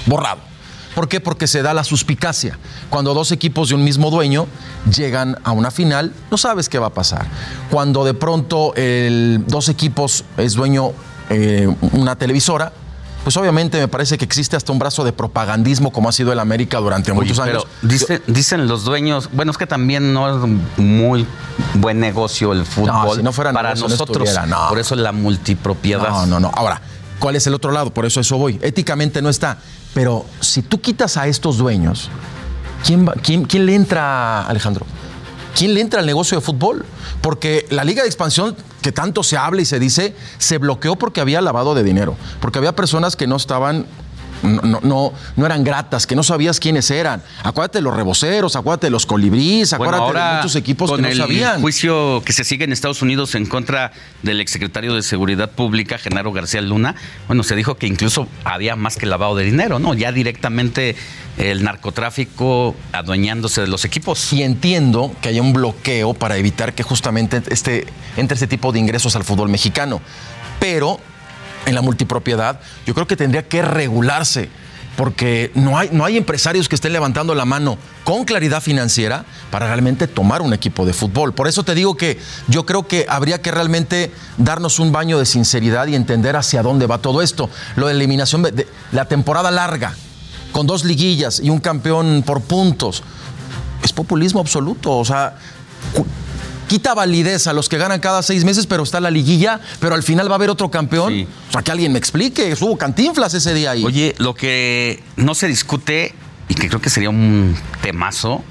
borrado. ¿Por qué? Porque se da la suspicacia. Cuando dos equipos de un mismo dueño llegan a una final, no sabes qué va a pasar. Cuando de pronto el, dos equipos es dueño eh, una televisora, pues obviamente me parece que existe hasta un brazo de propagandismo como ha sido el América durante muchos años. dicen los dueños, bueno, es que también no es muy buen negocio el fútbol si no fuera para nosotros. Por eso la multipropiedad. No, no, no. Ahora, ¿cuál es el otro lado? Por eso eso voy. Éticamente no está. Pero si tú quitas a estos dueños, ¿quién, quién, quién le entra, Alejandro? ¿Quién le entra al negocio de fútbol? Porque la liga de expansión, que tanto se habla y se dice, se bloqueó porque había lavado de dinero, porque había personas que no estaban no, no, no, eran gratas, que no sabías quiénes eran. Acuérdate de los reboceros, acuérdate de los colibríes, acuérdate de muchos equipos que no sabían. El juicio que se sigue en Estados Unidos en contra del exsecretario de Seguridad Pública, Genaro García Luna, bueno, se dijo que incluso había más que lavado de dinero, ¿no? Ya directamente el narcotráfico adueñándose de los equipos. Y entiendo que haya un bloqueo para evitar que justamente este, entre este tipo de ingresos al fútbol mexicano. Pero en la multipropiedad, yo creo que tendría que regularse porque no hay, no hay empresarios que estén levantando la mano con claridad financiera para realmente tomar un equipo de fútbol. Por eso te digo que yo creo que habría que realmente darnos un baño de sinceridad y entender hacia dónde va todo esto. Lo de eliminación de la temporada larga, con dos liguillas y un campeón por puntos, es populismo absoluto. O sea, quita validez a los que ganan cada seis meses, pero está la liguilla, pero al final va a haber otro campeón. O sea, que alguien me explique, hubo cantinflas ese día ahí. Oye, lo que no se discute y que creo que sería un temazo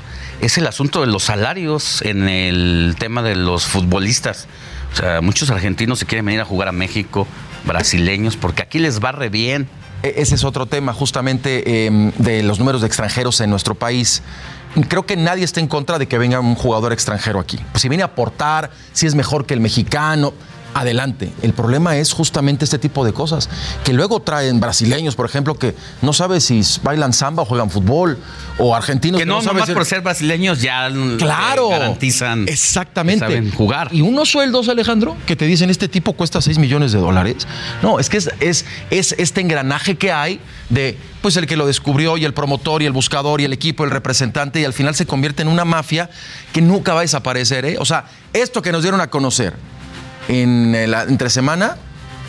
es el asunto de los salarios en el tema de los futbolistas. O sea, muchos argentinos se quieren venir a jugar a México, brasileños, porque aquí les va re bien. E-, ese es otro tema, justamente em, de los números de extranjeros en nuestro país creo que nadie está en contra de que venga un jugador extranjero aquí. Pues si viene a aportar, si es mejor que el mexicano, adelante. El problema es justamente este tipo de cosas, que luego traen brasileños, por ejemplo, que no sabe si bailan samba o juegan fútbol, o argentinos que no, que no, más por ser brasileños ya claro, garantizan exactamente saben jugar. Y unos sueldos, Alejandro, que te dicen este tipo cuesta 6 millones de dólares. No, es que es, es, es este engranaje que hay de pues el que lo descubrió y el promotor y el buscador y el equipo, el representante y al final se convierte en una mafia que nunca va a desaparecer. ¿eh? O sea, esto que nos dieron a conocer, en la entre semana,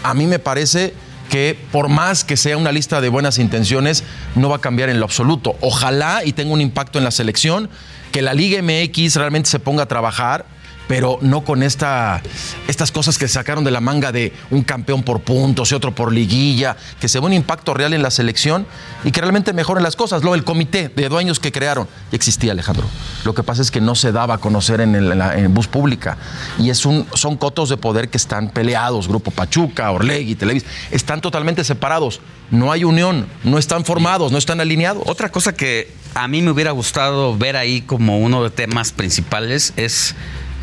a mí me parece que por más que sea una lista de buenas intenciones, no va a cambiar en lo absoluto. Ojalá y tenga un impacto en la selección, que la Liga MX realmente se ponga a trabajar pero no con esta, estas cosas que sacaron de la manga de un campeón por puntos y otro por liguilla, que se ve un impacto real en la selección y que realmente mejoren las cosas. Lo del comité de dueños que crearon ya existía, Alejandro. Lo que pasa es que no se daba a conocer en, el, bus pública y es un, son cotos de poder que están peleados. Grupo Pachuca, Orlegui, Televis, están totalmente separados. No hay unión, no están formados, no están alineados. Otra cosa que a mí me hubiera gustado ver ahí como uno de temas principales es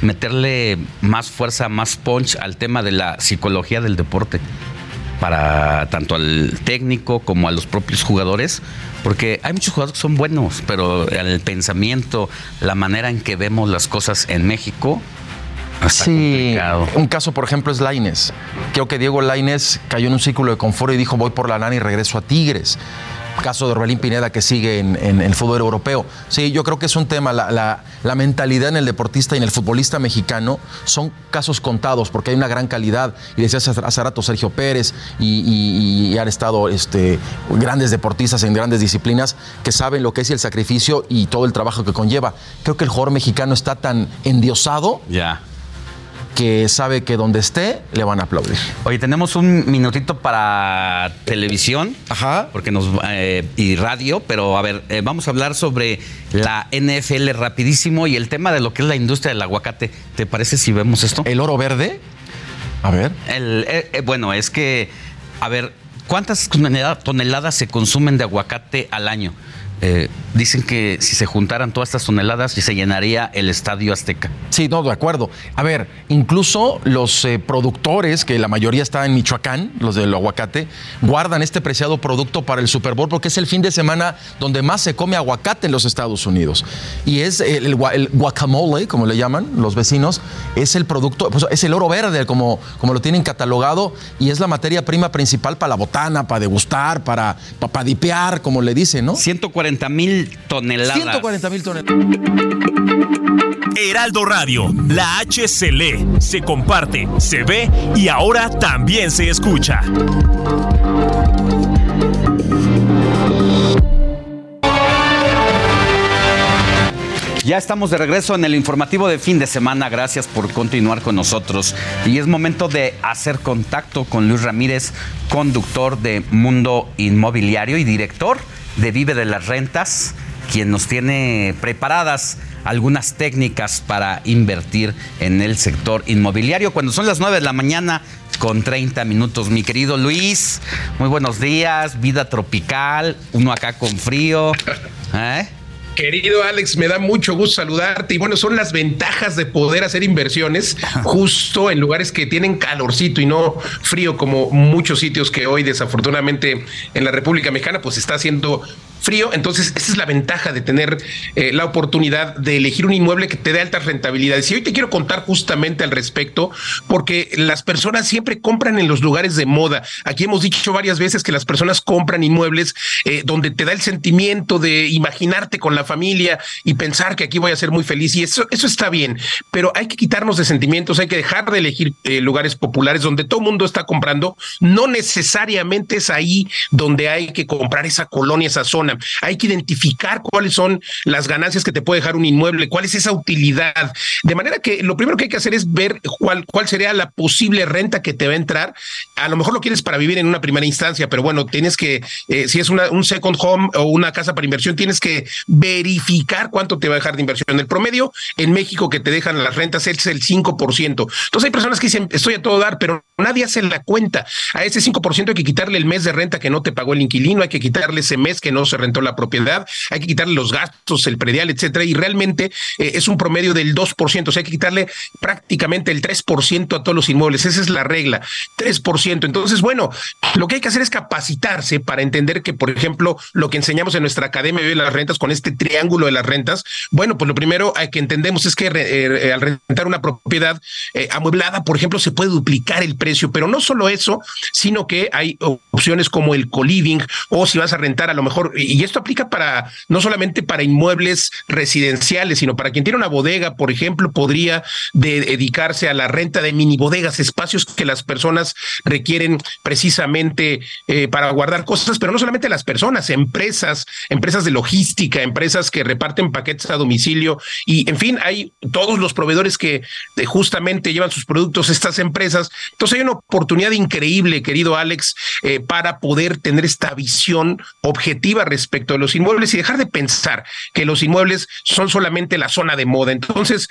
meterle más fuerza, más punch al tema de la psicología del deporte para tanto al técnico como a los propios jugadores, porque hay muchos jugadores que son buenos, pero el pensamiento, la manera en que vemos las cosas en México, Está sí, un caso, por ejemplo, es Laines. Creo que Diego Laines cayó en un círculo de confort y dijo: Voy por la lana y regreso a Tigres caso de Orbelín Pineda que sigue en, el fútbol europeo. Sí, yo creo que es un tema, la, mentalidad en el deportista y en el futbolista mexicano son casos contados porque hay una gran calidad. Y decía hace rato Sergio Pérez y, han estado este, grandes deportistas en grandes disciplinas que saben lo que es el sacrificio y todo el trabajo que conlleva. Creo que el jugador mexicano está tan endiosado. Ya que sabe que donde esté le van a aplaudir. Oye, tenemos un minutito para televisión. Ajá. Porque nos eh, y radio, pero a ver, eh, vamos a hablar sobre la NFL rapidísimo y el tema de lo que es la industria del aguacate. ¿Te parece si vemos esto? El oro verde. A ver. El, eh, bueno, es que, a ver, ¿cuántas toneladas se consumen de aguacate al año? Eh, dicen que si se juntaran todas estas toneladas se llenaría el estadio Azteca. Sí, no, de acuerdo. A ver, incluso los eh, productores, que la mayoría está en Michoacán, los del aguacate, guardan este preciado producto para el Super Bowl porque es el fin de semana donde más se come aguacate en los Estados Unidos. Y es el, guacamole, como le llaman los vecinos, es el producto, pues, es el oro verde, como, como lo tienen catalogado, y es la materia prima principal para la botana, para degustar, para, para, dipear, como le dicen, ¿no? 140 mil toneladas. 140 mil toneladas. Heraldo Radio, la H se lee, se comparte, se ve y ahora también se escucha. Ya estamos de regreso en el informativo de fin de semana. Gracias por continuar con nosotros. Y es momento de hacer contacto con Luis Ramírez, conductor de Mundo Inmobiliario y director de Vive de las Rentas, quien nos tiene preparadas algunas técnicas para invertir en el sector inmobiliario. Cuando son las 9 de la mañana con 30 minutos, mi querido Luis, muy buenos días, vida tropical, uno acá con frío. ¿eh? Querido Alex, me da mucho gusto saludarte. Y bueno, son las ventajas de poder hacer inversiones justo en lugares que tienen calorcito y no frío, como muchos sitios que hoy, desafortunadamente, en la República Mexicana, pues está haciendo frío. Entonces, esa es la ventaja de tener eh, la oportunidad de elegir un inmueble que te dé altas rentabilidades. Y hoy te quiero contar justamente al respecto, porque las personas siempre compran en los lugares de moda. Aquí hemos dicho varias veces que las personas compran inmuebles eh, donde te da el sentimiento de imaginarte con la familia y pensar que aquí voy a ser muy feliz. Y eso, eso está bien, pero hay que quitarnos de sentimientos, hay que dejar de elegir eh, lugares populares donde todo el mundo está comprando. No necesariamente es ahí donde hay que comprar esa colonia, esa zona. Hay que identificar cuáles son las ganancias que te puede dejar un inmueble, cuál es esa utilidad. De manera que lo primero que hay que hacer es ver cuál, cuál sería la posible renta que te va a entrar. A lo mejor lo quieres para vivir en una primera instancia, pero bueno, tienes que, eh, si es un second home o una casa para inversión, tienes que verificar cuánto te va a dejar de inversión. El promedio en México que te dejan las rentas es el 5%. Entonces hay personas que dicen, estoy a todo dar, pero nadie hace la cuenta. A ese 5% hay que quitarle el mes de renta que no te pagó el inquilino, hay que quitarle ese mes que no se rentó la propiedad, hay que quitarle los gastos, el predial, etcétera, y realmente eh, es un promedio del 2%, o sea, hay que quitarle prácticamente el 3% a todos los inmuebles, esa es la regla, 3%. Entonces, bueno, lo que hay que hacer es capacitarse para entender que, por ejemplo, lo que enseñamos en nuestra Academia de las Rentas con este triángulo de las rentas, bueno, pues lo primero que entendemos es que eh, eh, al rentar una propiedad amueblada, por ejemplo, se puede duplicar el precio, pero no solo eso, sino que hay opciones como el co-living o si vas a rentar a lo mejor, y esto aplica para no solamente para inmuebles residenciales, sino para quien tiene una bodega, por ejemplo, podría dedicarse a la renta de mini bodegas, espacios que las personas requieren precisamente eh, para guardar cosas, pero no solamente las personas, empresas, empresas de logística, empresas que reparten paquetes a domicilio y en fin, hay todos los proveedores que eh, justamente llevan sus productos estas empresas. Entonces hay una oportunidad increíble, querido Alex, eh, para poder tener esta visión objetiva respecto a los inmuebles y dejar de pensar que los inmuebles son solamente la zona de moda. Entonces,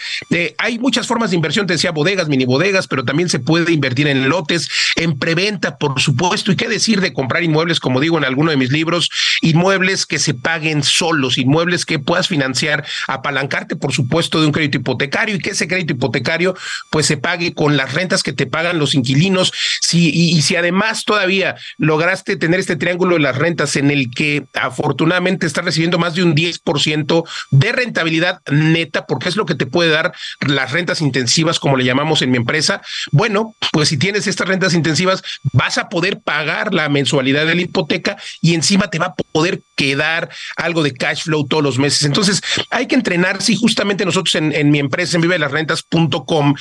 hay muchas formas de inversión, te decía bodegas, mini bodegas, pero también se puede invertir en lotes, en preventa, por supuesto. Y qué decir de comprar inmuebles, como digo en alguno de mis libros, inmuebles que se paguen solos, inmuebles que puedas financiar, apalancarte, por supuesto, de un crédito hipotecario y que ese crédito hipotecario pues se pague con las rentas que te pagan los inquilinos. Si, y si además todavía lograste tener este triángulo de las rentas en el que afortunadamente está recibiendo más de un 10% de rentabilidad neta, porque es lo que te puede dar las rentas intensivas, como le llamamos en mi empresa. Bueno, pues si tienes estas rentas intensivas, vas a poder pagar la mensualidad de la hipoteca y encima te va a poder quedar algo de cash flow todos los meses. Entonces, hay que entrenarse y justamente nosotros en, mi empresa, en vivelasrentas.com,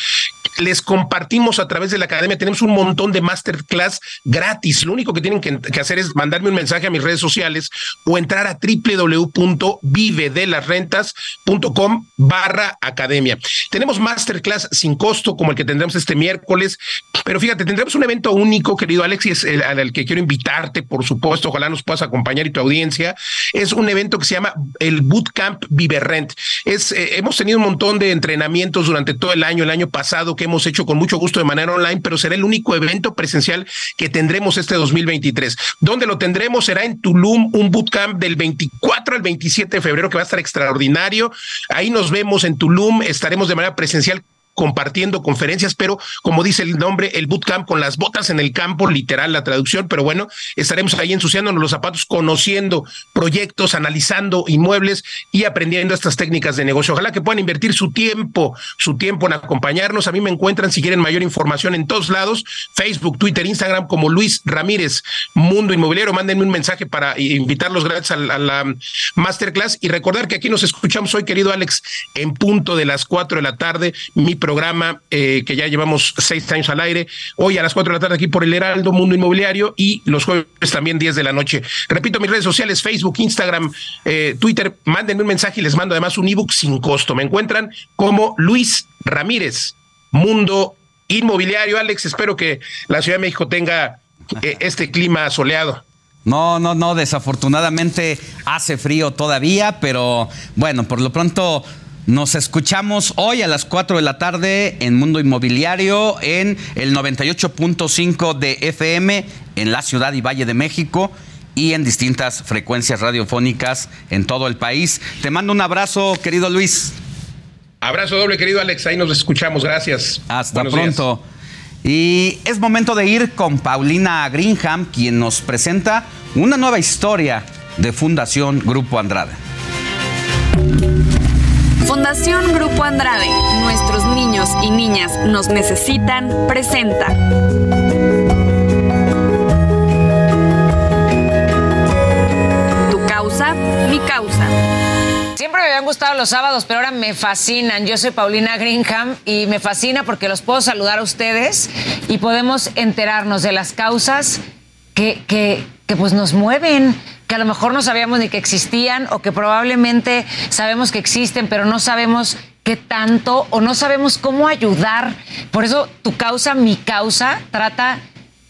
les compartimos a través de la academia, tenemos un montón de masterclass gratis. Lo único que tienen que, que hacer es mandarme un mensaje a mis redes sociales o entrar a www.vivedelasrentas.com barra academia. Tenemos masterclass sin costo como el que tendremos este miércoles, pero fíjate, tendremos un evento único, querido Alexis, al que quiero invitarte, por supuesto, ojalá nos puedas acompañar y tu audiencia. Es un evento que se llama el Bootcamp Viverrent. Es, eh, hemos tenido un montón de entrenamientos durante todo el año, el año pasado, que hemos hecho con mucho gusto de manera online, pero será el único evento presencial que tendremos este 2023. ¿Dónde lo tendremos? Será en Tulum, un bootcamp del 24 al 27 de febrero que va a estar extraordinario. Ahí nos vemos en Tulum, estaremos de manera presencial compartiendo conferencias, pero como dice el nombre, el bootcamp con las botas en el campo, literal la traducción, pero bueno, estaremos ahí ensuciándonos los zapatos, conociendo proyectos, analizando inmuebles y aprendiendo estas técnicas de negocio. Ojalá que puedan invertir su tiempo, su tiempo en acompañarnos. A mí me encuentran si quieren mayor información en todos lados, Facebook, Twitter, Instagram, como Luis Ramírez, Mundo Inmobiliario. Mándenme un mensaje para invitarlos gracias a la, masterclass y recordar que aquí nos escuchamos hoy, querido Alex, en punto de las cuatro de la tarde. Mi programa eh, que ya llevamos seis años al aire, hoy a las cuatro de la tarde aquí por el Heraldo Mundo Inmobiliario y los jueves también 10 de la noche. Repito, mis redes sociales, Facebook, Instagram, eh, Twitter, mándenme un mensaje y les mando además un ebook sin costo. Me encuentran como Luis Ramírez, Mundo Inmobiliario. Alex, espero que la Ciudad de México tenga eh, este clima soleado. No, no, no, desafortunadamente hace frío todavía, pero bueno, por lo pronto nos escuchamos hoy a las 4 de la tarde en Mundo Inmobiliario en el 98.5 de FM en la Ciudad y Valle de México y en distintas frecuencias radiofónicas en todo el país. Te mando un abrazo, querido Luis. Abrazo doble, querido Alex. Ahí nos escuchamos. Gracias. Hasta pronto. Y es momento de ir con Paulina Greenham, quien nos presenta una nueva historia de Fundación Grupo Andrade. Fundación Grupo Andrade, nuestros niños y niñas nos necesitan, presenta. Tu causa, mi causa. Siempre me habían gustado los sábados, pero ahora me fascinan. Yo soy Paulina Greenham y me fascina porque los puedo saludar a ustedes y podemos enterarnos de las causas que, que, que pues nos mueven que a lo mejor no sabíamos ni que existían o que probablemente sabemos que existen, pero no sabemos qué tanto o no sabemos cómo ayudar. Por eso tu causa, mi causa, trata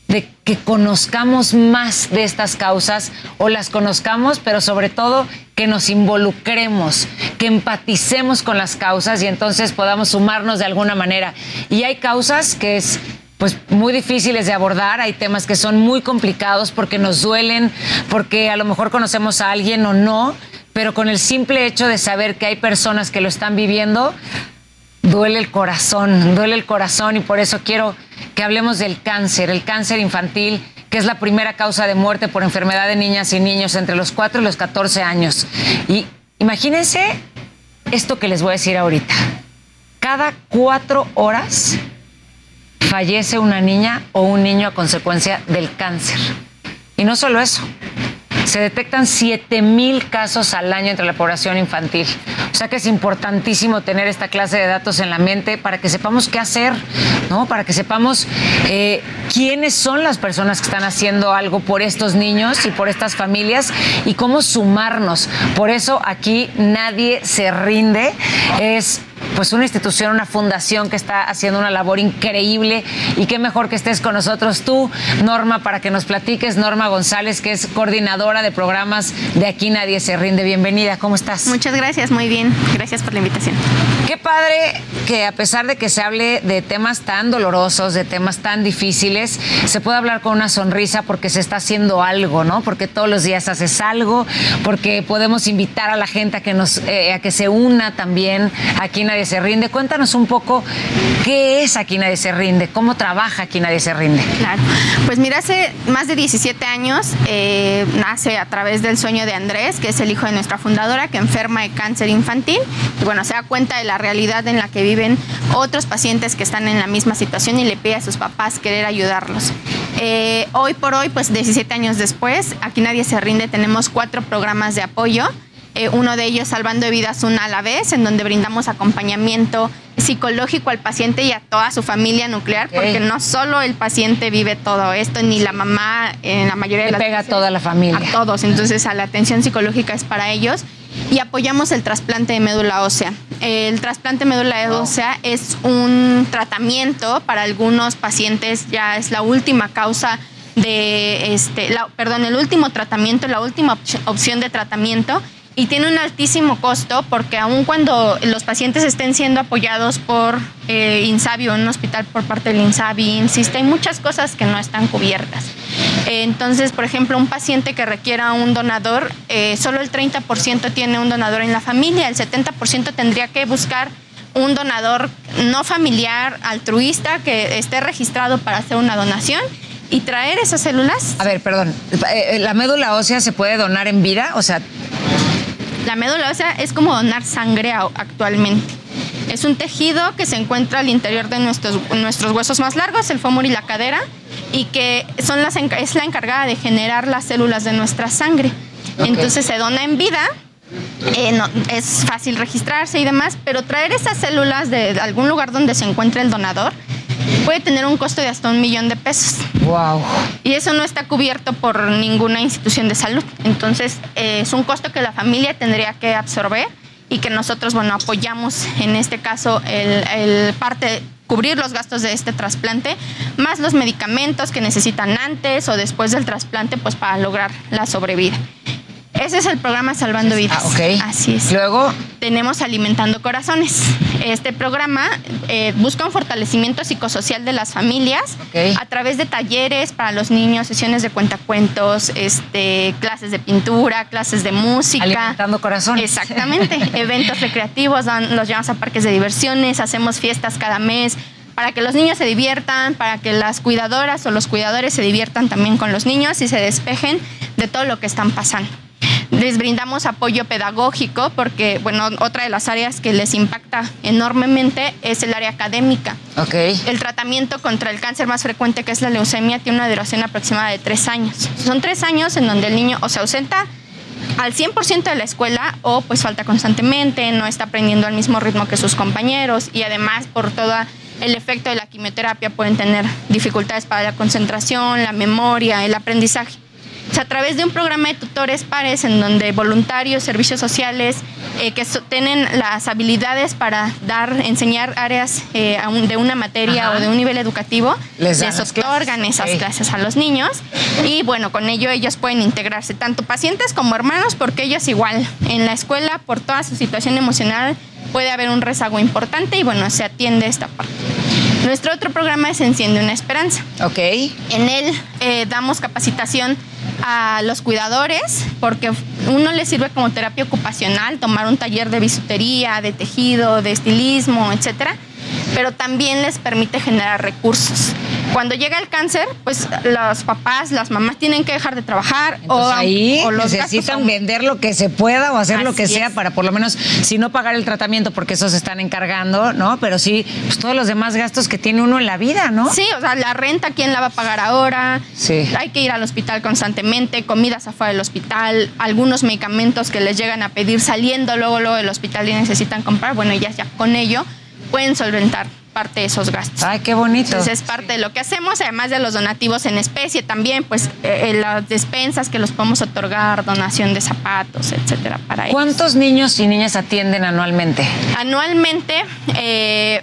de que conozcamos más de estas causas o las conozcamos, pero sobre todo que nos involucremos, que empaticemos con las causas y entonces podamos sumarnos de alguna manera. Y hay causas que es pues muy difíciles de abordar, hay temas que son muy complicados porque nos duelen, porque a lo mejor conocemos a alguien o no, pero con el simple hecho de saber que hay personas que lo están viviendo, duele el corazón, duele el corazón y por eso quiero que hablemos del cáncer, el cáncer infantil, que es la primera causa de muerte por enfermedad de niñas y niños entre los 4 y los 14 años. Y imagínense esto que les voy a decir ahorita. Cada cuatro horas fallece una niña o un niño a consecuencia del cáncer. Y no solo eso, se detectan 7 mil casos al año entre la población infantil. O sea que es importantísimo tener esta clase de datos en la mente para que sepamos qué hacer, ¿no? Para que sepamos eh, quiénes son las personas que están haciendo algo por estos niños y por estas familias y cómo sumarnos. Por eso aquí nadie se rinde. Es pues una institución, una fundación que está haciendo una labor increíble y qué mejor que estés con nosotros tú, Norma, para que nos platiques. Norma González, que es coordinadora de programas de Aquí Nadie se rinde. Bienvenida, ¿cómo estás? Muchas gracias, muy bien. Gracias por la invitación. Qué padre que a pesar de que se hable de temas tan dolorosos, de temas tan difíciles, se puede hablar con una sonrisa porque se está haciendo algo, ¿no? Porque todos los días haces algo, porque podemos invitar a la gente a que nos, eh, a que se una también. Aquí Nadie se rinde. Cuéntanos un poco qué es Aquí Nadie se rinde, cómo trabaja Aquí Nadie se rinde. Claro, pues mira, hace más de 17 años eh, nace a través del sueño de Andrés, que es el hijo de nuestra fundadora, que enferma de cáncer infantil. Y bueno, se da cuenta de la realidad en la que viven otros pacientes que están en la misma situación y le pide a sus papás querer ayudarlos. Eh, hoy por hoy, pues 17 años después, Aquí Nadie se rinde, tenemos cuatro programas de apoyo eh, uno de ellos Salvando Vidas una a la vez, en donde brindamos acompañamiento psicológico al paciente y a toda su familia nuclear, porque no solo el paciente vive todo esto, ni la mamá en la mayoría de las pega a toda la familia. A todos, entonces a la atención psicológica es para ellos y apoyamos el trasplante de médula ósea. El trasplante de médula ósea es un tratamiento para algunos pacientes, ya es la última causa de este, perdón, el último tratamiento, la última opción de tratamiento y tiene un altísimo costo porque aun cuando los pacientes estén siendo apoyados por eh, INSABI o en un hospital por parte del INSABI, insiste, hay muchas cosas que no están cubiertas. entonces, por ejemplo, un paciente que requiera un donador, eh, solo el 30% tiene un donador en la familia, el 70% tendría que buscar un donador no familiar, altruista, que esté registrado para hacer una donación y traer esas células. A ver, perdón, eh, ¿la médula ósea se puede donar en vida? O sea, la médula ósea es como donar sangre actualmente. Es un tejido que se encuentra al interior de nuestros, nuestros huesos más largos, el fémur y la cadera, y que son las, es la encargada de generar las células de nuestra sangre. Entonces se dona en vida, eh, es fácil registrarse y demás, pero traer esas células de algún lugar donde se encuentre el donador puede tener un costo de hasta un millón de pesos. Wow. Y eso no está cubierto por ninguna institución de salud. Entonces, eh, es un costo que la familia tendría que absorber y que nosotros, bueno, apoyamos en este caso el, el parte cubrir los gastos de este trasplante, más los medicamentos que necesitan antes o después del trasplante, pues para lograr la sobrevida. Ese es el programa Salvando Vidas. Ah, ok. Así es. Luego tenemos Alimentando Corazones. Este programa eh, busca un fortalecimiento psicosocial de las familias a través de talleres para los niños, sesiones de cuentacuentos, este, clases de pintura, clases de música. Alimentando Corazones. Exactamente. [LAUGHS] Eventos recreativos, los llevamos a parques de diversiones, hacemos fiestas cada mes para que los niños se diviertan, para que las cuidadoras o los cuidadores se diviertan también con los niños y se despejen de todo lo que están pasando. Les brindamos apoyo pedagógico porque, bueno, otra de las áreas que les impacta enormemente es el área académica. Ok. El tratamiento contra el cáncer más frecuente, que es la leucemia, tiene una duración aproximada de tres años. Son tres años en donde el niño o se ausenta al 100% de la escuela o pues falta constantemente, no está aprendiendo al mismo ritmo que sus compañeros y además por todo el efecto de la quimioterapia pueden tener dificultades para la concentración, la memoria, el aprendizaje. O sea, a través de un programa de tutores pares en donde voluntarios, servicios sociales eh, que tienen las habilidades para dar, enseñar áreas eh, de una materia o de un nivel educativo, les, otorgan esas clases a los niños y bueno, con ello ellos pueden integrarse, tanto pacientes como hermanos, porque ellos igual en la escuela, por toda su situación emocional, puede haber un rezago importante y bueno, se atiende esta parte. Nuestro otro programa es Enciende una Esperanza. Ok. En él eh, damos capacitación a los cuidadores porque uno les sirve como terapia ocupacional, tomar un taller de bisutería, de tejido, de estilismo, etcétera pero también les permite generar recursos. Cuando llega el cáncer, pues los papás, las mamás tienen que dejar de trabajar o, ahí o los necesitan vender lo que se pueda o hacer lo que sea para por lo menos, si no pagar el tratamiento porque esos se están encargando, ¿no? Pero sí, pues todos los demás gastos que tiene uno en la vida, ¿no? Sí, o sea, la renta, ¿quién la va a pagar ahora? Sí. Hay que ir al hospital constantemente, comidas afuera del hospital, algunos medicamentos que les llegan a pedir saliendo luego, luego del hospital y necesitan comprar, bueno, ya, ya con ello pueden solventar parte de esos gastos. Ay, qué bonito. Entonces es parte de lo que hacemos, además de los donativos en especie también, pues eh, eh, las despensas que los podemos otorgar, donación de zapatos, etcétera, para ellos. ¿Cuántos niños y niñas atienden anualmente? Anualmente, eh,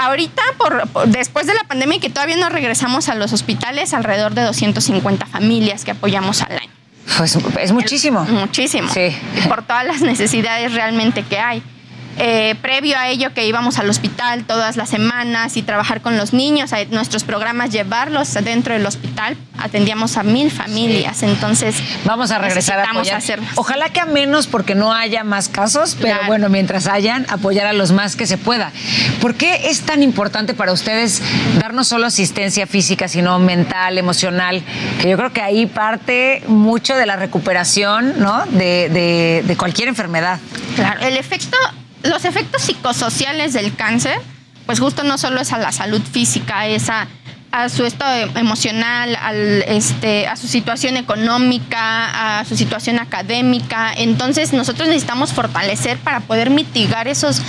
ahorita, por, después de la pandemia y que todavía no regresamos a los hospitales, alrededor de 250 familias que apoyamos al año. Pues es muchísimo. muchísimo. Sí. por todas las necesidades realmente que hay. Eh, previo a ello que íbamos al hospital todas las semanas y trabajar con los niños, a nuestros programas llevarlos dentro del hospital, atendíamos a mil familias, entonces vamos a regresar a apoyar. Ojalá que a menos porque no haya más casos, pero bueno, mientras hayan, apoyar a los más que se pueda. ¿Por qué es tan importante para ustedes dar no solo asistencia física, sino mental, emocional? Que yo creo que ahí parte mucho de la recuperación, ¿no? De, de cualquier enfermedad. Claro, el efecto los efectos psicosociales del cáncer, pues justo no solo es a la salud física, es a a su estado emocional, al, este, a su situación económica, a su situación académica. Entonces nosotros necesitamos fortalecer para poder mitigar esos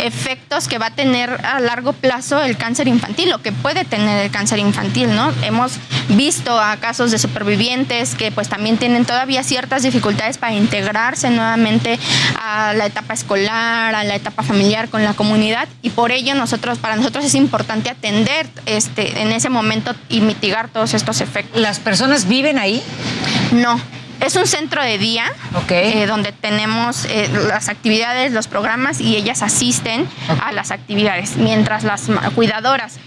efectos que va a tener a largo plazo el cáncer infantil o que puede tener el cáncer infantil, ¿no? Hemos visto casos de supervivientes que pues también tienen todavía ciertas dificultades para integrarse nuevamente a la etapa escolar, a la etapa familiar con la comunidad y por ello nosotros, para nosotros es importante atender este, en ese y mitigar todos estos efectos. ¿Las personas viven ahí? No. Es un centro de día eh, donde tenemos eh, las actividades, los programas y ellas asisten a las actividades, mientras las cuidadoras,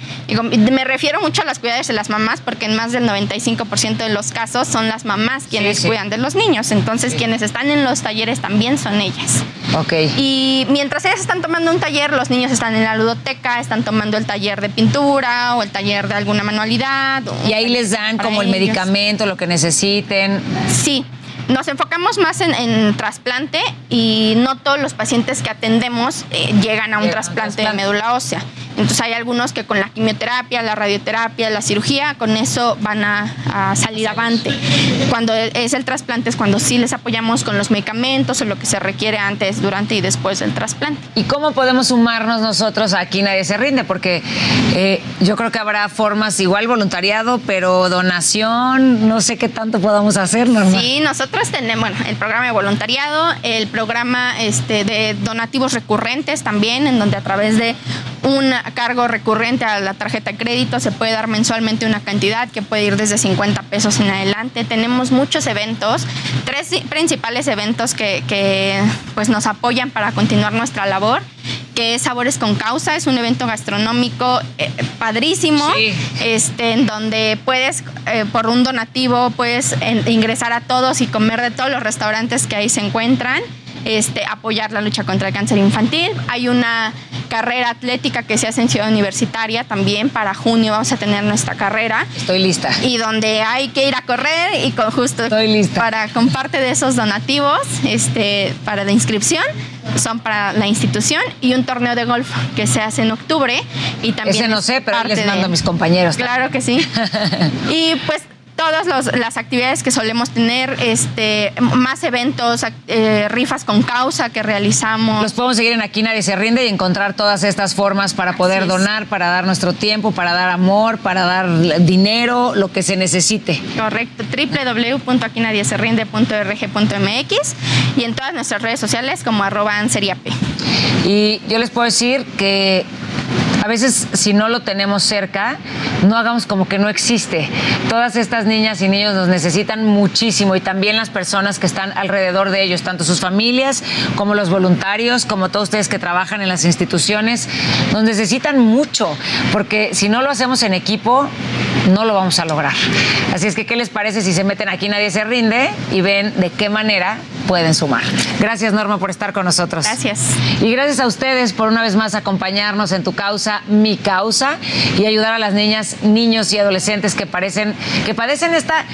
me refiero mucho a las cuidadoras de las mamás porque en más del 95% de los casos son las mamás quienes cuidan de los niños, entonces quienes están en los talleres también son ellas. Ok. Y mientras ellas están tomando un taller, los niños están en la ludoteca, están tomando el taller de pintura o el taller de alguna manualidad. Y ahí les dan como el medicamento, lo que necesiten. Sí, nos enfocamos más en, trasplante y no todos los pacientes que atendemos eh, llegan a un trasplante, de médula ósea. Entonces hay algunos que con la quimioterapia, la radioterapia, la cirugía, con eso van a, salir avante. Cuando es el trasplante es cuando sí les apoyamos con los medicamentos o lo que se requiere antes, durante y después del trasplante. ¿Y cómo podemos sumarnos nosotros aquí Nadie se rinde? Porque eh, yo creo que habrá formas igual voluntariado, pero donación, no sé qué tanto podamos hacer, normal. Sí, nosotros tenemos el programa de voluntariado, el programa este, de donativos recurrentes también, en donde a través de un cargo recurrente a la tarjeta de crédito, se puede dar mensualmente una cantidad que puede ir desde 50 pesos en adelante. Tenemos muchos eventos, tres principales eventos que, pues nos apoyan para continuar nuestra labor que es Sabores con Causa, es un evento gastronómico eh, padrísimo, este, en donde puedes, eh, por un donativo, puedes ingresar a todos y comer de todos los restaurantes que ahí se encuentran este, apoyar la lucha contra el cáncer infantil. Hay una carrera atlética que se hace en Ciudad Universitaria también. Para junio vamos a tener nuestra carrera. Estoy lista. Y donde hay que ir a correr y con justo para con parte de esos donativos este, para la inscripción son para la institución y un torneo de golf que se hace en octubre y también Ese no sé, pero les mando a mis compañeros. Claro que sí. [LAUGHS] y pues todas las actividades que solemos tener, este, más eventos, eh, rifas con causa que realizamos. Los podemos seguir en Aquí Nadie Se Rinde y encontrar todas estas formas para poder donar, para dar nuestro tiempo, para dar amor, para dar dinero, lo que se necesite. Correcto, www.aquinadieserrinde.org.mx y en todas nuestras redes sociales como arroba anseriap. Y yo les puedo decir que a veces si no lo tenemos cerca, no hagamos como que no existe. Todas estas niñas y niños nos necesitan muchísimo y también las personas que están alrededor de ellos, tanto sus familias como los voluntarios, como todos ustedes que trabajan en las instituciones, nos necesitan mucho, porque si no lo hacemos en equipo, no lo vamos a lograr. Así es que, ¿qué les parece si se meten aquí Nadie se rinde y ven de qué manera pueden sumar? Gracias, Norma, por estar con nosotros. Gracias. Y gracias a ustedes por una vez más acompañarnos en tu causa, mi causa, y ayudar a las niñas, niños y adolescentes que parecen, que padecen esta.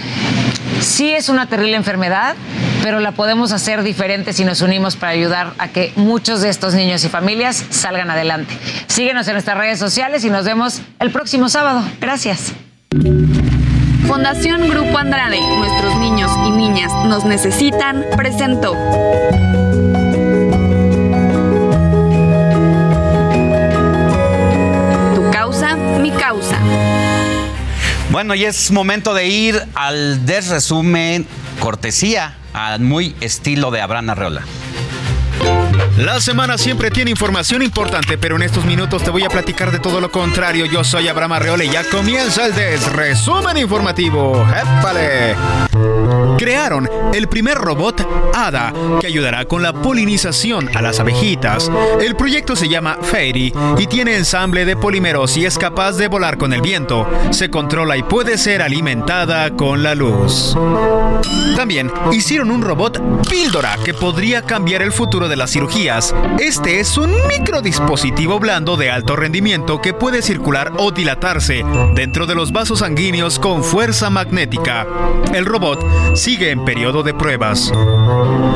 Sí es una terrible enfermedad, pero la podemos hacer diferente si nos unimos para ayudar a que muchos de estos niños y familias salgan adelante. Síguenos en nuestras redes sociales y nos vemos el próximo sábado. Gracias. Fundación Grupo Andrade, nuestros niños y niñas nos necesitan, presentó. Tu causa, mi causa. Bueno, y es momento de ir al desresumen cortesía, al muy estilo de Abraham Arreola. La semana siempre tiene información importante, pero en estos minutos te voy a platicar de todo lo contrario. Yo soy Abraham Arreola y ya comienza el desresumen informativo. ¡Épale! Crearon el primer robot Ada que ayudará con la polinización a las abejitas. El proyecto se llama Fairy y tiene ensamble de polímeros y es capaz de volar con el viento. Se controla y puede ser alimentada con la luz. También hicieron un robot píldora que podría cambiar el futuro de las Este es un microdispositivo blando de alto rendimiento que puede circular o dilatarse dentro de los vasos sanguíneos con fuerza magnética. El robot sigue en periodo de pruebas.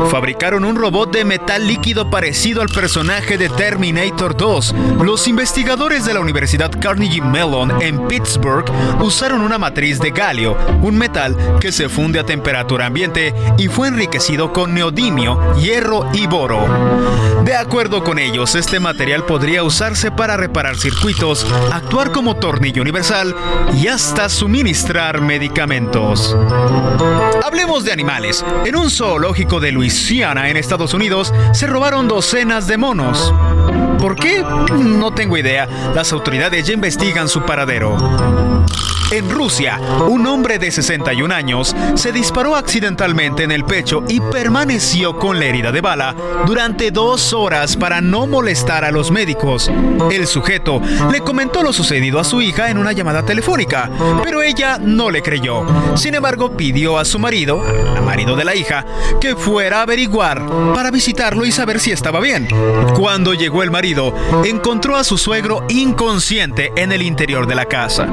Fabricaron un robot de metal líquido parecido al personaje de Terminator 2. Los investigadores de la Universidad Carnegie Mellon en Pittsburgh usaron una matriz de galio, un metal que se funde a temperatura ambiente y fue enriquecido con neodimio, hierro y boro. De acuerdo con ellos, este material podría usarse para reparar circuitos, actuar como tornillo universal y hasta suministrar medicamentos. Hablemos de animales. En un zoológico de Luisiana, en Estados Unidos, se robaron docenas de monos. ¿Por qué? No tengo idea. Las autoridades ya investigan su paradero. En Rusia, un hombre de 61 años se disparó accidentalmente en el pecho y permaneció con la herida de bala durante dos horas para no molestar a los médicos. El sujeto le comentó lo sucedido a su hija en una llamada telefónica, pero ella no le creyó. Sin embargo, pidió a su marido, al marido de la hija, que fuera a averiguar para visitarlo y saber si estaba bien. Cuando llegó el marido, encontró a su suegro inconsciente en el interior de la casa.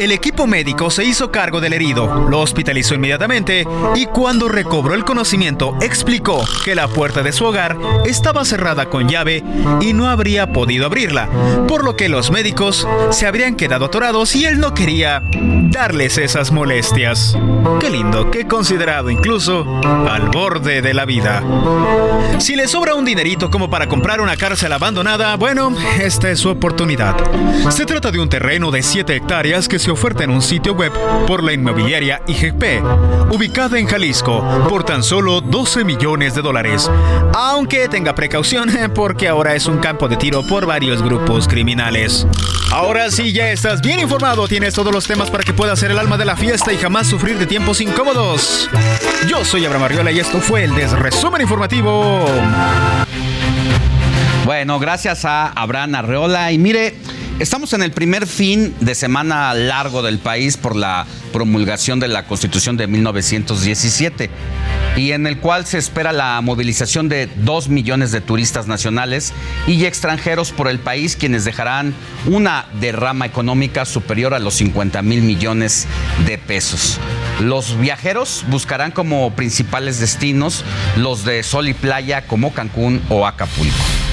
El equipo médico se hizo cargo del herido, lo hospitalizó inmediatamente y cuando recobró el conocimiento explicó que la puerta de su hogar estaba cerrada con llave y no habría podido abrirla, por lo que los médicos se habrían quedado atorados y él no quería darles esas molestias. Qué lindo, qué considerado incluso al borde de la vida. Si le sobra un dinerito como para comprar una cárcel abandonada, bueno, esta es su oportunidad. Se trata de un terreno de 7 hectáreas que se oferta en un sitio web por la inmobiliaria IGP, ubicada en Jalisco, por tan solo 12 millones de dólares. Aunque tenga precaución [LAUGHS] porque ahora es un campo de tiro por varios grupos criminales. Ahora sí, ya estás bien informado, tienes todos los temas para que puedas ser el alma de la fiesta y jamás sufrir de tiempos incómodos. Yo soy Abraham Arriola y esto fue el Desresumen Informativo. Bueno, gracias a Abraham Arreola. Y mire, Estamos en el primer fin de semana largo del país por la promulgación de la Constitución de 1917 y en el cual se espera la movilización de dos millones de turistas nacionales y extranjeros por el país, quienes dejarán una derrama económica superior a los 50 mil millones de pesos. Los viajeros buscarán como principales destinos los de sol y playa como Cancún o Acapulco.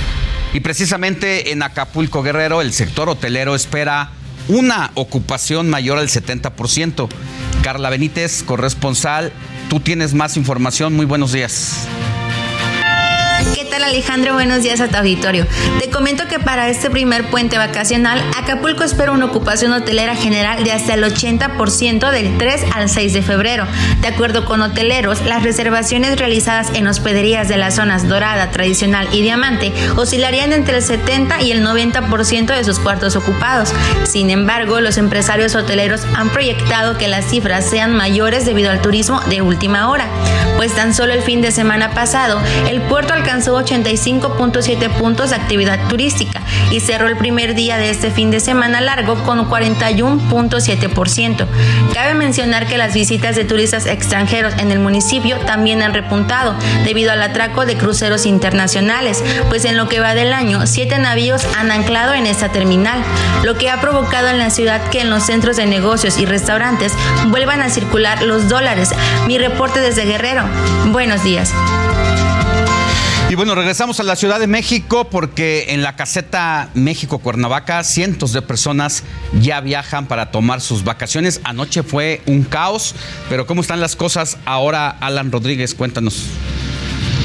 Y precisamente en Acapulco Guerrero el sector hotelero espera una ocupación mayor al 70%. Carla Benítez, corresponsal, tú tienes más información. Muy buenos días. ¿Qué tal Alejandro? Buenos días a tu auditorio. Te comento que para este primer puente vacacional, Acapulco espera una ocupación hotelera general de hasta el 80% del 3 al 6 de febrero. De acuerdo con hoteleros, las reservaciones realizadas en hospederías de las zonas Dorada, Tradicional y Diamante oscilarían entre el 70 y el 90% de sus cuartos ocupados. Sin embargo, los empresarios hoteleros han proyectado que las cifras sean mayores debido al turismo de última hora, pues tan solo el fin de semana pasado, el puerto alcanzó alcanzó 85.7 puntos de actividad turística y cerró el primer día de este fin de semana largo con 41.7%. Cabe mencionar que las visitas de turistas extranjeros en el municipio también han repuntado debido al atraco de cruceros internacionales, pues en lo que va del año, siete navíos han anclado en esta terminal, lo que ha provocado en la ciudad que en los centros de negocios y restaurantes vuelvan a circular los dólares. Mi reporte desde Guerrero. Buenos días. Y bueno, regresamos a la Ciudad de México porque en la caseta México-Cuernavaca cientos de personas ya viajan para tomar sus vacaciones. Anoche fue un caos, pero ¿cómo están las cosas ahora? Alan Rodríguez, cuéntanos.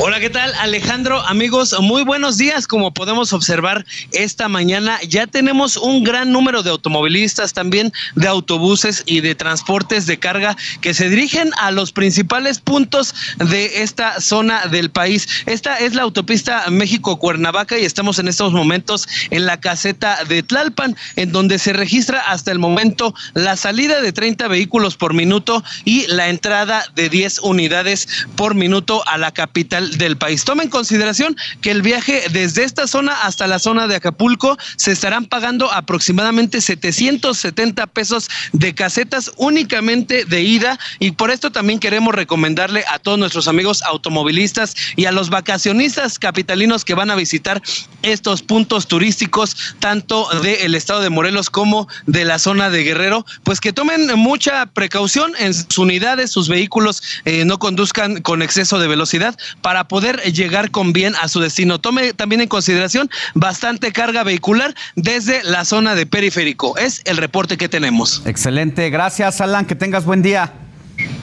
Hola, ¿qué tal Alejandro? Amigos, muy buenos días. Como podemos observar esta mañana, ya tenemos un gran número de automovilistas, también de autobuses y de transportes de carga que se dirigen a los principales puntos de esta zona del país. Esta es la autopista México-Cuernavaca y estamos en estos momentos en la caseta de Tlalpan, en donde se registra hasta el momento la salida de 30 vehículos por minuto y la entrada de 10 unidades por minuto a la capital del país. Toma en consideración que el viaje desde esta zona hasta la zona de Acapulco se estarán pagando aproximadamente 770 pesos de casetas únicamente de ida y por esto también queremos recomendarle a todos nuestros amigos automovilistas y a los vacacionistas capitalinos que van a visitar estos puntos turísticos tanto del estado de Morelos como de la zona de Guerrero, pues que tomen mucha precaución en sus unidades, sus vehículos eh, no conduzcan con exceso de velocidad para para poder llegar con bien a su destino. Tome también en consideración bastante carga vehicular desde la zona de periférico. Es el reporte que tenemos. Excelente, gracias Alan, que tengas buen día.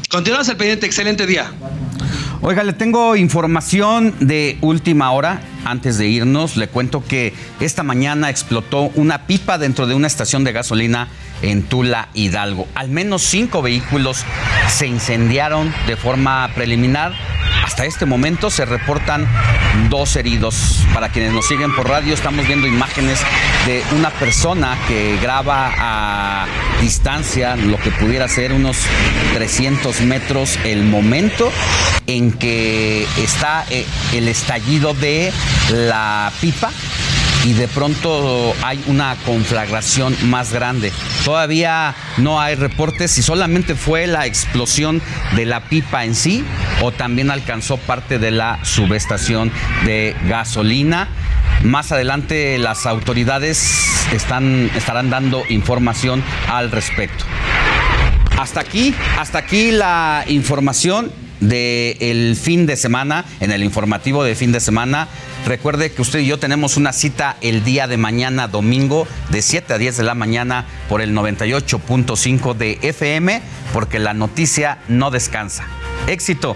Continuamos al pendiente, excelente día. Oiga, le tengo información de última hora. Antes de irnos, le cuento que esta mañana explotó una pipa dentro de una estación de gasolina en Tula, Hidalgo. Al menos cinco vehículos se incendiaron de forma preliminar. Hasta este momento se reportan dos heridos. Para quienes nos siguen por radio, estamos viendo imágenes de una persona que graba a distancia, lo que pudiera ser unos 300 metros, el momento en que está eh, el estallido de la pipa y de pronto hay una conflagración más grande. Todavía no hay reportes si solamente fue la explosión de la pipa en sí o también alcanzó parte de la subestación de gasolina. Más adelante las autoridades están, estarán dando información al respecto. Hasta aquí, hasta aquí la información del fin de semana, en el informativo de fin de semana. Recuerde que usted y yo tenemos una cita el día de mañana, domingo, de 7 a 10 de la mañana, por el 98.5 de FM, porque la noticia no descansa. Éxito.